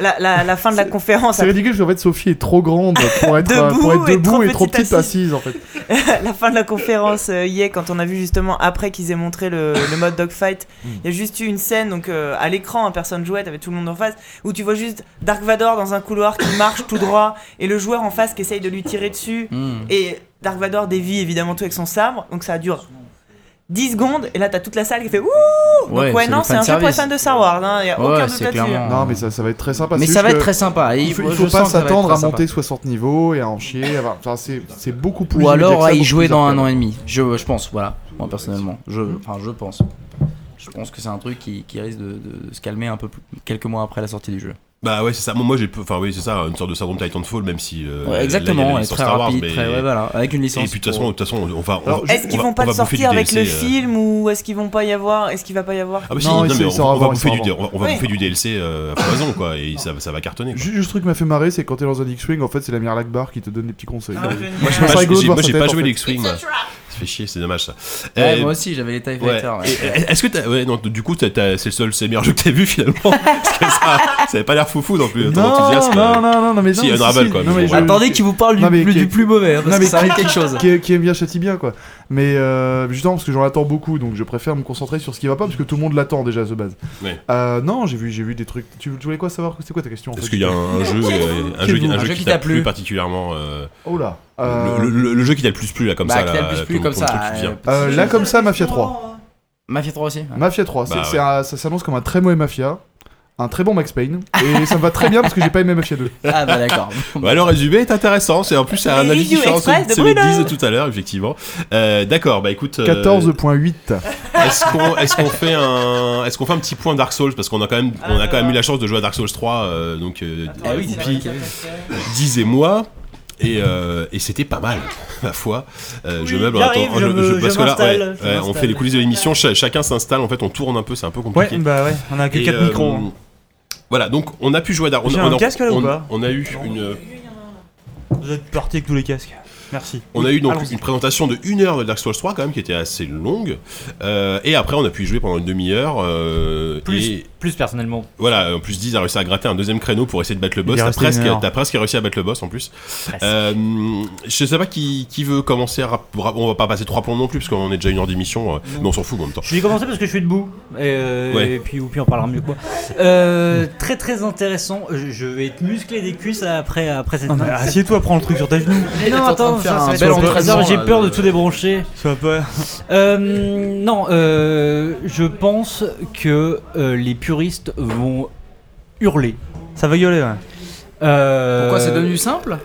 la, la, la fin de la conférence, C'est ridicule qu'en fait Sophie est trop grande pour être, Debout pour être et debout trop et trop petite assise en fait. la fin de la conférence euh, hier, quand on a vu justement après qu'ils aient montré le, le mode dogfight, Hmm. il y a juste eu une scène donc euh, à l'écran, hein, personne jouait, t'avais tout le monde en face, où tu vois juste Dark Vador dans un couloir qui marche tout droit et le joueur en face qui essaye de lui tirer dessus Hmm. et Dark Vador dévie évidemment tout avec son sabre, donc ça dure 10 secondes et là t'as toute la salle qui fait. Donc ouais, Ouais, non, c'est un jeu pour les fans de Star Wars, hein, y a Ouais, aucun doute là-dessus. Non mais ça, ça va être très sympa. Mais ça va être très sympa. Il faut, il faut pas s'attendre à monter 60 niveaux et à en chier. Enfin, c'est beaucoup plus. Ou alors à y jouer dans un an et demi. Je, je pense, voilà. Moi personnellement, je, enfin, je pense. Je pense que c'est un truc qui, qui risque de, de- de se calmer un peu plus, quelques mois après la sortie du jeu. Bah ouais c'est ça moi moi, j'ai enfin oui c'est ça une sorte de syndrome Titanfall même si euh, là, Ouais, a exactement, et licence très Star Wars, rapide, mais- très, ouais, voilà, avec une et licence. puis de toute façon pour- de toute façon on va on Alors, va- Est-ce qu'ils on va- vont pas du sortir avec le DLC, euh. film ou est-ce qu'ils vont pas y avoir Est-ce qu'il va pas y avoir ah bah si Non, mais on, va bouffer du voir. on va- on va Oui. bouffer du DLC euh, à foison quoi et ça ça va cartonner quoi. Juste le truc qui m'a fait marrer, c'est quand t'es dans un X-Wing, en fait, c'est la Mire Lakbar qui te donne des petits conseils. moi j'ai pas- voir moi, j'ai pas joué l'X-Wing. Ça fait chier c'est dommage ça Ouais, Euh, moi aussi, j'avais les TIE Ouais. Fighter. ouais. Est-ce que t'as- ouais non du coup c'est le seul c'est le meilleur jeu que t'as vu finalement? Parce que ça ça avait pas l'air foufou non plus ton Non, enthousiasme non, non, non, non, mais Si, non, Unravel, quoi, Non, mais mais bon, je- Attendez qu'il vous parle du, Non, mais plus, qui- du plus mauvais, hein, parce Non, que mais ça arrive quelque chose. qui, qui aime bien châtie bien quoi. Mais euh, justement parce que j'en attends beaucoup donc je préfère me concentrer sur ce qui va pas parce que tout le monde l'attend déjà à ce base. Ouais. Euh, non j'ai vu j'ai vu des trucs. Tu, tu voulais quoi savoir? C'est quoi ta question Est-ce qu'il y a un, un jeu, euh, un jeu, qui- t'a plu? particulièrement euh, Oh là. Le, Euh, le- le- le jeu qui t'a le plus plu là comme Bah, ça qui t'a là, le plus plu comme ça. euh, euh, là comme ça Mafia 3. Mafia 3 aussi. ouais. Mafia 3, c'est, Bah, un- ça s'annonce comme un très mauvais Mafia. Un très bon Max Payne. Et ça me va très bien parce que j'ai pas aimé Mafia 2. Ah bah d'accord. Ouais, le résumé est intéressant, c'est en plus c'est un avis différent de c'est ce que disent tout à l'heure effectivement. Euh, D'accord, bah écoute. euh, 14.8. Est-ce qu'on est-ce qu'on fait un est-ce qu'on fait un petit point Dark Souls? Parce qu'on a quand même on a quand même eu la chance de jouer à Dark Souls 3 euh, donc euh, Ah oui, Whoopi, vrai Diz et moi. Et, euh, et c'était pas mal, ma foi. Euh, je meuble, je me- parce je que là, ouais, ouais, on fait les coulisses de l'émission, cha- chacun s'installe, en fait, on tourne un peu, c'est un peu Ouais, compliqué. bah ouais, on a que Et, 4 euh, micros. hein. Voilà, donc on a pu jouer à Dark J'ai on, un on- casque, là, ou on- pas on a eu une, Vous êtes partis avec tous les casques. Merci. On a eu donc une présentation de 1 heure de Dark Souls 3 quand même qui était assez longue. Euh, et après on a pu y jouer pendant une demi-heure. euh, Plus, Et plus personnellement. voilà, en plus Diz a réussi à gratter un deuxième créneau pour essayer de battre le boss. T'as presque, réussi à battre le boss en plus. Euh, je sais pas qui, qui veut commencer à... On va pas passer trois plombs non plus parce qu'on est déjà une heure d'émission. euh, mais on s'en fout en même temps. Je vais commencer parce que je suis debout. Et, euh, Ouais. et puis, ou puis on parlera mieux. Euh, très très intéressant. Je, je vais être musclé des cuisses après, après cette. Mais Assieds-toi, prends le truc sur ta genou. Mais non, en train de faire ça, ça un va bel J'ai peur de tout débrancher. Sois pas. Euh, non, euh, je pense que euh, les puristes vont hurler. Ça va gueuler, ouais. Euh, Pourquoi c'est devenu simple?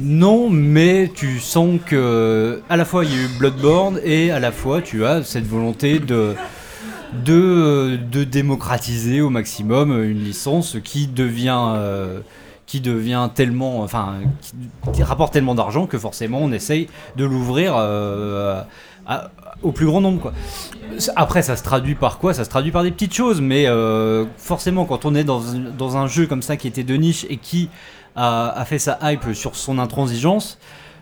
Non, mais tu sens que à la fois il y a eu Bloodborne et à la fois tu as cette volonté de de, de démocratiser au maximum une licence qui devient euh, qui devient tellement enfin qui, rapporte tellement d'argent que forcément on essaye de l'ouvrir euh, au plus grand nombre. Après ça se traduit par quoi? Ça se traduit par des petites choses mais euh, forcément quand on est dans, un- jeu comme ça qui était de niche et qui a fait sa hype sur son intransigeance.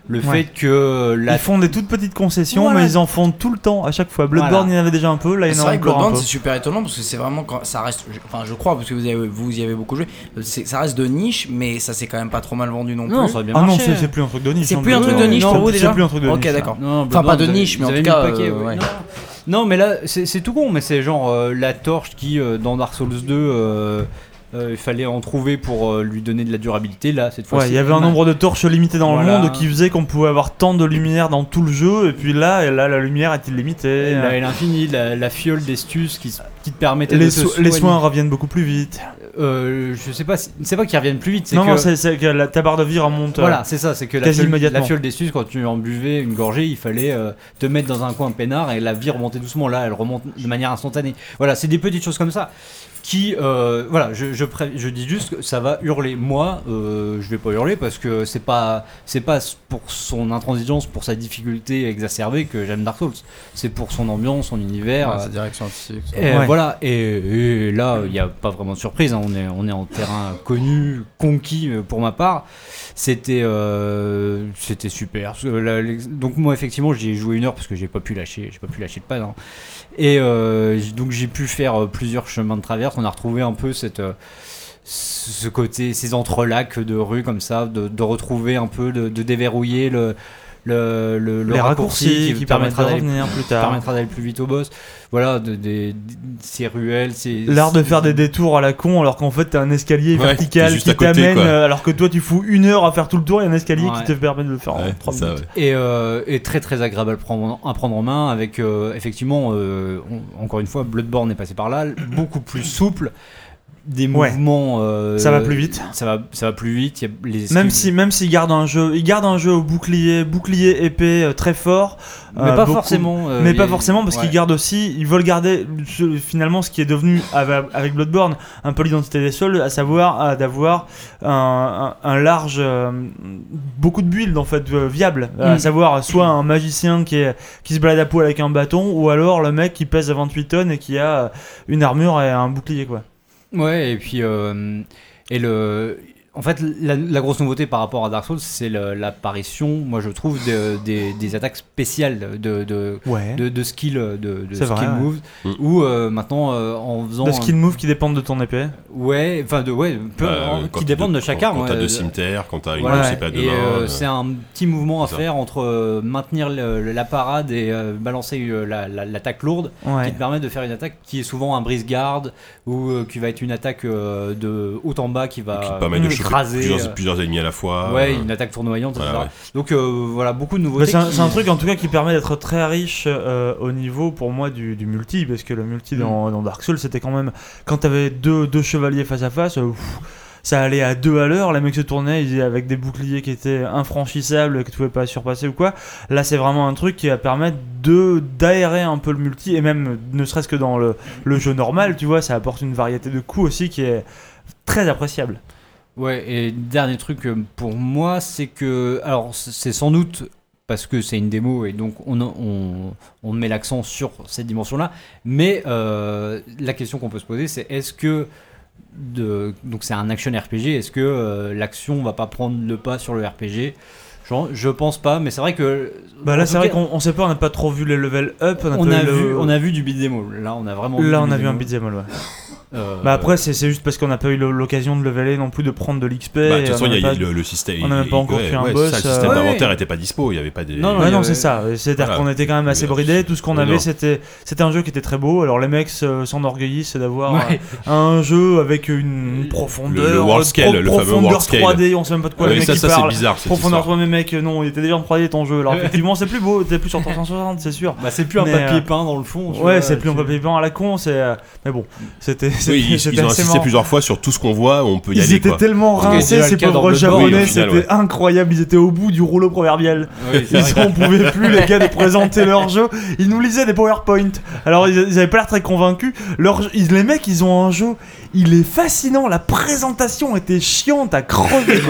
Le Ouais. fait que la Ils font des toutes petites concessions, Voilà. mais ils en font tout le temps, à chaque fois. Bloodborne, Voilà. il y en avait déjà un peu, là, il y C'est en a encore un Bloodborne peu. c'est super étonnant parce que c'est vraiment quand ça reste enfin je crois parce que vous, avez, vous y avez beaucoup joué c'est- ça reste de niche mais ça s'est quand même pas trop mal vendu non plus. non, ça a bien Ah non, marché. c'est c'est plus un truc de niche. C'est hein, plus un truc de niche pour vous, c'est déjà plus un truc de Ok, niche. ça. d'accord. Enfin, pas de niche, mais vous en avez tout cas, euh. Non. Non, mais là, c'est c'est tout con, mais c'est genre euh, la torche qui, euh, dans Dark Souls 2, euh, euh, il fallait en trouver pour euh, lui donner de la durabilité. Là, cette fois Ouais, il y avait un nombre de torches limité dans Voilà. le monde qui faisait qu'on pouvait avoir tant de lumière dans tout le jeu, et puis là, et là la lumière est illimitée. La, l'infini, la, la fiole d'estus qui, qui te permettait Les, de so- les soins reviennent beaucoup plus vite. Euh, je sais pas, si- c'est pas qu'ils reviennent plus vite, c'est Non, que non, c'est c'est que la, ta barre de vie remonte. euh, Voilà, c'est ça, c'est que la quasi fiole, immédiatement. la fiole d'estus, quand tu en buvais une gorgée, il fallait euh, te mettre dans un coin peinard et la vie remontait doucement. Là, elle remonte de manière instantanée. Voilà, c'est des petites choses comme ça qui, euh, voilà, je, je, pré- je dis juste que ça va hurler. Moi, euh, je vais pas hurler parce que c'est pas, c'est pas pour son intransigeance, pour sa difficulté exacerbée que j'aime Dark Souls. C'est pour son ambiance, son univers. Ouais, euh, sa direction artistique. et Ouais. voilà, et, et là, il n'y a pas vraiment de surprise, hein, on, est, on est en terrain connu, conquis euh, pour ma part. C'était euh, c'était super. Donc moi, effectivement, j'y ai joué une heure parce que j'ai pas pu lâcher, j'ai pas pu lâcher le pad. hein. Et euh, donc j'ai pu faire euh, plusieurs chemins de traverse. On a retrouvé un peu cette euh, ce côté, ces entrelacs de rue comme ça, de, retrouver un peu, de déverrouiller le, le, le, le les raccourcis qui, permettra d'aller plus tard. permettra d'aller plus vite au boss. Voilà, de, ces ruelles. L'art de faire des détours à la con alors qu'en fait t'as un escalier Ouais, vertical qui t'amène euh, alors que toi tu fous une heure à faire tout le tour et un escalier qui te permet de le faire en Ouais, 3 ça, minutes. ouais. Et, euh, et très très agréable à prendre, à prendre en main avec euh, effectivement euh, on- encore une fois Bloodborne est passé par là beaucoup plus souple des Ouais. mouvements euh, Ça va plus vite. ça va ça va plus vite y a les Même si même s'il garde un jeu, il garde un jeu au bouclier, bouclier épée euh, très fort. mais euh, pas beaucoup- forcément euh, mais pas a- forcément parce ouais. qu'ils gardent aussi, ils veulent garder finalement ce qui est devenu avec Bloodborne un peu l'identité des sols, à savoir euh, d'avoir un, un- un large, euh, beaucoup de builds en fait euh, viables, à Mm. savoir soit un magicien qui, est, qui se balade à poil avec un bâton, ou alors le mec qui pèse 28 tonnes et qui a euh, une armure et un bouclier quoi. Ouais, et puis euh, et le en fait la, la grosse nouveauté par rapport à Dark Souls, c'est l'apparition, moi je trouve de- des, des attaques spéciales de de, Ouais. de, de skill de, skill vrai, moves Mm. où euh, maintenant euh, en faisant De un- skill moves qui dépendent de ton épée. ouais enfin de ouais peu- Euh, en- quand qui dépendent de quand- chacun Quand ouais, t'as de- deux cimetières, quand t'as une Voilà. c'est pas deux euh, c'est un petit mouvement à faire entre euh, maintenir le- le- la parade et euh, balancer euh, la- la- l'attaque lourde qui te permet de faire une attaque qui est souvent un brise-garde ou euh, qui va être une attaque euh, de haut en bas qui va qui te permet de écraser euh, plusieurs, plusieurs ennemis à la fois. ouais euh, une attaque tournoyante voilà, etc. ouais. donc euh, voilà beaucoup de Bah, nouveautés c'est un, qui- c'est un truc en tout cas qui permet d'être très riche euh, au niveau pour moi du, du multi parce que le multi dans, dans Dark Souls c'était quand même quand t'avais deux, deux chevaliers face à face pff, ça allait à deux à l'heure les mecs se tournaient avec des boucliers qui étaient infranchissables que tu pouvais pas surpasser ou quoi là c'est vraiment un truc qui va permettre de d'aérer un peu le multi et même ne serait-ce que dans le, le jeu normal tu vois ça apporte une variété de coups aussi qui est très appréciable Ouais, et dernier truc euh, pour moi, c'est que. Alors, c'est sans doute parce que c'est une démo et donc on, on, on met l'accent sur cette dimension-là. Mais euh, la question qu'on peut se poser, c'est est-ce que. De, donc, c'est un action RPG, est-ce que euh, l'action va pas prendre le pas sur le RPG Genre, Je pense pas, mais c'est vrai que. bah là c'est vrai qu'on on sait pas on n'a pas trop vu les level up on a, on a, le- vu, on a vu du beat'em all. Là, on a vraiment là du on a vu un beat'em all ouais. Euh, Bah après, c'est c'est juste parce qu'on n'a pas eu l'occasion de leveler non plus, de prendre de l'XP. Bah, de toute façon, on il y a le, le système. on a même pas encore ouais, fait un ouais, boss, ça, le euh, système d'inventaire ouais. était pas dispo, il y avait pas des. Non, non, Ouais, il y non, avait- c'est ça. C'est-à-dire Voilà. qu'on était quand même assez bridé. Tout ce qu'on avait, c'était c'était un jeu qui était très beau. Alors les mecs se- s'enorgueillissent d'avoir Ouais. euh, un jeu avec une profondeur, Le- le world euh, scale, le fameux profondeur world scale. 3D. On sait même pas de quoi Ouais, les mecs parlent. bizarre. Profondeur histoire. 3D, mais mec, non, il était déjà en 3D ton jeu. Alors effectivement, c'est plus beau, t'es plus sur 360, c'est sûr. Bah, c'est plus un papier euh, peint dans le fond. Ouais, c'est plus un papier peint à la con, c'est. euh, Mais bon, c'était Oui, ils, ils ont insisté marrant. plusieurs fois sur tout ce qu'on voit, on peut y Ils aller étaient quoi. tellement rincés, ces pauvres japonais, c'était incroyable. Ils étaient au bout du rouleau proverbial. Oui, Ils vrai. en pouvaient plus, les gars, de présenter leur jeu. Ils nous lisaient des PowerPoint. Alors, ils, ils avaient pas l'air très convaincus. Leur, ils- les mecs, ils ont un jeu. Il est fascinant. La présentation était chiante à crever.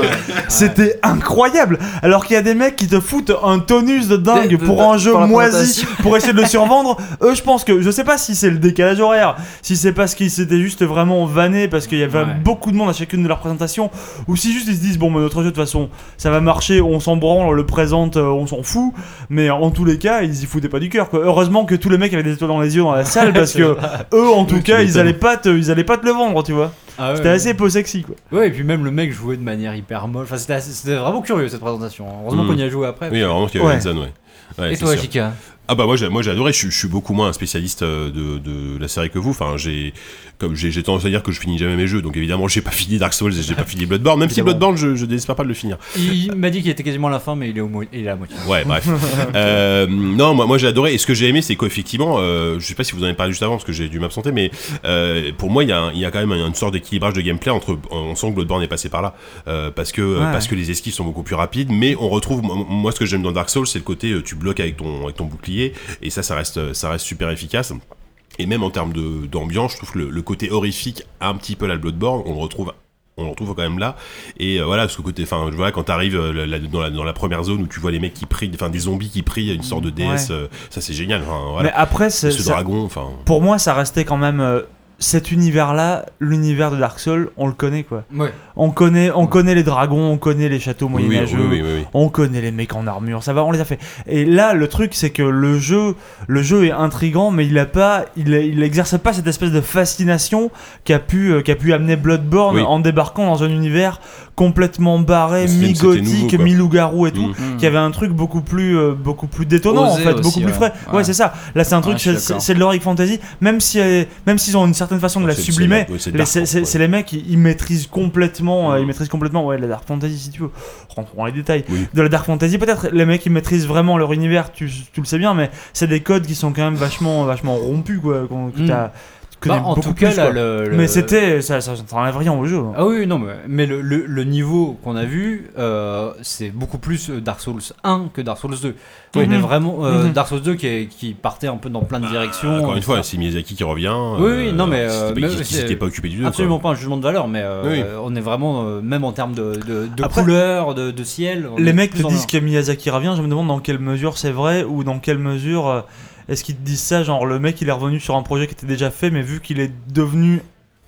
C'était incroyable. Alors qu'il y a des mecs qui te foutent un tonus de dingue De- de- pour un jeu pour moisi pour essayer de le survendre. Eux, je pense que je sais pas si c'est le décalage horaire, si c'est parce qu'ils s'étaient juste vraiment vannés parce qu'il y avait Ouais. beaucoup de monde à chacune de leurs présentations, ou si juste ils se disent bon, bah, notre jeu de toute façon ça va marcher, on s'en branle, on le présente, euh, on s'en fout. Mais en tous les cas, ils y foutaient pas du cœur. Heureusement que tous les mecs avaient des étoiles dans les yeux dans la salle parce que eux, en tout cas, ils allaient pas te, ils allaient pas te le vendre, tu vois. Ah ouais, C'était ouais. assez peu sexy quoi. Ouais, et puis même le mec jouait de manière hyper moche. Enfin, c'était assez- c'était vraiment curieux cette présentation. Heureusement Mm. qu'on y a joué après. Oui, alors vraiment qu'il y avait Ouais. une zone, ouais. Ouais, et c'est toi, sûr. Jika Ah bah moi j'ai moi j'ai adoré. Je, suis- je suis beaucoup moins un spécialiste euh, de, de la série que vous. Enfin j'ai comme j'ai j'ai tendance à dire que je finis jamais mes jeux. Donc évidemment j'ai pas fini Dark Souls et j'ai pas fini Bloodborne. Même si. Bloodborne je, je désespère pas de le finir. Il m'a dit qu'il était quasiment à la fin, mais il est, au mo- il est à la moitié. Ouais, bref. Euh, non, moi, moi j'ai adoré. Et ce que j'ai aimé, c'est qu'effectivement, euh, je sais pas si vous en avez parlé juste avant parce que j'ai dû m'absenter, mais euh, pour moi, il y, a, il y a quand même une sorte d'équilibrage de gameplay entre. On sent que Bloodborne est passé par là euh, parce que Ouais. parce que les esquives sont beaucoup plus rapides, mais on retrouve. Moi, ce que j'aime dans Dark Souls, c'est le côté euh, tu bloques avec ton avec ton bouclier et ça, ça reste ça reste super efficace. Et même en termes de- d'ambiance, je trouve que le, le côté horrifique, un petit peu la Bloodborne, on le retrouve on le retrouve quand même là. Et euh, voilà ce côté enfin je vois quand t'arrives euh, dans, la, dans la première zone où tu vois les mecs qui prient enfin des zombies qui prient une sorte de déesse euh, ça c'est génial voilà. Mais après, ce ça- dragon enfin. pour moi, ça restait quand même euh, cet univers-là, l'univers de Dark Souls, on le connaît quoi. Ouais. On connaît, on connaît les dragons, on connaît les châteaux moyenâgeux. oui, oui, oui, oui. On connaît les mecs en armure, ça va, on les a fait. Et là, le truc, c'est que le jeu, le jeu est intrigant, mais il a pas, il, il exerce pas cette espèce de fascination qu'a pu, euh, qu'a pu amener Bloodborne Oui. en débarquant dans un univers complètement barré, mi-gothique, mi-loup-garou et tout. Mm. Qui avait un truc beaucoup plus, euh, beaucoup plus détonnant Osé en fait, aussi, beaucoup plus frais. Ouais, Ouais. c'est ça. Là, c'est un truc, Ouais, suis c'est- de l'heroic fantasy, même si, elle- même s'ils ont une certaine façon de la C'est- c'est sublimer. la- ouais, c'est les- mecs, ils, ils maîtrisent complètement, euh, Mm. ils maîtrisent complètement, ouais, la dark fantasy si tu veux. Rentrons dans les détails. Oui. De la dark fantasy, peut-être les mecs ils maîtrisent vraiment leur univers, tu, tu le sais bien, mais c'est des codes qui sont quand même vachement, vachement rompus quoi. Mm. Bah, en beaucoup tout cas, plus, là, quoi. le, le- Mais c'était, ça, ça, ça enlève rien au jeu. hein. Ah oui, non, mais, mais le, le- le niveau qu'on a vu, euh, c'est beaucoup plus Dark Souls 1 que Dark Souls 2. Oui. On est Mhm. vraiment euh, Mhm. Dark Souls 2 qui, est- qui partait un peu dans plein de directions. encore une fois c'est Miyazaki qui revient Oui, oui, non, mais, euh, euh, qui- s'était pas occupé du jeu Absolument quoi. pas un jugement de valeur, mais euh, Oui. on est vraiment, euh, même en termes de, de, de Après- couleurs, de, de ciel. Les mecs te disent que Miyazaki revient, je me demande dans quelle mesure c'est vrai ou dans quelle mesure euh, est-ce qu'ils te disent ça, genre le mec il est revenu sur un projet qui était déjà fait, mais vu qu'il est devenu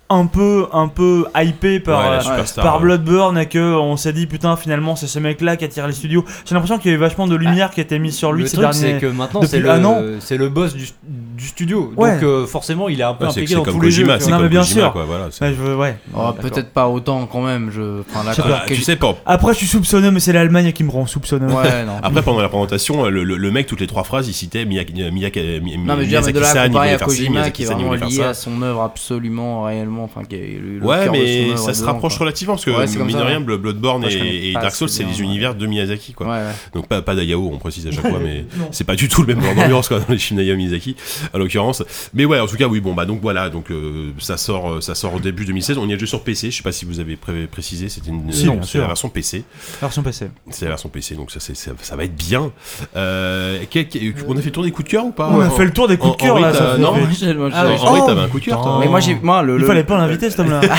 un peu, un peu hypé par, Ouais, euh, superstar, par ouais. Bloodborne et que on s'est dit putain finalement c'est ce mec là qui attire les studios. J'ai l'impression qu'il y a eu vachement de lumière qui a été mise sur lui le ces truc, derniers. c'est que maintenant, depuis c'est le, un an. c'est le boss du, du studio. Ouais. Donc, euh, forcément, il est un peu impliqué c'est dans comme tous les jeux. Kojima c'est vois. Non, mais bien Kojima sûr. quoi voilà c'est- Ouais, je veux- ouais. Oh, Peut-être pas autant quand même. Je... Enfin, là, Je sais quand- pas. Ah, tu sais pas Après je suis soupçonneux, mais c'est l'Allemagne qui me rend soupçonneux. Ouais, non. après pendant la présentation le, le- le mec toutes les trois phrases il citait Miyazaki-san, il voulait faire Kojima qui est vraiment lié ça. à son œuvre absolument réellement, enfin qui est le, le Ouais, cœur de son mais ça se dedans, rapproche quoi. relativement parce que Ouais, c'est comme mine ça, de rien, ouais. Bloodborne Moi, et, Dark Souls, c'est des ouais. univers de Miyazaki quoi. Ouais, ouais. Donc pas, pas d'Ayao, on précise à chaque fois, mais c'est pas du tout le même genre d'ambiance quoi dans les films d'Ayao Miyazaki, à l'occurrence. Mais ouais, en tout cas, oui, bon bah donc voilà, donc euh, ça sort, euh, ça sort au début 2016. On y a joué sur PC. Je sais pas si vous avez pré- précisé, c'était une, Si, non, la version PC. Version PC. C'est la version PC, donc ça, c'est- ça, ça va être bien. Euh, quel- quel- on a fait le tour des coups de cœur ou pas On a fait le tour des coups de en- cœur là. Non. Henri, t'avais un coup de cœur, toi Mais moi j'ai moi le, pas l'inviter cet homme-là.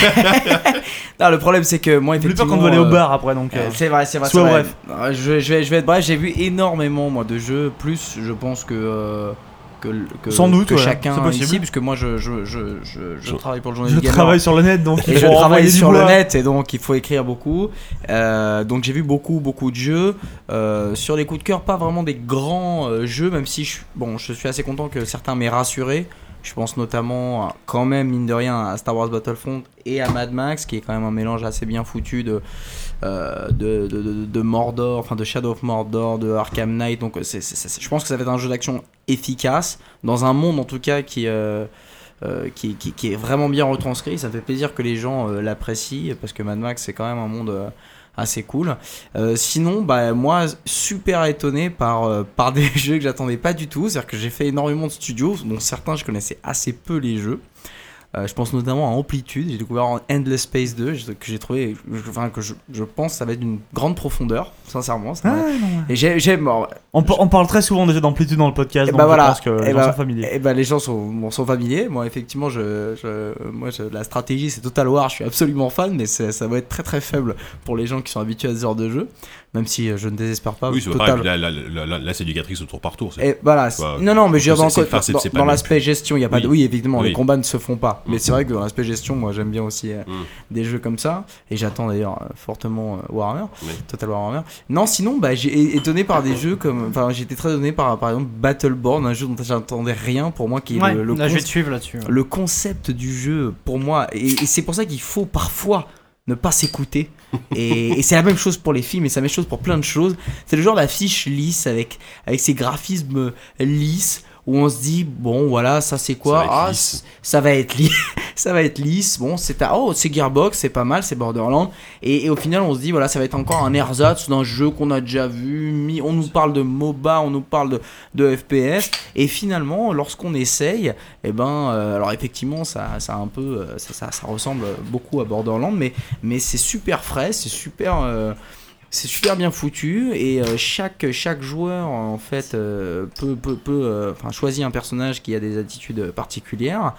Non, le problème c'est que moi Plus peur effectivement qu'on doit aller au euh, bar après donc. Euh, c'est vrai, c'est vrai. sois c'est vrai. bref. Je, je vais, je vais être bref. J'ai vu énormément moi de jeux. Plus, je pense que euh, que, que Sans doute, que ouais, chacun possible. ici, puisque moi je je, je, je, je Je- travaille pour le journal Je travaille sur le net donc. et il je faut travaille sur le net et donc il faut écrire beaucoup. Euh, donc j'ai vu beaucoup beaucoup de jeux. Euh, sur les coups de cœur, pas vraiment des grands euh, jeux, même si je, bon, je suis assez content que certains m'aient rassuré. Je pense notamment, quand même, mine de rien, à Star Wars Battlefront et à Mad Max, qui est quand même un mélange assez bien foutu de, euh, de, de, de- Mordor, enfin de Shadow of Mordor, de Arkham Knight. Donc c'est, je pense que ça va être un jeu d'action efficace, dans un monde en tout cas qui, euh, euh, qui, qui, est vraiment bien retranscrit. Ça fait plaisir que les gens l'apprécient, parce que Mad Max c'est quand même un monde assez cool. Euh, sinon, bah, moi, super étonné par, euh, par des jeux que j'attendais pas du tout. C'est-à-dire que j'ai fait énormément de studios, dont certains je connaissais assez peu les jeux. Euh, je pense notamment à Amplitude, j'ai découvert en Endless Space 2, je- que j'ai trouvé, je- enfin que je, je pense ça va être d'une grande profondeur, sincèrement. ça Ah, non, ouais. Et j'ai, j'ai- bon, On, par- on parle très souvent déjà d'amplitude dans le podcast, Et donc bah je voilà. pense que les Et gens bah- sont familiers. Eh ben, les gens sont, bon, sont familiers. Moi, effectivement, je, je- moi, je- la stratégie, c'est Total War. Je suis absolument fan, mais c'est- ça va être très très faible pour les gens qui sont habitués à ce genre de jeu. Même si euh, je ne désespère pas. Oui, c'est Total- pareil. Là, là, là, là, là, c'est du Gatrix au tour par tour. c'est- Et voilà. c'est- Bah, non, non, mais je veux dire, dans, l'aspect gestion, il y a pas de. Oui. Oui, évidemment, Oui. les combats ne se font pas. Mais c'est vrai que dans l'aspect gestion, moi, j'aime bien aussi euh, Mm. des jeux comme ça. Et j'attends d'ailleurs euh, fortement euh, Warhammer, Oui. Total Warhammer. Non, sinon, bah, j'ai étonné par des jeux comme. Enfin, j'étais très étonné par, par exemple, Battleborn, un jeu dont j'attendais rien pour moi, qui est Ouais, le, le là, je vais concept- te suivre là-dessus. le concept du jeu pour moi et, et c'est pour ça qu'il faut parfois ne pas s'écouter. Et, et c'est la même chose pour les films et c'est la même chose pour plein de choses. C'est le genre d'affiche lisse avec, avec ses graphismes lisses où on se dit bon voilà ça c'est quoi? Ça va être ah ça va être lisse ça va être lisse. Bon c'est à- oh c'est Gearbox c'est pas mal c'est Borderlands. Et, et au final on se dit voilà ça va être encore un ersatz d'un jeu qu'on a déjà vu on nous parle de MOBA on nous parle de, de FPS et finalement lorsqu'on essaye et ben euh, alors effectivement ça, ça un peu euh, ça, ça, ça ressemble beaucoup à Borderlands mais mais c'est super frais c'est super euh, c'est super bien foutu et euh, chaque, chaque joueur en fait euh, peut, peut, euh, enfin, choisir un personnage qui a des attitudes particulières.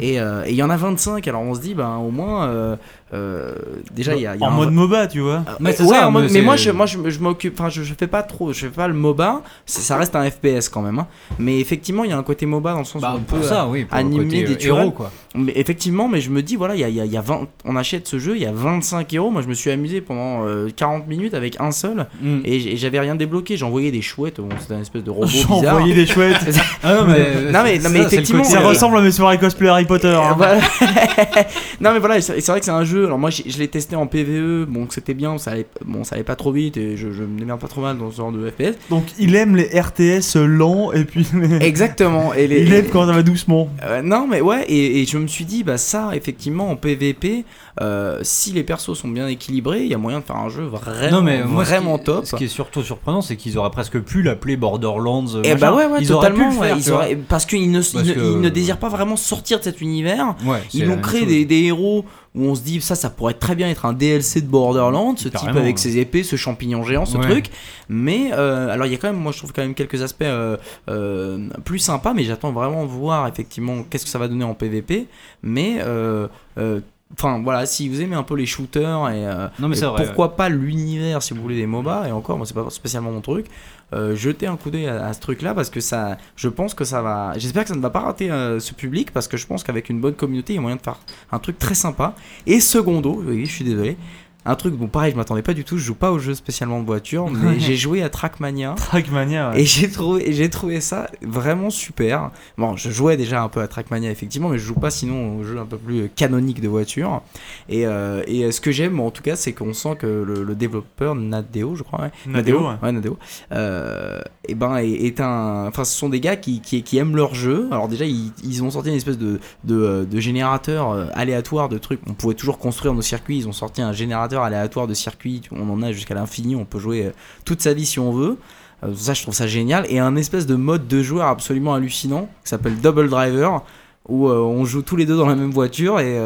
Et et il y en a 25 alors on se dit ben au moins euh, euh, déjà il y a, il y a En un- mode MOBA, tu vois. euh, Mais ouais, ça, mode- moi je, moi je, je m'occupe, enfin je, je fais pas trop, je fais pas le MOBA, ça reste un FPS quand même, hein. mais effectivement il y a un côté MOBA dans le sens Bah, où on pour peut, ça, oui. Pour le animer des euh, héros, quoi. mais effectivement, mais je me dis, voilà, il y a, y a- y a 20, on achète ce jeu, il y a 25 euros. Moi, je me suis amusé pendant euh, 40 minutes avec un seul Mm. et, j'avais rien débloqué. J'envoyais des chouettes, bon, c'était une espèce de robot bizarre. envoyé des chouettes. Ah non, mais, Non, mais- non, mais ça, c'est le effectivement, Ça euh, ressemble à mes soirées cosplay Harry Potter. Euh, hein. non mais voilà, c'est vrai que c'est un jeu. Alors moi, je l'ai testé en PVE, bon, c'était bien, ça allait, bon, ça allait pas trop vite et je, je me démerde pas trop mal dans ce genre de FPS. Donc il aime les RTS lents et puis les- Exactement. Et les, il aime quand ça va doucement. Euh, non, mais ouais, et, et je me suis dit, bah ça, effectivement, en PVP, euh, si les persos sont bien équilibrés, il y a moyen de faire un jeu vraiment, Non, mais moi, ce vraiment qui- top. Ce qui est surtout surprenant, c'est qu'ils auraient presque pu l'appeler Borderlands. Et bah machin. ouais, ouais, ils totalement. auraient pu ouais, faire, ils auraient- parce qu'ils ne, ils ne- que- ils ne désirent pas vraiment sortir de cet univers. Ouais, Ils ont créé des, des héros où on se dit, ça, ça pourrait très bien être un DLC de Borderlands, ce type avec ouais. ses épées, ce champignon géant, ce Ouais. truc. Mais, euh, alors il y a quand même, moi je trouve quand même quelques aspects euh, euh, plus sympas, mais j'attends vraiment voir effectivement qu'est-ce que ça va donner en PVP. Mais, euh, euh, Enfin voilà, si vous aimez un peu les shooters et, euh, Non, mais et c'est vrai. pourquoi pas l'univers si vous voulez des MOBA et encore moi c'est pas spécialement mon truc euh, jetez un coup d'œil à, à ce truc là parce que ça je pense que ça va j'espère que ça ne va pas rater euh, ce public parce que je pense qu'avec une bonne communauté il y a moyen de faire un truc très sympa et secondo oui je suis désolé un truc bon pareil je m'attendais pas du tout je joue pas au jeu spécialement de voiture mais j'ai joué à Trackmania Trackmania. ouais. et j'ai trouvé, j'ai trouvé ça vraiment super. Bon, je jouais déjà un peu à Trackmania effectivement, mais je joue pas sinon aux jeux un peu plus canoniques de voiture. Et, euh, et ce que j'aime, en tout cas, c'est qu'on sent que le, le développeur Nadeo, je crois, ouais, Nadeo, ouais. Nadeo, euh, et ben est, est un, enfin, ce sont des gars qui, qui, qui aiment leur jeu. Alors déjà, ils, ils ont sorti une espèce de, de, de générateur euh, aléatoire de trucs. On pouvait toujours construire nos circuits. Ils ont sorti un générateur aléatoire de circuits. On en a jusqu'à l'infini. On peut jouer euh, toute sa vie si on veut. Euh, ça, je trouve ça génial. Et un espèce de mode de joueur absolument hallucinant qui s'appelle Double Driver, où euh, on joue tous les deux dans la même voiture et,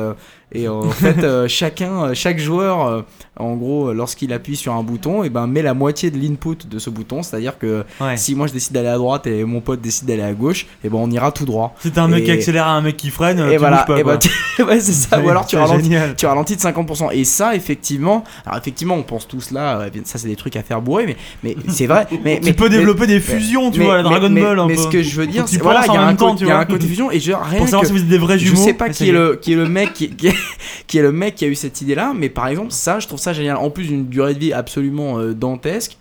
et en fait euh, chacun, euh, chaque joueur, euh, en gros, euh, lorsqu'il appuie sur un bouton, et ben met la moitié de l'input de ce bouton. C'est-à-dire que Ouais. si moi je décide d'aller à droite et mon pote décide d'aller à gauche, et ben on ira tout droit. T'as un mec Et- qui accélère à un mec qui freine, et tu voilà. pas. et quoi. ben, ouais, c'est ça. Ou alors tu C'est ralentis tu ralentis de 50%. Et ça, effectivement, alors effectivement, on pense tous là, euh, ça c'est des trucs à faire bourrer, mais, mais c'est vrai. Mais, Tu mais- peux mais- développer des fusions, tu vois, la Dragon Ball un mais peu. ce que je veux dire, c'est voilà, il y a un côté- fusion et je rien Pour savoir si vous êtes des vrais je jumeaux. sais pas est le qui est le mec qui, qui est, le mec qui a eu cette idée là, mais par exemple ça, je trouve ça génial. En plus d'une durée de vie absolument euh, dantesque.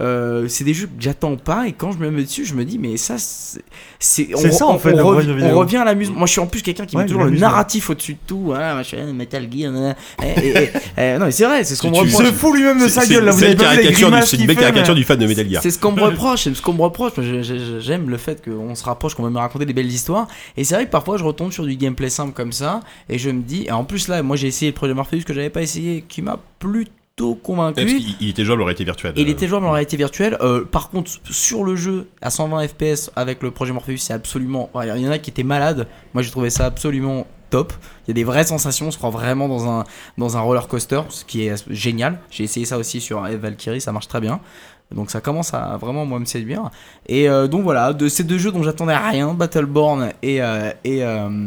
Euh, c'est des jeux que j'attends pas et quand je me mets dessus je me dis mais ça c'est c'est on, ça, en fait, on rev- revient à l'amusement moi je suis en plus quelqu'un qui Ouais, met toujours le narratif au-dessus de tout hein, machin, Metal Gear nanana. et, et- et- et- non mais c'est vrai c'est ce qu'on me reproche se fout lui-même de sa C'est gueule là, vous c'est avez une pas du- grimaces c'est une qu'il belle fait, caricature mais- du fan de Metal Gear. c'est ce qu'on me reproche, c'est ce qu'on me reproche. Je- je- J'aime le fait qu'on se rapproche, qu'on va me raconter des belles histoires. Et c'est vrai que parfois je retombe sur du gameplay simple comme ça, et je me dis, et en plus là, moi j'ai essayé le projet Morpheus que j'avais pas essayé, qui m'a plutôt Convaincu. qu'il il était jouable en réalité virtuelle. Il Euh, était jouable en réalité virtuelle. Euh, par contre, sur le jeu à 120 FPS avec le projet Morpheus, c'est absolument. Il y en a qui étaient malades. Moi, j'ai trouvé ça absolument top. Il y a des vraies sensations. On se croit vraiment dans un, dans un roller coaster, ce qui est génial. J'ai essayé ça aussi sur Eve Valkyrie, ça marche très bien. Donc ça commence à vraiment moi me séduire. Et euh, donc voilà, de ces deux jeux dont j'attendais rien, Battleborn et euh, et, euh,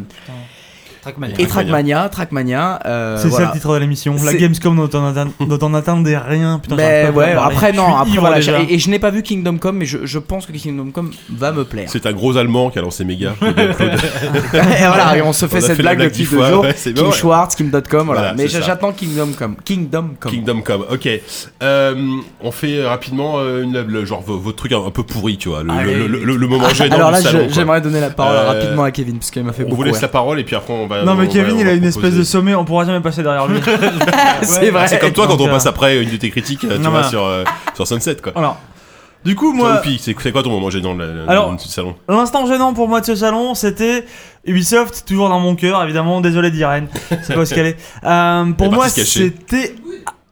Trackmania. et Trackmania, Trackmania. euh, C'est voilà. ça le titre de l'émission. La Gamescom dont on attend- dont on n'attendait rien. Putain, Ben ouais, après non, après voilà, et, et je n'ai pas vu Kingdom Come, mais je, je pense que Kingdom Come va me plaire. C'est un gros allemand qui a lancé Mega. et voilà, et on se fait On cette fait blague de blague type dix de fois, jour. ouais, bon, ouais. Schwartz, Kim.com, voilà. Voilà, Mais j'attends Kingdom Come. Kingdom Come. Kingdom Come, ok. Euh, on fait rapidement euh, une, le, genre vos, vos trucs un, peu pourris, tu vois, le, Allez. le, le- le- le moment gênant Alors là, j'aimerais donner la parole rapidement à Kevin, parce qu'il m'a fait On beaucoup vous laisse la parole et puis après on va bah, Non mais va- Kevin il a une espèce de sommet, on pourra jamais passer derrière lui. c'est vrai. C'est comme toi quand on euh, passe après une de tes critiques, tu non, vois, sur, euh, sur Sunset, quoi. Alors, du coup moi, c'est c'est quoi ton moment gênant de la- Alors- du salon? l'instant gênant pour moi de ce salon, c'était Ubisoft, toujours dans mon cœur, évidemment. Désolé d'Irène, c'est pas ce qu'elle est. Euh, pour moi, c'était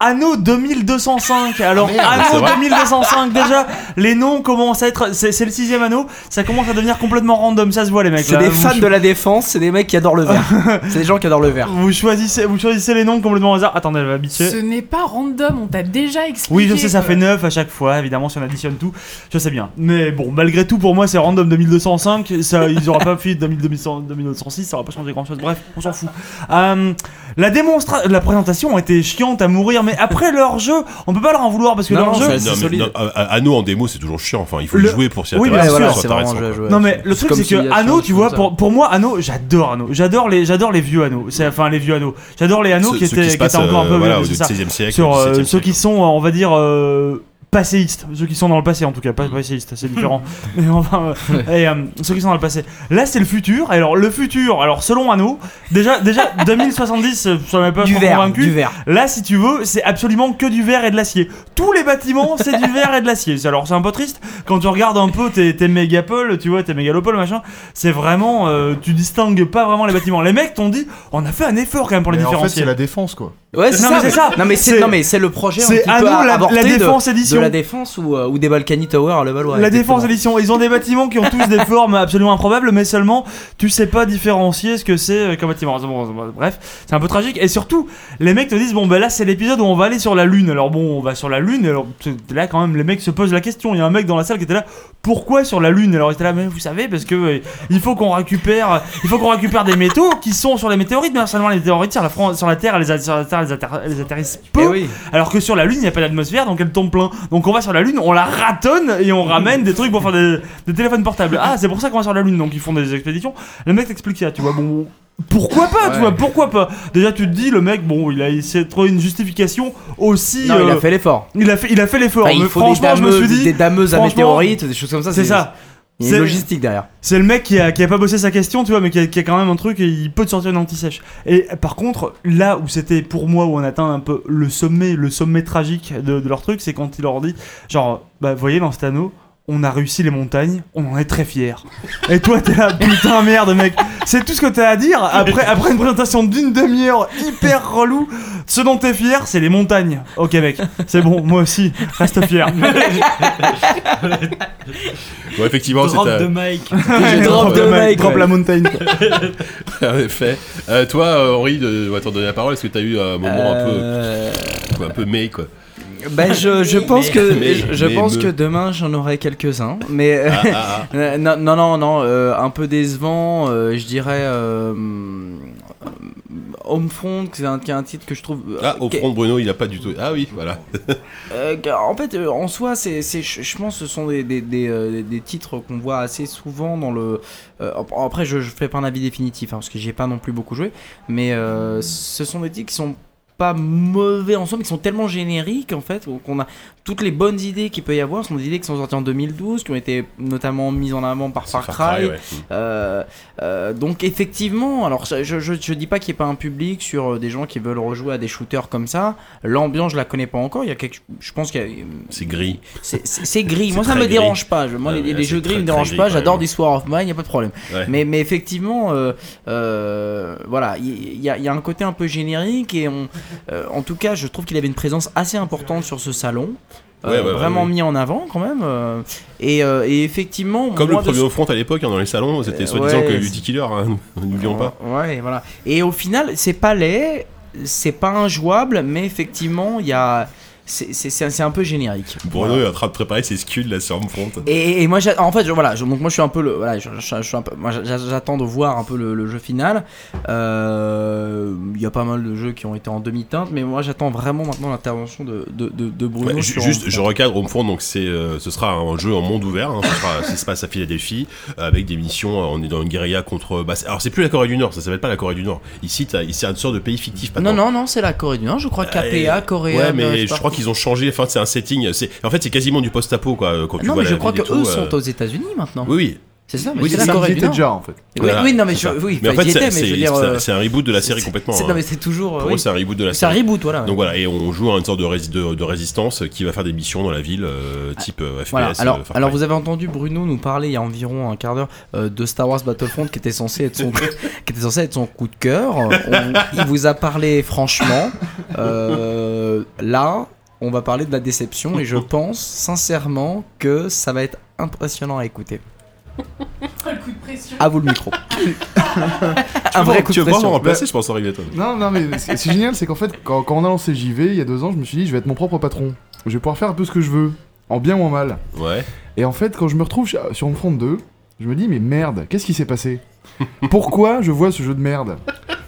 Anno 2205. Alors, merde, c'est Anno vrai 2205, déjà, les noms commencent à être. C'est c'est le sixième anneau, ça commence à devenir complètement random, ça se voit, les mecs. C'est là. des fans de la défense, c'est des mecs qui adorent le vert. c'est des gens qui adorent le vert. Vous choisissez, vous choisissez les noms complètement au hasard. Attendez, elle va bitcher. Ce n'est pas random, on t'a déjà expliqué. Oui, je sais, ça fait 9 à chaque fois, évidemment, si on additionne tout, je sais bien. Mais bon, malgré tout, pour moi, c'est random 2205, ça, ils auraient pas fait 2200 2206, ça aurait pas changé grand chose, bref, on s'en fout. Euh, la démonstra la présentation était chiante à mourir, mais après leur jeu, on peut pas leur en vouloir parce que Non, leur jeu. Non, c'est mais solide. non, Anno en démo, c'est toujours chiant. Enfin, il faut Le- y jouer pour s'y Oui, intéresser. sûr, voilà, c'est vraiment jeu à jouer. Non mais le truc c'est que Anno, tu vois, pour, pour moi Anno, j'adore Anno, j'adore les, j'adore les vieux Anno, c'est enfin les vieux Anno, j'adore les Anneaux Ceux- qui étaient, qui encore un peu euh, voilà, vieux, au c'est ça. 16e siècle, sur euh, 17e ceux qui sont, euh, on va dire, euh, passéistes, ceux qui sont dans le passé en tout cas, pas passéistes, c'est différent. Mais enfin, euh, et, euh, ceux qui sont dans le passé. Là, c'est le futur. Alors, le futur, alors selon Anno, déjà, déjà 2070, euh, ça m'a pas Du vert, convaincu. du vert. Là, si tu veux, c'est absolument que du verre et de l'acier. Tous les bâtiments, c'est du verre et de l'acier. C'est- Alors, c'est un peu triste quand tu regardes un peu tes, tes mégapoles, tu vois, tes mégalopoles, machin. C'est vraiment, euh, tu distingues pas vraiment les bâtiments. Les mecs t'ont dit, on a fait un effort quand même pour les Mais en fait, différencier. c'est la défense, quoi. Ouais, c'est Non, ça. mais c'est ça. Non mais c'est C'est- non mais c'est le projet c'est Anno, la- la défense de, édition. La défense ou, euh, ou des Balkany Tower à Levallois. La défense édition, ils ont des bâtiments qui ont tous des formes absolument improbables, mais seulement tu sais pas différencier ce que c'est euh, comme bâtiment. Bref, c'est un peu tragique. Et surtout, les mecs te disent bon ben là c'est l'épisode où on va aller sur la lune. Alors bon, on va sur la lune. Alors là quand même les mecs se posent la question. Il y a un mec dans la salle qui était là. Pourquoi sur la lune? Alors il était là, mais vous savez parce que euh, il faut qu'on récupère, il faut qu'on récupère des métaux qui sont sur les météorites. Mais seulement les météorites sur la, Fran- sur la Terre, elles, a- sur la Terre, elles atterrissent peu. Eh oui. Alors que sur la Lune, il n'y a pas d'atmosphère, donc elle tombe plein. Donc on va sur la Lune, on la ratonne et on ramène des trucs pour faire des, des téléphones portables. Ah, c'est pour ça qu'on va sur la Lune, donc ils font des expéditions. Le mec t'explique ça, tu vois, bon. Pourquoi pas, tu vois, pourquoi pas Déjà, tu te dis, le mec, bon, il a essayé de trouver une justification aussi. Non, il euh, a fait l'effort. il a fait, il a fait l'effort. Enfin, il mais faut des franchement, je me suis dit, des dameuses à météorites, des choses comme ça. c'est ça. Il y a C'est- une logistique derrière. C'est le mec qui a, qui a pas bossé sa question, tu vois, mais qui a, qui a quand même un truc et il peut te sortir une anti-sèche. Et par contre, là où c'était pour moi, où on atteint un peu le sommet, le sommet tragique de, de leur truc, c'est quand il leur dit, genre, bah, voyez, dans cet anneau, on a réussi les montagnes, on en est très fiers. Et toi, t'es là, putain, merde, mec. C'est tout ce que t'as à dire après, après une présentation d'une demi-heure hyper relou. Ce dont t'es fier, c'est les montagnes. Ok, mec, c'est bon, moi aussi, reste fier. Bon, effectivement, c'est Drop un- de Mike. Drop de mec, drop la montagne. en effet. Euh, toi, euh, Henri, de... on va t'en donner la parole. Est-ce que t'as eu un moment Euh, un peu, un peu mais quoi? Ben je, je pense que mais- je, je mais pense me- que demain j'en aurai quelques-uns, mais Ah, ah, ah. Euh, non, non, non, euh, un peu décevant, euh, je dirais. Euh, Homefront, c'est un, qui est un titre que je trouve. Ah, au qui- front de Bruno, il a pas du tout. Ah oui, voilà. en fait, en soi, c'est, je pense que ce sont des, des, des, des titres qu'on voit assez souvent dans le. après, je, je fais pas un avis définitif, hein, parce que j'y ai pas non plus beaucoup joué, mais ce sont des titres qui sont pas mauvais en soi, mais qui sont tellement génériques en fait, qu'on a toutes les bonnes idées qu'il peut y avoir, sont des idées qui sont sorties en 2012, qui ont été notamment mises en avant par Far, Cry. ouais. Euh, euh, donc effectivement, alors je, je, dis pas qu'il n'y ait pas un public sur euh, des gens qui veulent rejouer à des shooters comme ça. L'ambiance, je la connais pas encore. Il y a quelque, je pense qu'il y a, C'est gris. c'est, gris. Moi, ça me gris. dérange pas. Je- moi, Ouais, les, les jeux gris me dérangent gris, pas. J'adore des War of Mine, y a pas de problème. Ouais. Mais, mais effectivement, euh, voilà, il y, a- il y a un côté un peu générique et on, en tout cas, je trouve qu'il avait une présence assez importante sur ce salon. Euh, Ouais, vraiment ouais. mis en avant quand même euh, et, euh, et effectivement Comme le de premier front à l'époque, hein, dans les salons, c'était soi-disant ouais, que Duty Killer, hein, n'oublions pas. Ouais, voilà. Et au final, c'est pas laid, c'est pas injouable, mais effectivement, il y a. C'est un peu générique. Bruno Voilà. est en train de préparer ses scuds là sur Homefront. Et, et moi, en fait, je, voilà, je- donc moi je suis un peu le, voilà, j'attends de voir un peu le, le jeu final. Euh, Il y a pas mal de jeux qui ont été en demi-teinte, mais moi j'attends vraiment maintenant l'intervention de, de, de, de Bruno. Ouais, ju- sur juste, Homefront. je recadre Homefront, donc c'est, euh, ce sera un jeu en monde ouvert. Hein, ce sera, ça se passe à Philadelphie euh, avec des missions. On est dans une guérilla contre. Bah, alors c'est plus la Corée du Nord, ça s'appelle pas la Corée du Nord. Ici, c'est une sorte de pays fictif. Non, non, non, c'est la Corée du Nord, je crois KPA, Euh, Corée. Ouais, mais je crois qu'ils ont changé. Enfin, c'est un setting. C'est, en fait, c'est quasiment du post-apo quoi. Quand tu Non, vois mais la je crois que et eux tout, euh, sont aux États-Unis maintenant. Oui, oui. C'est ça, mais Oui, c'est ça, Corée du déjà en fait. Oui, Voilà, oui, non, mais c'est je- oui, mais en fait, c'est étaient, mais je veux c'est- dire, c'est un- euh, c'est un reboot de la série c'est- complètement. c'est- hein. Non, mais c'est toujours. Pour oui. eux, c'est un reboot de la C'est un série. reboot, voilà. Donc voilà, et on joue à une sorte de, rési- de, de résistance qui va faire des missions dans la ville, euh, type euh, FPS. Voilà. Alors, euh, alors vous avez entendu Bruno nous parler il y a environ un quart d'heure euh, de Star Wars Battlefront qui était censé être son, qui était censé être son coup de cœur. On- il vous a parlé franchement. Euh, là, on va parler de la déception et je pense sincèrement que ça va être impressionnant à écouter. Un coup de pression. À vous le micro. Tu un vas- vrai coup tu de vas pouvoir me pression. remplacer, je pense, toi. Non, non, mais c'est génial, c'est qu'en fait, quand, quand on a lancé JV il y a deux ans, je me suis dit, je vais être mon propre patron. Je vais pouvoir faire un peu ce que je veux, en bien ou en mal. Ouais. Et en fait, quand je me retrouve sur- sur Homefront 2, je me dis, mais merde, qu'est-ce qui s'est passé? Pourquoi je vois ce jeu de merde?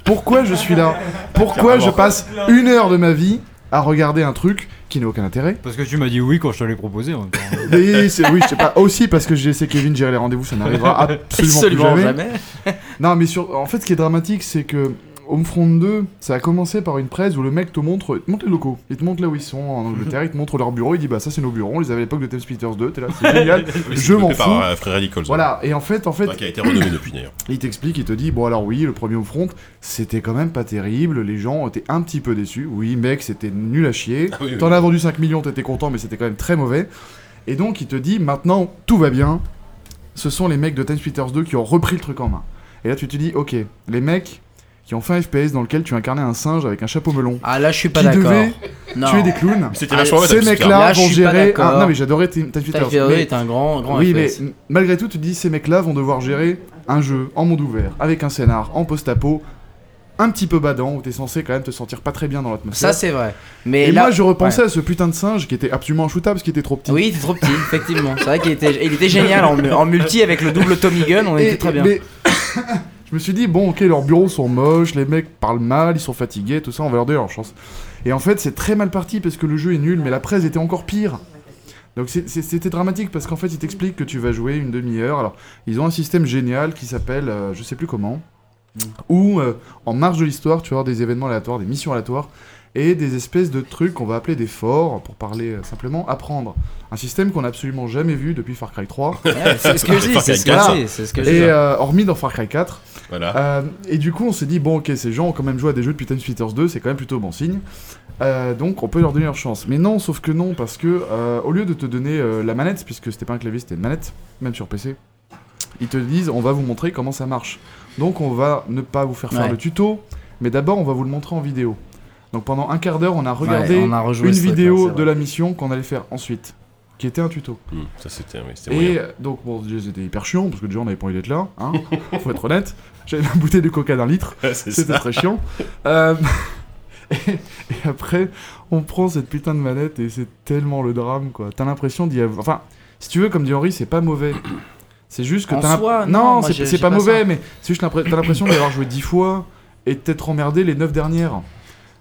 Pourquoi je suis là? Pourquoi je passe une heure de ma vie à regarder un truc qui n'a aucun intérêt Parce que tu m'as dit oui quand je te l'ai proposé. en même temps. Et c'est- oui, je sais pas. Aussi parce que j'ai laissé Kevin gérer les rendez-vous, ça n'arrivera absolument, Absolument plus jamais. jamais. Non, mais sur... en fait, ce qui est dramatique, c'est que Homefront 2, ça a commencé par une presse où le mec te montre, il te montre les locaux, il te montre là où ils sont en Angleterre, il te montre leur bureau, il dit bah ça c'est nos bureaux, on les avait à l'époque de Time Splitters 2, t'es là, c'est génial. Je m'en fous. par euh, Radicals. Voilà, et en fait, en fait, qui a été renommé depuis d'ailleurs. il t'explique, il te dit bon alors oui, le premier Homefront, c'était quand même pas terrible, les gens étaient un petit peu déçus. Oui, mec, c'était nul à chier. Ah oui, oui. T'en as vendu 5 millions, t'étais content, mais c'était quand même très mauvais. Et donc il te dit maintenant tout va bien. Ce sont les mecs de Splitters 2 qui ont repris le truc en main. Et là tu te dis ok, les mecs qui ont fait un FPS dans lequel tu incarnais un singe avec un chapeau melon, Ah là, je suis pas d'accord. Non. tuer des clowns. C'était Ah, Ces mecs-là vont gérer. un- Non mais j'adorais Time mais- est un grand, grand oui, mais FPS. malgré tout, tu te dis ces mecs-là vont devoir gérer un jeu en monde ouvert, avec un scénar, en post-apo, un petit peu badant, où t'es censé quand même te sentir pas très bien dans l'atmosphère. Ça, c'est vrai. Mais Et là, moi, je repensais à ce putain de singe qui était absolument inshootable parce qu'il était trop petit. Oui, il était trop petit, effectivement. C'est vrai qu'il était, il était génial en, en multi avec le double Tommy Gun, on Et- était très bien. Mais je me suis dit, bon, ok, leurs bureaux sont moches, les mecs parlent mal, ils sont fatigués, tout ça, on va leur donner leur chance. Et en fait, c'est très mal parti parce que le jeu est nul, mais la presse était encore pire. Donc c'était dramatique parce qu'en fait, ils t'expliquent que tu vas jouer une demi-heure. Alors, ils ont un système génial qui s'appelle, euh, je sais plus comment, où euh, en marge de l'histoire, tu vas avoir des événements aléatoires, des missions aléatoires et des espèces de trucs qu'on va appeler des forts, pour parler euh, simplement, apprendre. Un système qu'on n'a absolument jamais vu depuis Far Cry 3. Ouais, c'est ce que je dis, c'est ce que je dis, ce Et euh, hormis dans Far Cry 4. Voilà. Euh, et du coup, on s'est dit, bon, ok, ces gens ont quand même joué à des jeux depuis Time Splitters 2, c'est quand même plutôt bon signe. Euh, donc, on peut leur donner leur chance. Mais non, sauf que non, parce que euh, au lieu de te donner euh, la manette, puisque c'était pas un clavier, c'était une manette, même sur PC, ils te disent, on va vous montrer comment ça marche. Donc, on va ne pas vous faire faire Ouais. le tuto, mais d'abord, on va vous le montrer en vidéo. Donc, pendant un quart d'heure, on a regardé Ouais, on a rejoué une ce vidéo de la mission qu'on allait faire ensuite, qui était un tuto. Hmm, ça, c'était oui, c'était Et moyen. euh, donc, bon, c'était hyper chiant, parce que déjà, on avait pas envie d'être là, hein, faut être honnête. J'avais ma bouteille de coca d'un litre. C'est C'était ça. très chiant. Euh, et, et après, on prend cette putain de manette et c'est tellement le drame, quoi. T'as l'impression d'y avoir. Enfin, si tu veux, comme dit Henri, c'est pas mauvais. C'est juste que En t'as l'imp- soi, non, moi, c'est j'ai- c'est j'ai pas, pas mauvais, ça. mais c'est juste l'impre- t'as l'impression d'avoir joué dix fois et de t'être emmerdé les neuf dernières.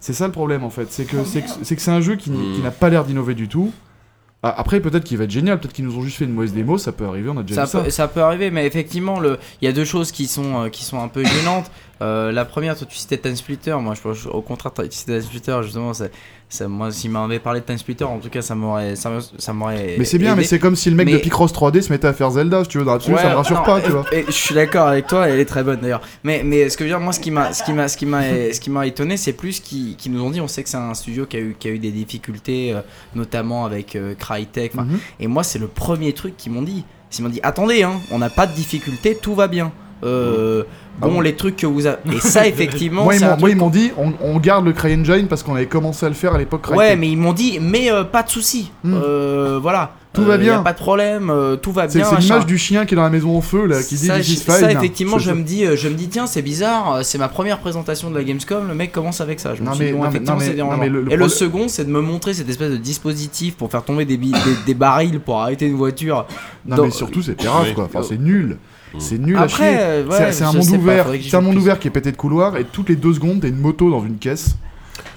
C'est ça le problème en fait, c'est que c'est que un jeu qui, n- qui Mm. n'a pas l'air d'innover du tout. Ah, Après, peut-être qu'il va être génial, peut-être qu'ils nous ont juste fait une mauvaise démo, ça peut arriver, on a déjà Ça vu ça. peut, ça peut arriver, mais effectivement, il y a deux choses qui sont, euh, qui sont un peu gênantes. Euh, la première, toi tu citais Time Splitter, moi je, je- au contraire, tu citais Time Splitter, justement, ça, ça, moi s'il m'avait parlé de Time Splitter, en tout cas ça m'aurait. Ça, m'aurait Mais c'est bien, aidé. mais c'est comme si le mec Mais- de Picross 3D se mettait à faire Zelda, si tu veux, dans l'absolu, ça me Ouais, rassure non, pas, tu vois. et je suis d'accord avec toi, elle est très bonne d'ailleurs. Mais, mais ce que je veux dire, moi, ce qui m'a, ce qui m'a, ce qui m'a, ce qui m'a étonné, c'est plus qu'ils nous ont dit, on sait que c'est un studio qui a eu, qui a eu des difficultés, euh, notamment avec euh, Crytek. Mhm. Et moi, c'est le premier truc qu'ils m'ont dit. Ils m'ont dit, attendez, hein, on n'a pas de difficulté, tout va bien. Euh, Ah bon, bon les trucs que vous avez. Et ça, effectivement, Moi, ils m'ont- moi, ils m'ont dit, on, on garde le CryEngine parce qu'on avait commencé à le faire à l'époque. Ouais, Crytek. mais ils m'ont dit, mais euh, pas de souci. Hmm. Euh, voilà. Tout va Euh, y bien. a pas de problème, euh, tout va c'est bien. c'est l'image du chien qui est dans la maison au feu, là, qui dit ça, ça, effectivement, je me dis, je me dis, tiens, c'est bizarre. C'est ma première présentation de la Gamescom. Le mec commence avec ça. Je me Non, suis mais- dit, bon, non, mais- effectivement, non, mais- c'est dérangeant. non, mais le- le Et le second, c'est de me montrer cette espèce de dispositif pour faire tomber des, bi- des, des barils pour arrêter une voiture. Non, dans- mais surtout, c'est Oui. quoi. Enfin, c'est nul. Mm. C'est nul à Après, chier. ouais, C'est- c'est un monde ouvert. C'est un monde ouvert qui est pété de couloirs et toutes les deux secondes, t'as une moto dans une caisse.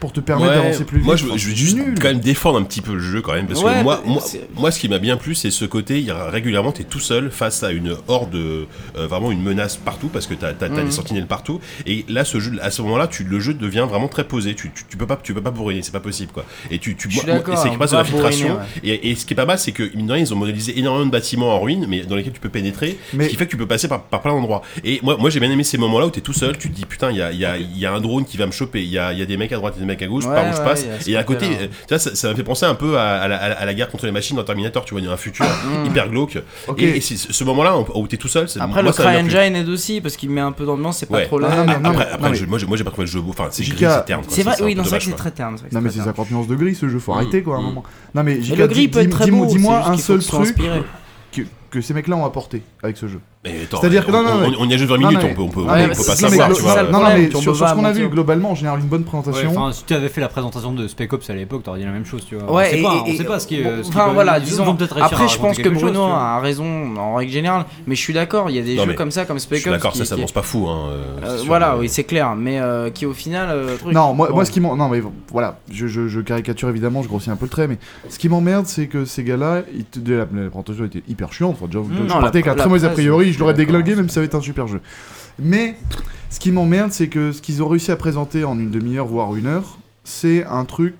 Pour te permettre Ouais, d'avancer plus vite. Moi, je, je vais juste nul. quand même défendre un petit peu le jeu quand même parce Ouais, que moi, moi, moi, ce qui m'a bien plu, c'est ce côté. Il y a régulièrement, t'es tout seul face à une horde, euh, vraiment une menace partout parce que t'as as, Mhm. des sentinelles partout. Et là, ce jeu, à ce moment-là, tu, le jeu devient vraiment très posé. Tu, tu, tu peux pas, tu peux pas bourriner, c'est pas possible quoi. Et tu, tu c'est de pas l'infiltration. bourriner, Et, et ce qui est pas mal, c'est que mine de rien, ils ont modélisé énormément de bâtiments en ruine, mais dans lesquels tu peux pénétrer. Mais- Ce qui fait que tu peux passer par, par plein d'endroits. Et moi, moi j'ai bien aimé ces moments-là où t'es tout seul, tu te dis putain, il y a, il y, a, il y a un drone qui va me choper, il y a, il y a des mecs à droite et des mecs à gauche, Ouais, par où je passe. Et à côté, vois, ça, ça m'a fait penser un peu à, à la, à la guerre contre les machines dans Terminator, tu vois, il y a un futur Mm. hyper glauque. Ok. Et, ce moment-là où t'es tout seul, c'est Après, moi, le. CryEngine aide aussi parce qu'il met un peu d'ambiance, c'est pas Ouais. trop Ah, là. Après, mais- après non, je- mais- moi, j'ai- moi j'ai pas trouvé le jeu beau, enfin c'est gris, c'est terne. C'est vrai, oui, non, c'est vrai dommage, que c'est quoi. très terne. c'est vrai que Non, c'est mais c'est terne. 50 nuances de gris ce jeu, faut Mm. arrêter quoi à un Mm. moment. Non, mais le gris dis- peut être très beau. Dis-moi un seul truc que ces mecs-là ont apporté avec ce jeu. C'est-à-dire que on- non, non, on, on y a juste 20 Non, minutes, mais- on peut, on peut, Ouais, on peut c'est- pas savoir, tu vois. Non, non, mais sur, ce qu'on a vu globalement, en général, une bonne présentation. si tu avais fait la présentation de Spec Ops à l'époque, t'aurais dit la même chose, tu vois. Ouais, on sait et- pas, et- on sait pas ce qui est. bon, ce Enfin voilà, disons. Après, je pense que chose, Bruno a raison en règle générale, mais je suis d'accord, il y a des jeux comme ça, comme Spec Ops. d'accord, ça, ça avance pas fou. Hein, euh, Euh, voilà, oui, c'est clair, mais euh, qui au final. Non, moi, ce qui m'en... Non, mais voilà, je, caricature évidemment, je grossis un peu le trait, mais ce qui m'emmerde, c'est que ces gars-là, la, présentation était hyper chiante. Déjà, je partais avec un la très mauvais a priori, je l'aurais déglingué, même si ça avait été un super jeu. Mais ce qui m'emmerde, c'est que ce qu'ils ont réussi à présenter en une demi-heure, voire une heure, c'est un truc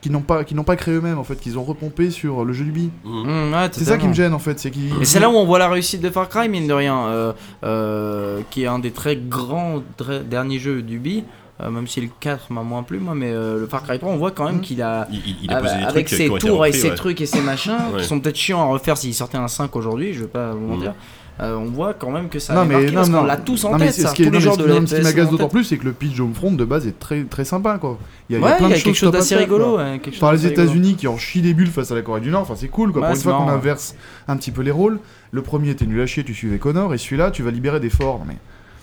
qu'ils n'ont pas, qu'ils n'ont pas créé eux-mêmes, en fait, qu'ils ont repompé sur le jeu du bi. mm. Mmh, ouais, C'est ça qui me gêne, en fait, c'est qu'ils. Et c'est là où on voit la réussite de Far Cry, mine de rien, euh, euh, qui est un des très grands très derniers jeux du bi. euh, même si le 4 m'a moins plu, moi, mais euh, le Far Cry 3, on voit quand même Mhm. qu'il a. Il, il- il a posé des avec trucs ses qui tours et ses ouais. trucs et ses machins, Ouais. qui sont peut-être chiants à refaire s'il sortait un 5 aujourd'hui, je vais pas vous mentir. Euh, on voit quand même que ça Non, a mais marqué non, parce qu'on non. l'a tous en Non, tête, ça. ce qui est- Tous les genres de mais ce qui m'agace d'autant plus, c'est que le pitch Homefront de base est très, très sympa, quoi. Il y a, y plein de quelque chose d'assez rigolo. quelque Par les. États-Unis qui en chient des bulles face à la Corée du Nord, enfin c'est cool quoi. Pour une fois qu'on inverse un petit peu les rôles, le premier était nul à chier, tu suivais Connor, et celui-là tu vas libérer des forts. Mais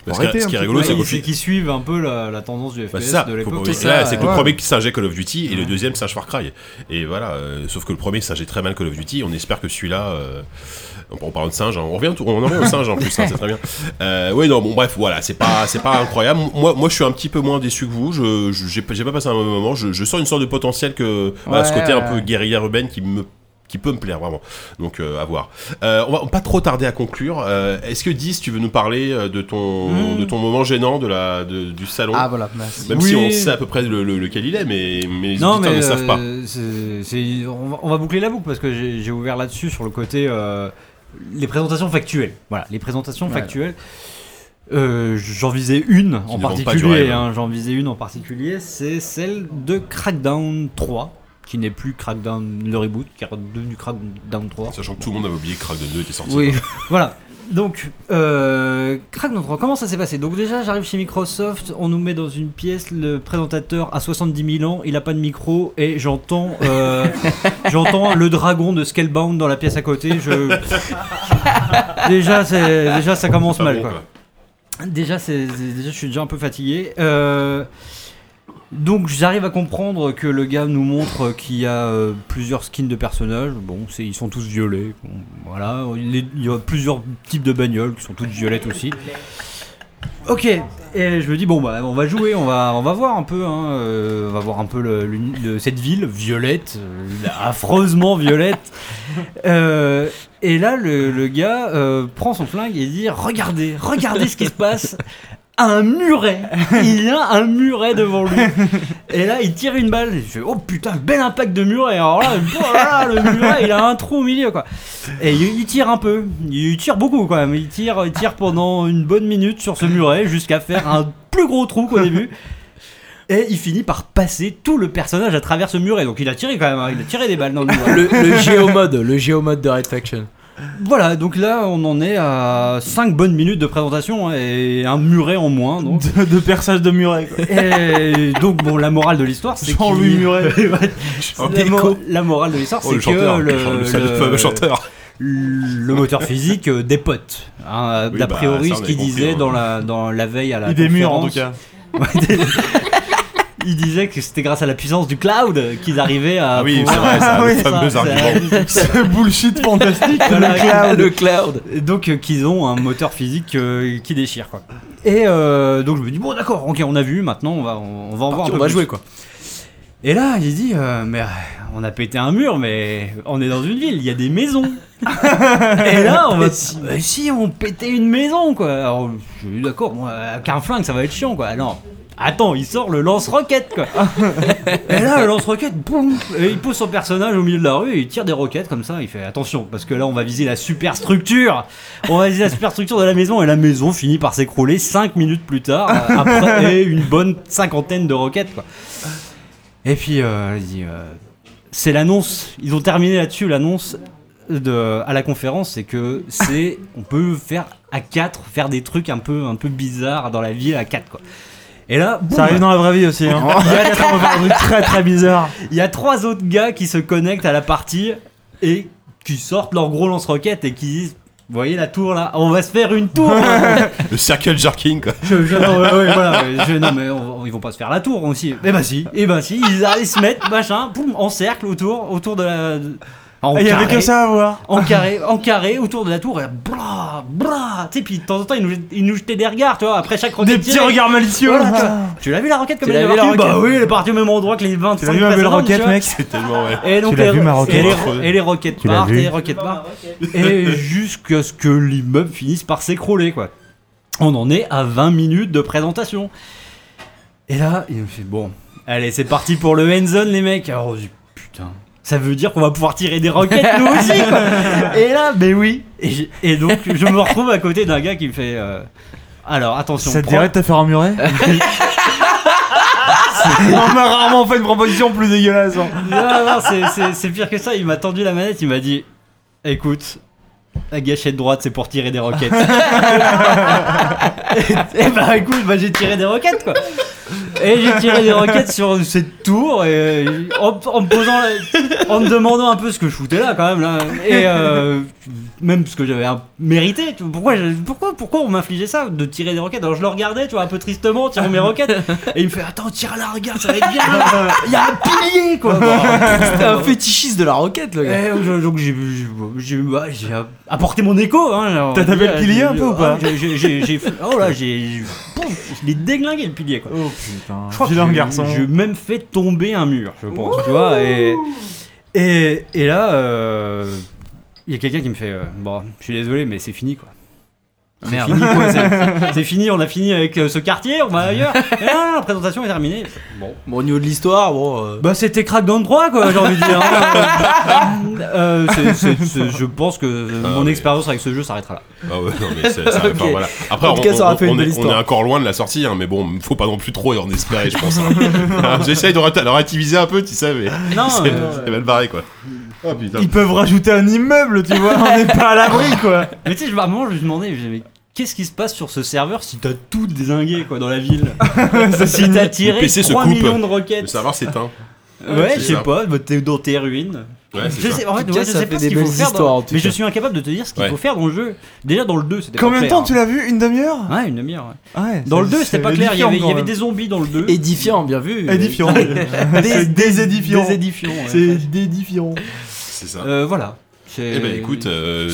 Parce que ce qui est rigolo, c'est qu'ils suivent un peu la, la tendance du Bah, FPS c'est ça, de l'époque. c'est là, ça, c'est que ouais. le premier qui singeait Call of Duty et le deuxième singe Far Cry. Et voilà, euh, sauf que le premier singeait très mal Call of Duty. On espère que celui-là, euh, en parlant de singe, hein, on revient, tout- on en revient au singe en plus, hein, c'est très bien. Euh, oui, non, bon, bref, voilà, c'est pas, c'est pas incroyable. Moi, moi, je suis un petit peu moins déçu que vous. Je, j'ai, pas passé un mauvais moment. Je, je sens une sorte de potentiel que, voilà, ce côté un peu guérilla urbaine qui me qui peut me plaire vraiment. Donc euh, à voir. Euh, on va pas trop tarder à conclure. Euh, Est-ce que 10 tu veux nous parler de ton Mm. de ton moment gênant de la de- du salon? Ah voilà, merci. Même Oui. si on sait à peu près le, le- lequel il est, mais, mais les Non, auditeurs mais ne savent pas. on, va, on va boucler la boucle parce que j'ai ouvert là-dessus sur le côté les présentations factuelles. Voilà, les présentations Ouais. factuelles. Euh, j'en visais une en particulier, hein, j'en visais une en particulier, c'est celle de Crackdown 3, qui n'est plus Crackdown le reboot, qui est devenu Crackdown 3. Sachant que tout le monde avait oublié que Crackdown 2 était sorti. Oui, Voilà. Donc, euh, Crackdown 3, comment ça s'est passé? Donc déjà, j'arrive chez Microsoft, on nous met dans une pièce, le présentateur a 70 000 ans, il a pas de micro, et j'entends euh, j'entends le dragon de Scalebound dans la pièce à côté. Je... déjà, c'est- déjà, ça commence mal. bon, quoi. quoi. Déjà, c'est, c'est- déjà, je suis déjà un peu fatigué. Euh, donc, j'arrive à comprendre que le gars nous montre qu'il y a euh, plusieurs skins de personnages. Bon, ils sont tous violets. Voilà, il y a plusieurs types de bagnoles qui sont toutes violettes aussi. Ok, et je me dis bon bah on va jouer, on va on va voir un peu, hein, euh, on va voir un peu cette ville violette, euh, affreusement violette. Et là le, gars prend son flingue et dit regardez, regardez ce qui se passe. Un muret, il a un muret devant lui. Et là, il tire une balle. Et je fais, oh putain, bel impact de muret. Alors là, oh là là, le muret, il a un trou au milieu, quoi. Et il, il tire un peu. Il tire beaucoup, quand même. Il tire, il tire pendant une bonne minute sur ce muret jusqu'à faire un plus gros trou qu'au début. Et il finit par passer tout le personnage à travers ce muret. Donc il a tiré quand même. hein. Il a tiré des balles dans le muret. le, le géomode, le géomode de Red Faction. Voilà, donc là, on en est à 5 bonnes minutes de présentation hein, et un muret en moins. Donc. De, de perçage de Muret. quoi. Et donc, bon, la morale de l'histoire, c'est Jean-Louis qu'il- Muret. la, mo- la morale de l'histoire, Oh, c'est que le, le, le chanteur. le moteur physique euh, dépote. Hein, Oui, D'a bah, priori, ce qu'il disait hein. dans la, dans la veille à la Il est mûr en tout conférence. cas. Il disait que c'était grâce à la puissance du cloud qu'ils arrivaient à. Ah oui, pouvoir- c'est vrai, ça, Ah le oui, fameux ça, argument. c'est- Ce bullshit fantastique. Voilà, le cloud. Et Donc euh, qu'ils ont un moteur physique euh, qui déchire quoi. Et euh, donc je me dis bon d'accord, ok on a vu, maintenant on va on, va en voir un on peu va plus. jouer quoi. Et là il dit euh, mais on a pété un mur mais on est dans une ville, il y a des maisons. Et là on va Euh, si on pétait une maison quoi. Alors je dis d'accord, moi avec un flingue ça va être chiant quoi. Non. Attends, il sort le lance-roquette quoi. et là, le lance-roquette, boum, et il pose son personnage au milieu de la rue et il tire des roquettes comme ça. Il fait attention parce que là, on va viser la superstructure. On va viser la superstructure de la maison et la maison finit par s'écrouler 5 minutes plus tard euh, après une bonne cinquantaine de roquettes quoi. Et puis, euh, euh, c'est l'annonce. Ils ont terminé là-dessus l'annonce de à la conférence, c'est que c'est on peut faire à 4 faire des trucs un peu un peu bizarres dans la ville à 4 quoi. Et là, boum, Ça arrive dans la vraie vie aussi. Hein. Il y a trucs très très bizarres. il y a trois autres gars qui se connectent à la partie et qui sortent leur gros lance-roquettes et qui disent Vous voyez la tour là On va se faire une tour Le circle jerking, quoi. je, je- non, ouais, ouais, voilà, ouais, je- non, mais on- ils vont pas se faire la tour aussi. Eh ben si, eh ben si, ils, ils se mettent, machin, boum, en cercle autour, autour de la. En Il y avait carré, que ça à voir. En carré, en carré, autour de la tour, et blah, blah, tu sais, puis de temps en temps, ils nous, ils nous jetaient des regards, tu vois, après chaque Des roquette. petits tirée. regards malicieux. Voilà, tu l'as vu la roquette comme Tu elle est la partie Bah oui, elle est partie au même endroit que les 25 Tu l'as vu ma belle roquette, mec C'est tellement, ouais. Et donc Tu l'as les, vu, ma roquette et les, et les roquettes partent, et les roquettes partent, et jusqu'à ce que l'immeuble finisse par s'écrouler, quoi. On en est à 20 minutes de présentation. Et là, il me fait bon, allez, c'est parti pour le end zone, les mecs. Alors, on se dit, putain. Ça veut dire qu'on va pouvoir tirer des roquettes nous aussi quoi. Et là, ben oui. Et, et donc je me retrouve à côté d'un gars qui me fait. euh, alors attention. Ça te prends- dirait de te faire emmurer? On m'a rarement fait une proposition plus dégueulasse. hein. Non, non, c'est- pire que ça. Il m'a tendu la manette, il m'a dit Écoute, la gâchette droite, c'est pour tirer des roquettes. et, bah écoute, bah, j'ai tiré des roquettes quoi. Et j'ai tiré des roquettes sur cette tour et en, en me posant, la- en me demandant un peu ce que je foutais là quand même là. Et euh, même ce que j'avais mérité. tu vois. Pourquoi, pourquoi, pourquoi on m'infligeait ça de tirer des roquettes Alors je le regardais, tu vois, un peu tristement, tirant mes roquettes. Et il me fait Attends, tire là, regarde, ça va être bien. Il y a un pilier quoi. C'était un fétichiste de la roquette le gars. Eh, donc j'ai bah, apporté mon écho. Hein, T'as tapé le pilier un peu ou pas Ah, j'ai- Oh là, j'ai. Je l'ai déglingué le pilier quoi. Oh putain. Je crois que Vilain j'ai- garçon. J'ai même fait tomber un mur, je pense, tu vois. Et, et, et là, euh, il y a quelqu'un qui me fait euh, Bon, je suis désolé, mais c'est fini quoi. C'est Merde. fini quoi, c'est- c'est fini, on a fini avec euh, ce quartier, on va ailleurs. Et là, la présentation est terminée. Bon. Bon, au niveau de l'histoire, bon. euh, Bah c'était Crackdown 3 quoi j'ai envie de dire. hein. Euh, c'est- c'est- c'est- je pense que mon mais- expérience avec ce jeu s'arrêtera là. Ah ouais, non, mais c'est- ça, enfin, Ok. voilà. Après, En tout on, cas, ça aura on- est, on histoire. est encore loin de la sortie, hein, mais bon, faut pas non plus trop en espérer, je pense. hein. Ah, J'essaye de de relativiser un peu, tu sais, mais Non, c'est euh, c'est mal barré, quoi. Oh putain. Ils peuvent rajouter un immeuble, tu vois. On n'est pas à l'abri, quoi. mais tu sais, je- à un moment je me demandais, je me disais, mais qu'est-ce qui se passe sur ce serveur si t'as tout désingué quoi dans la ville Si t'as tiré PC se 3 coupe. millions de Le roquettes. serveur s'éteint. Ouais, c'est je sais pas, bah, t'es dans tes ruines. Ouais, c'est Je ça. sais, en fait, ouais, je ça sais fait pas ce des qu'il faut belles faire. dans- histoires, en tout Mais je cas. suis incapable de te dire ce qu'il Ouais. faut faire dans le jeu. Déjà dans le 2, c'était pas Combien de clair, temps tu hein. l'as vu Une demi-heure Ouais, une demi-heure. ouais. Ouais. Dans le c'est- 2, c'était pas c'est clair, il y avait, il y édifiant, avait quand des zombies dans le 2. Édifiant, bien vu. Édifiant. Des, des édifiants. Des édifiants. ouais. C'est dédifiant. Euh, voilà. C'est- Eh ben écoute, euh,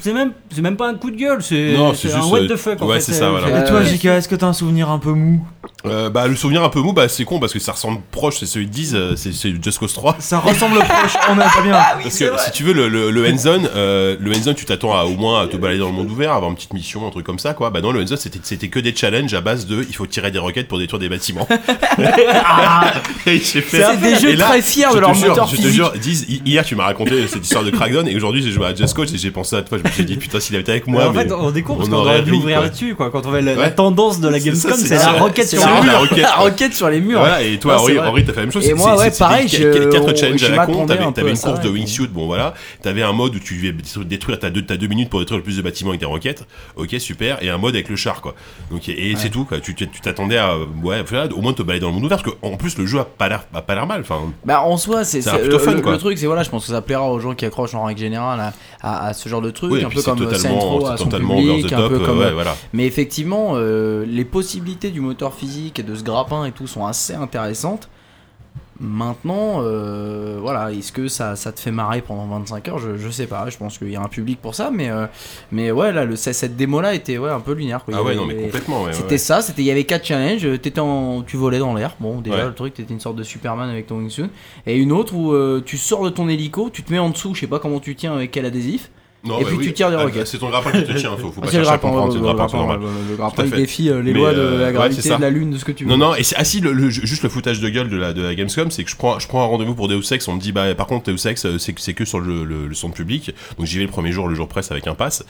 c'est même, c'est même pas un coup de gueule, c'est Non, c'est c'est un juste, what euh, the fuck. en ouais, fait, c'est ça, voilà. Et toi. JK, est-ce que t'as un souvenir un peu mou? Euh, bah, le souvenir un peu mou, bah, c'est con parce que ça ressemble proche, c'est celui de 10, euh, c'est c'est Just Cause 3. Ça ressemble proche. On est pas bien. Parce que si tu veux, le, le, le end-zone, euh, le end-zone, tu t'attends à au moins à te balader dans le monde ouvert, avoir une petite mission, un truc comme ça, quoi. Bah non, le end-zone, c'était, c'était que des challenges à base de il faut tirer des roquettes pour détruire des bâtiments. Et j'ai fait- C'est des et jeux là, très fiers de leur jure, moteur Je te jure, hier tu m'as raconté cette histoire de Crackdown et aujourd'hui j'ai joué à Just Cause et j'ai pensé à toi. Je me suis dit putain, s'il avait été avec moi. en mais fait, on est con parce on qu'on aurait dû ri, ouvrir là-dessus, quoi. Quand on avait la, Ouais. tendance de la Gamescom, c'est la roquette sur vraiment le la roquette. sur les murs. Voilà, et toi, Henri, t'as fait la même chose. Et moi, ouais, pareil, quatre challenges à la con. T'avais une course de wingsuit, bon voilà. T'avais un mode où tu devais deux, t'as deux minutes pour détruire le plus de bâtiments avec tes roquettes. Ok, super. Et un mode avec le char, quoi. Donc, et c'est tout, quoi. Tu t'attendais à, ouais, au moins te balader dans le monde ouvert parce qu'en plus, le jeu a pas l'air, mal. Enfin, Bah en soi c'est plutôt fun, quoi. le truc c'est voilà je pense que ça plaira aux gens qui accrochent en règle générale à, à- à ce genre de truc oui, un peu comme Row à son public un peu comme ouais, voilà. mais effectivement euh, les possibilités du moteur physique et de ce grappin et tout sont assez intéressantes. Maintenant, euh, voilà, est-ce que ça, ça te fait marrer pendant 25 heures? Je, je sais pas, je pense qu'il y a un public pour ça, mais, euh, mais ouais, là, le, cette démo-là était ouais, un peu lunaire. Quoi. Ah ouais, avait- non, mais complètement, ouais. C'était ouais. ça, c'était il y avait quatre challenges, euh, t'étais en tu volais dans l'air. Bon, déjà Ouais. le truc t'étais une sorte de Superman avec ton wingsuit et une autre où euh, tu sors de ton hélico, tu te mets en dessous, je sais pas comment tu tiens avec quel adhésif. Non, Et bah puis oui. tu tires des Ah, roquettes. C'est ton grappin qui te tient, faut, faut pas Ah, le chercher à grappin, comprendre, c'est le grappin, c'est normal. le- grappin, il défie euh, les lois de euh, la gravité, de la lune, de ce que tu veux. Non, non, et ah si, juste le foutage de gueule de la, de la Gamescom, c'est que je prends, je prends un rendez-vous pour Deus Ex, on me dit, bah, par contre, Deus Ex, euh, c'est, c'est que sur le, le, le centre public. Donc j'y vais le premier jour, le jour presse avec un pass.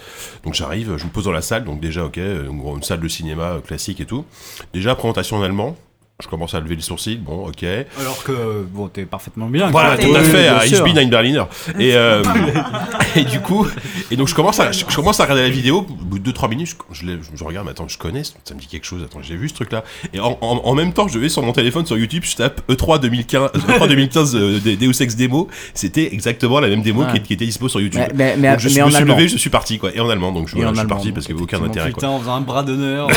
Donc j'arrive, je me pose dans la salle, donc déjà, ok, une, salle de cinéma classique et tout. Déjà, présentation en allemand. Je commence à lever les sourcils, bon, ok. Alors que, bon, t'es parfaitement bien. Voilà, tout à fait, à Ich bin ein Berliner. Et, euh, et du coup, et donc je commence à, je, je commence à regarder la vidéo, au bout de 2-3 minutes, je, je, regarde, mais attends, je connais, ça me dit quelque chose, attends, j'ai vu ce truc-là. Et en, en, en même temps, je vais sur mon téléphone, sur YouTube, je tape E E3 2015, E3 2015 euh, des Deus Ex démo, c'était exactement la même démo Ouais. qui, qui était dispo sur YouTube. Mais, mais, mais, Donc, je, mais je en me suis allemand. levé, je suis parti, quoi. Et en allemand, donc je, voilà, en je suis allemand, parti parce qu'il n'y avait aucun intérêt, quoi. Putain, en faisant un bras d'honneur.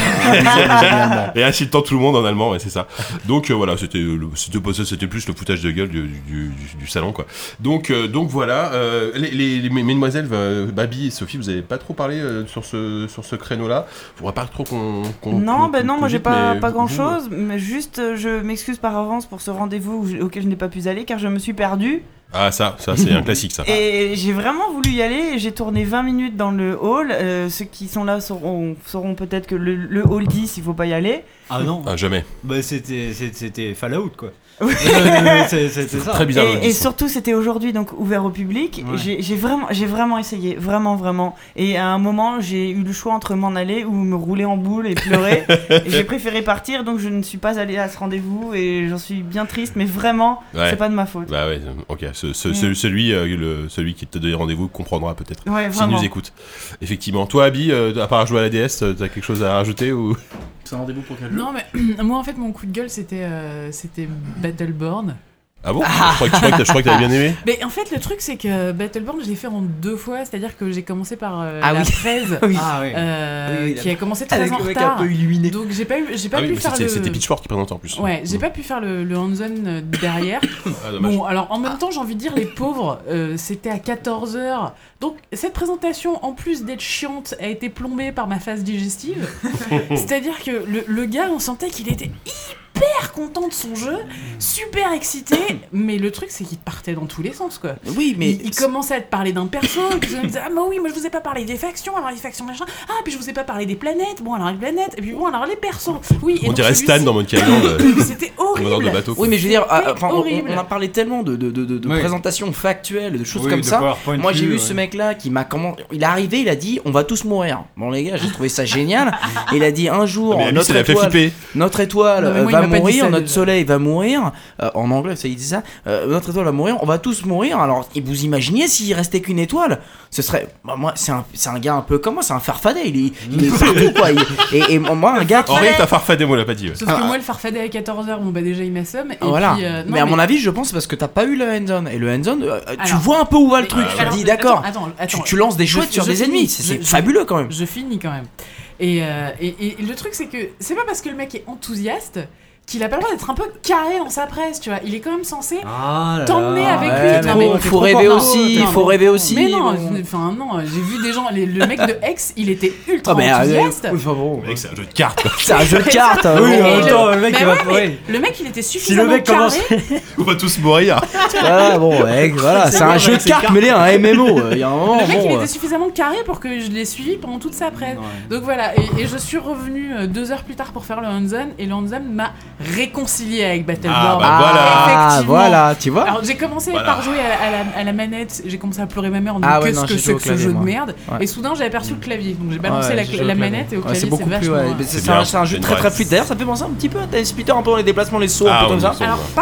Et insultant tout le monde en allemand, ouais, c'est ça. Donc euh, voilà, c'était c'était plus le foutage de gueule du, du, du- du salon, quoi. Donc euh, donc voilà, euh, les, les, les mesdemoiselles, Babi et Sophie, vous avez pas trop parlé sur ce sur ce créneau-là? Faudrait pas trop qu'on. Non, ben non, moi j'ai pas, pas grand chose, mais juste je m'excuse par avance pour ce rendez-vous auquel je n'ai pas pu aller car je me suis perdue Ah ça, ça c'est un classique, ça. et j'ai vraiment voulu y aller j'ai tourné 20 minutes dans le hall. Euh, ceux qui sont là sauront, sauront peut-être que le, le hall 10 il faut pas y aller. Ah non, Ah, jamais. bah c'était c'était- c'était Fallout quoi. C'était. Très bizarre. Et, surtout, c'était aujourd'hui donc ouvert au public. Ouais. J'ai vraiment, j'ai vraiment essayé, vraiment, vraiment. Et à un moment, j'ai eu le choix entre m'en aller ou me rouler en boule et pleurer. et j'ai préféré partir, donc je ne suis pas allée à ce rendez-vous et j'en suis bien triste. Mais vraiment, Ouais. c'est pas de ma faute. Bah ouais, ok. Ce, ce- Mm. celui, celui, euh, le, celui qui te donne rendez-vous comprendra peut-être. Ouais, S'il nous écoute. Effectivement. Toi, Abby, euh, à part jouer à la DS, t'as quelque chose à rajouter ou? C'est un rendez-vous pour quel Non, mais moi en fait, mon coup de gueule c'était euh, c'était Battleborn. Ah bon Je crois que, je crois que t'as- je crois que t'avais bien aimé. Mais en fait, le truc c'est que Battleborn, je l'ai fait en deux fois, c'est-à-dire que j'ai commencé par euh, Ah la oui. 13, Oui. Ah oui. euh, Oui, qui a commencé très Avec en le mec retard. un peu illuminé. Donc j'ai pas eu, j'ai pas Ah pu faire c'était le. c'était Pitchfork qui présentait en plus. Ouais, j'ai pas pu faire le, le hands-on euh, derrière. Ah, dommage. Bon, alors en même temps, j'ai envie de dire, les pauvres, euh, c'était à 14h. Donc, cette présentation, en plus d'être chiante, a été plombée par ma phase digestive. C'est-à-dire que le, le gars, on sentait qu'il était hyper content de son jeu, super excité, mais le truc, c'est qu'il partait dans tous les sens, quoi. Oui, mais. il, il commençait à te parler d'un perso, et puis il disait Ah, bah oui, moi je vous ai pas parlé des factions, alors les factions machin. Ah, puis je vous ai pas parlé des planètes, bon, alors les planètes, et puis bon, alors les persos. Oui, et On donc dirait Stan dans Monkey Island. euh, C'était horrible. de bateau. Oui, mais je veux dire, ah, enfin, on- on, a parlé tellement de, de, de, de, de Oui. présentations factuelles, de choses Oui, comme de ça. PowerPoint Moi, j'ai vu ouais. ce mec-là qui m'a comment. Il est arrivé, il a dit on va tous mourir. Bon, les gars, j'ai trouvé ça génial. Et il a dit un jour, Abby, notre l'a fait étoile, notre étoile Non, va mourir, ça, notre soleil va mourir. Euh, en anglais, ça il dit ça. Euh, notre étoile va mourir, on va tous mourir. Alors, et vous imaginez s'il restait qu'une étoile? Ce serait. Bah, moi, c'est un, c'est un gars un peu comme moi, c'est un farfadet. Il est, il est partout, quoi. Il- et, et moi, un gars qui. En vrai, t'as farfadé, moi, l'a pas dit. ouais. Sauf que moi, le farfadet à 14h, bon bah déjà il m'assomme. Et Voilà. puis, euh, non, mais à mon avis, je pense parce que t'as pas eu le hands-on. Et le hands-on, euh, tu Alors, vois un peu où va le truc. tu dis, d'accord. Tu, tu lances des Je- chouettes sur je des finis. ennemis. C'est fabuleux quand même. Je finis quand même. Et, euh, et, et le truc, c'est que c'est pas parce que le mec est enthousiaste qu'il a pas le droit d'être un peu carré dans sa presse, tu vois. Il est quand même censé. Ah T'emmener avec Ouais, lui, mais non, mais faut rêver aussi, Non, faut rêver aussi. Mais non, bon. enfin non, j'ai vu des gens, les- le mec de X, il était ultra Ah, mais, euh, enthousiaste. enfin, bon. Mec, c'est un jeu de cartes. C'est un jeu de cartes. Oui, en même le- temps, le mec il va ouais. Le mec, il était Si le suffisamment mec carré. commence. On va tous mourir. Voilà, bon, ouais, voilà, c'est un jeu de cartes mêlé à un MMO. Il y a un moment, Le mec, il bon. euh, était suffisamment carré pour que je l'ai suivi pendant toute sa presse. Donc voilà, et, je suis revenu euh, deux heures plus tard pour faire le hands-on, et le hands-on m'a réconcilié avec Battleborn. Ah, bah, Ah, Effectivement. voilà, tu vois. Alors j'ai commencé Voilà. par jouer à, à la, à la manette, j'ai commencé à pleurer ma mère en disant Ah ouais, que c'est au que ce clavier, jeu de merde? Ouais. Et soudain j'ai aperçu le clavier, donc j'ai balancé Ouais, la, manette et au Ouais, clavier c'est beaucoup plus. C'est un, jeu très très fluide. D'ailleurs, ça fait penser un petit peu à Time Splitter, un peu dans les déplacements, les sauts, un Ah, peu comme ça.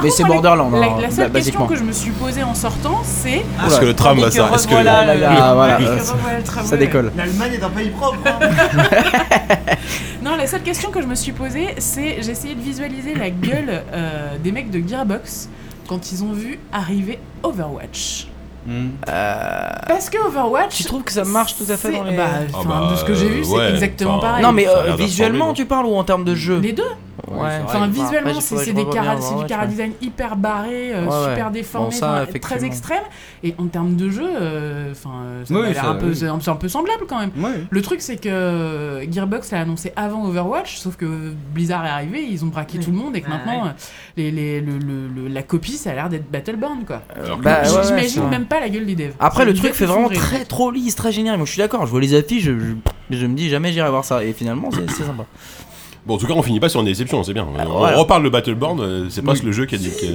Mais c'est La, hein, la seule question que je me suis posée en sortant, c'est. Parce que le tram, Tandis ça. que Est-ce que. Ah voilà, ça décolle. L'Allemagne est un pays propre. hein. Non, la seule question que je me suis posée, c'est j'ai essayé de visualiser la gueule euh, des mecs de Gearbox quand ils ont vu arriver Overwatch. Hmm. Parce que Overwatch. Tu trouves que ça marche tout à fait dans les- bah, Ah enfin, bah, de ce que j'ai vu, c'est exactement pareil. Non, mais euh, de visuellement, tu parles ou en termes de jeu Les deux Ouais. Enfin, visuellement, c'est c'est des cara- du cara design hyper barré, euh, Ouais, ouais. super déformé, Bon, ça, enfin, très extrême. Et en termes de jeu, enfin, euh, ça Oui, m'a l'air ça, un peu, oui. c'est un, c'est un peu semblable quand même. Ouais. Le truc, c'est que euh, Gearbox l'a annoncé avant Overwatch, sauf que Blizzard est arrivé, ils ont braqué tout le monde et que maintenant, ouais. euh, les, les- le- le- le- la copie, ça a l'air d'être Battleborn quoi. Bah, J'imagine même pas la gueule des devs. Après, le truc fait vraiment très trop lisse, très génial. Moi, je suis d'accord. Je vois les affiches, je, me dis jamais j'irai voir ça. Et finalement, c'est sympa. Bon, en tout cas, on finit pas sur une déception, c'est bien. On voilà. reparle de Battleborn, euh, c'est pas Oui. le jeu qui a dit que.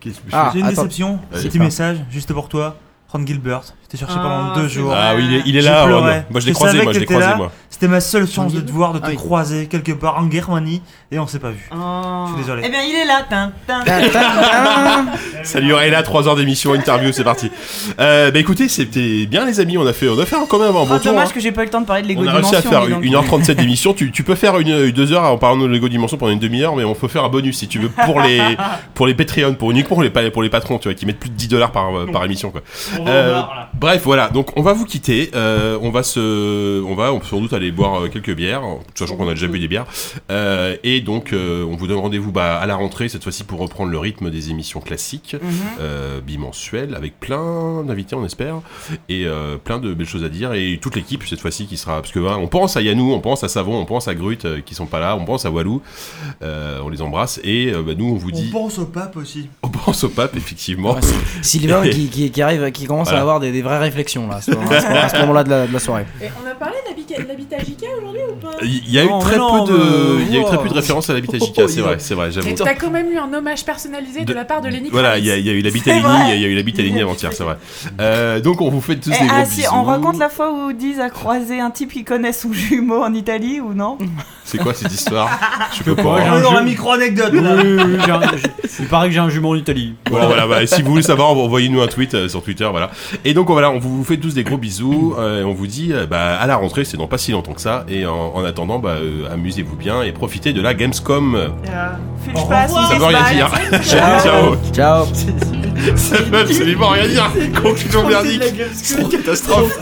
qui- Ah, J'ai une attends. déception. Petit message, juste pour toi. Ron Gilbert. Je t'ai cherché Ah, pendant deux c'est jours. Ah oui, il est, il est là, Ron. pleurais. Moi je l'ai croisé, moi je l'ai croisé, là. moi. C'était ma seule chance de te voir, de te Ah oui. croiser quelque part en Germanie. Et on s'est pas vu. Oh. Je suis désolé. Eh bien, il est là. Salut Aurélia, 3 heures d'émission, interview, c'est parti. Euh, bah écoutez, c'était bien les amis, on a fait, on a fait quand même un bon Oh, tour. dommage hein. que j'ai pas eu le temps de parler de Lego On a réussi à Dimension, faire dis donc. 1h37 d'émission. Tu, tu peux faire une 2 heures en parlant de Lego Dimension pendant une demi-heure, mais on peut faire un bonus si tu veux pour les pour les Patreon, pour uniquement pour les pour les patrons, tu vois, qui mettent plus de 10 dollars par par émission quoi. Euh, bref, voilà. Donc on va vous quitter. Euh, on va se, on va on peut sans doute aller boire euh, quelques bières, sachant qu'on a déjà bu des bières. Euh, et donc euh, on vous donne rendez-vous bah, à la rentrée cette fois-ci pour reprendre le rythme des émissions classiques, Mhm. euh, bimensuelles, avec plein d'invités on espère et euh, plein de belles choses à dire et toute l'équipe cette fois-ci qui sera parce que voilà, on pense à Yanou, on pense à Savon, on pense à Grut euh, qui sont pas là, on pense à Walou, euh, on les embrasse et euh, bah, nous on vous dit On pense au pape aussi. on pense au pape effectivement. Ouais, c'est Sylvain qui, qui, qui arrive, qui commence Voilà. à avoir des, des vraies réflexions là, à ce, moment-là de la, de la soirée. Et on a parlé de aujourd'hui ou pas? Il y a eu Non, très non, peu de, mais- il y a eu très wow. peu de références à l'habitat Oh, JK, c'est dis vrai, c'est vrai, j'avoue. Et t'as quand même eu un hommage personnalisé de, De- la part de Lenny Voilà, il y a, il y a eu vrai. il y a eu l'habitat Ligny avant-hier, c'est vrai. Euh, donc on vous fait tous Eh, des gros ah bisous. si, on raconte la fois où Diz a croisé un type qui connaît son jumeau en Italie ou non? C'est quoi cette histoire Je peux pas, j'ai hein. un Alors, jeu- un micro-anecdote Oui, là. oui, oui, j'ai un- j'ai- Il paraît que j'ai un jumeau en Italie. Bon, voilà, bah, si vous voulez savoir, envoyez-nous un tweet euh, sur Twitter, voilà. Et donc voilà, on vous fait tous des gros bisous, euh, et on vous dit euh, bah, à la rentrée, c'est dans pas si longtemps que ça, et en, en attendant, bah, euh, amusez-vous bien et profitez de la Gamescom. File passe, Ça veut rien dire. Ciao. Ciao. Ciao. Ça veut absolument rien dire. Conclusion merdique. C'est une catastrophe.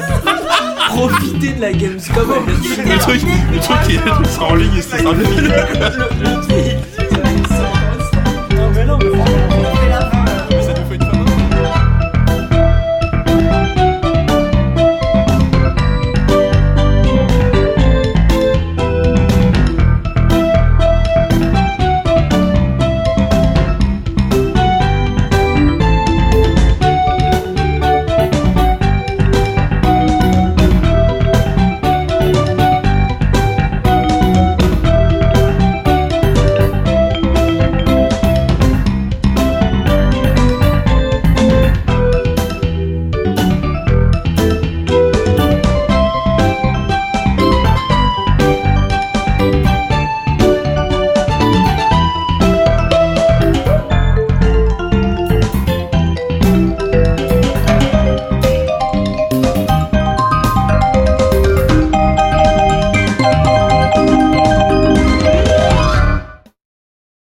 Profitez de la Gamescom. Le truc, le truc qui est en ligne, c'est un film. Non, mais non, mais.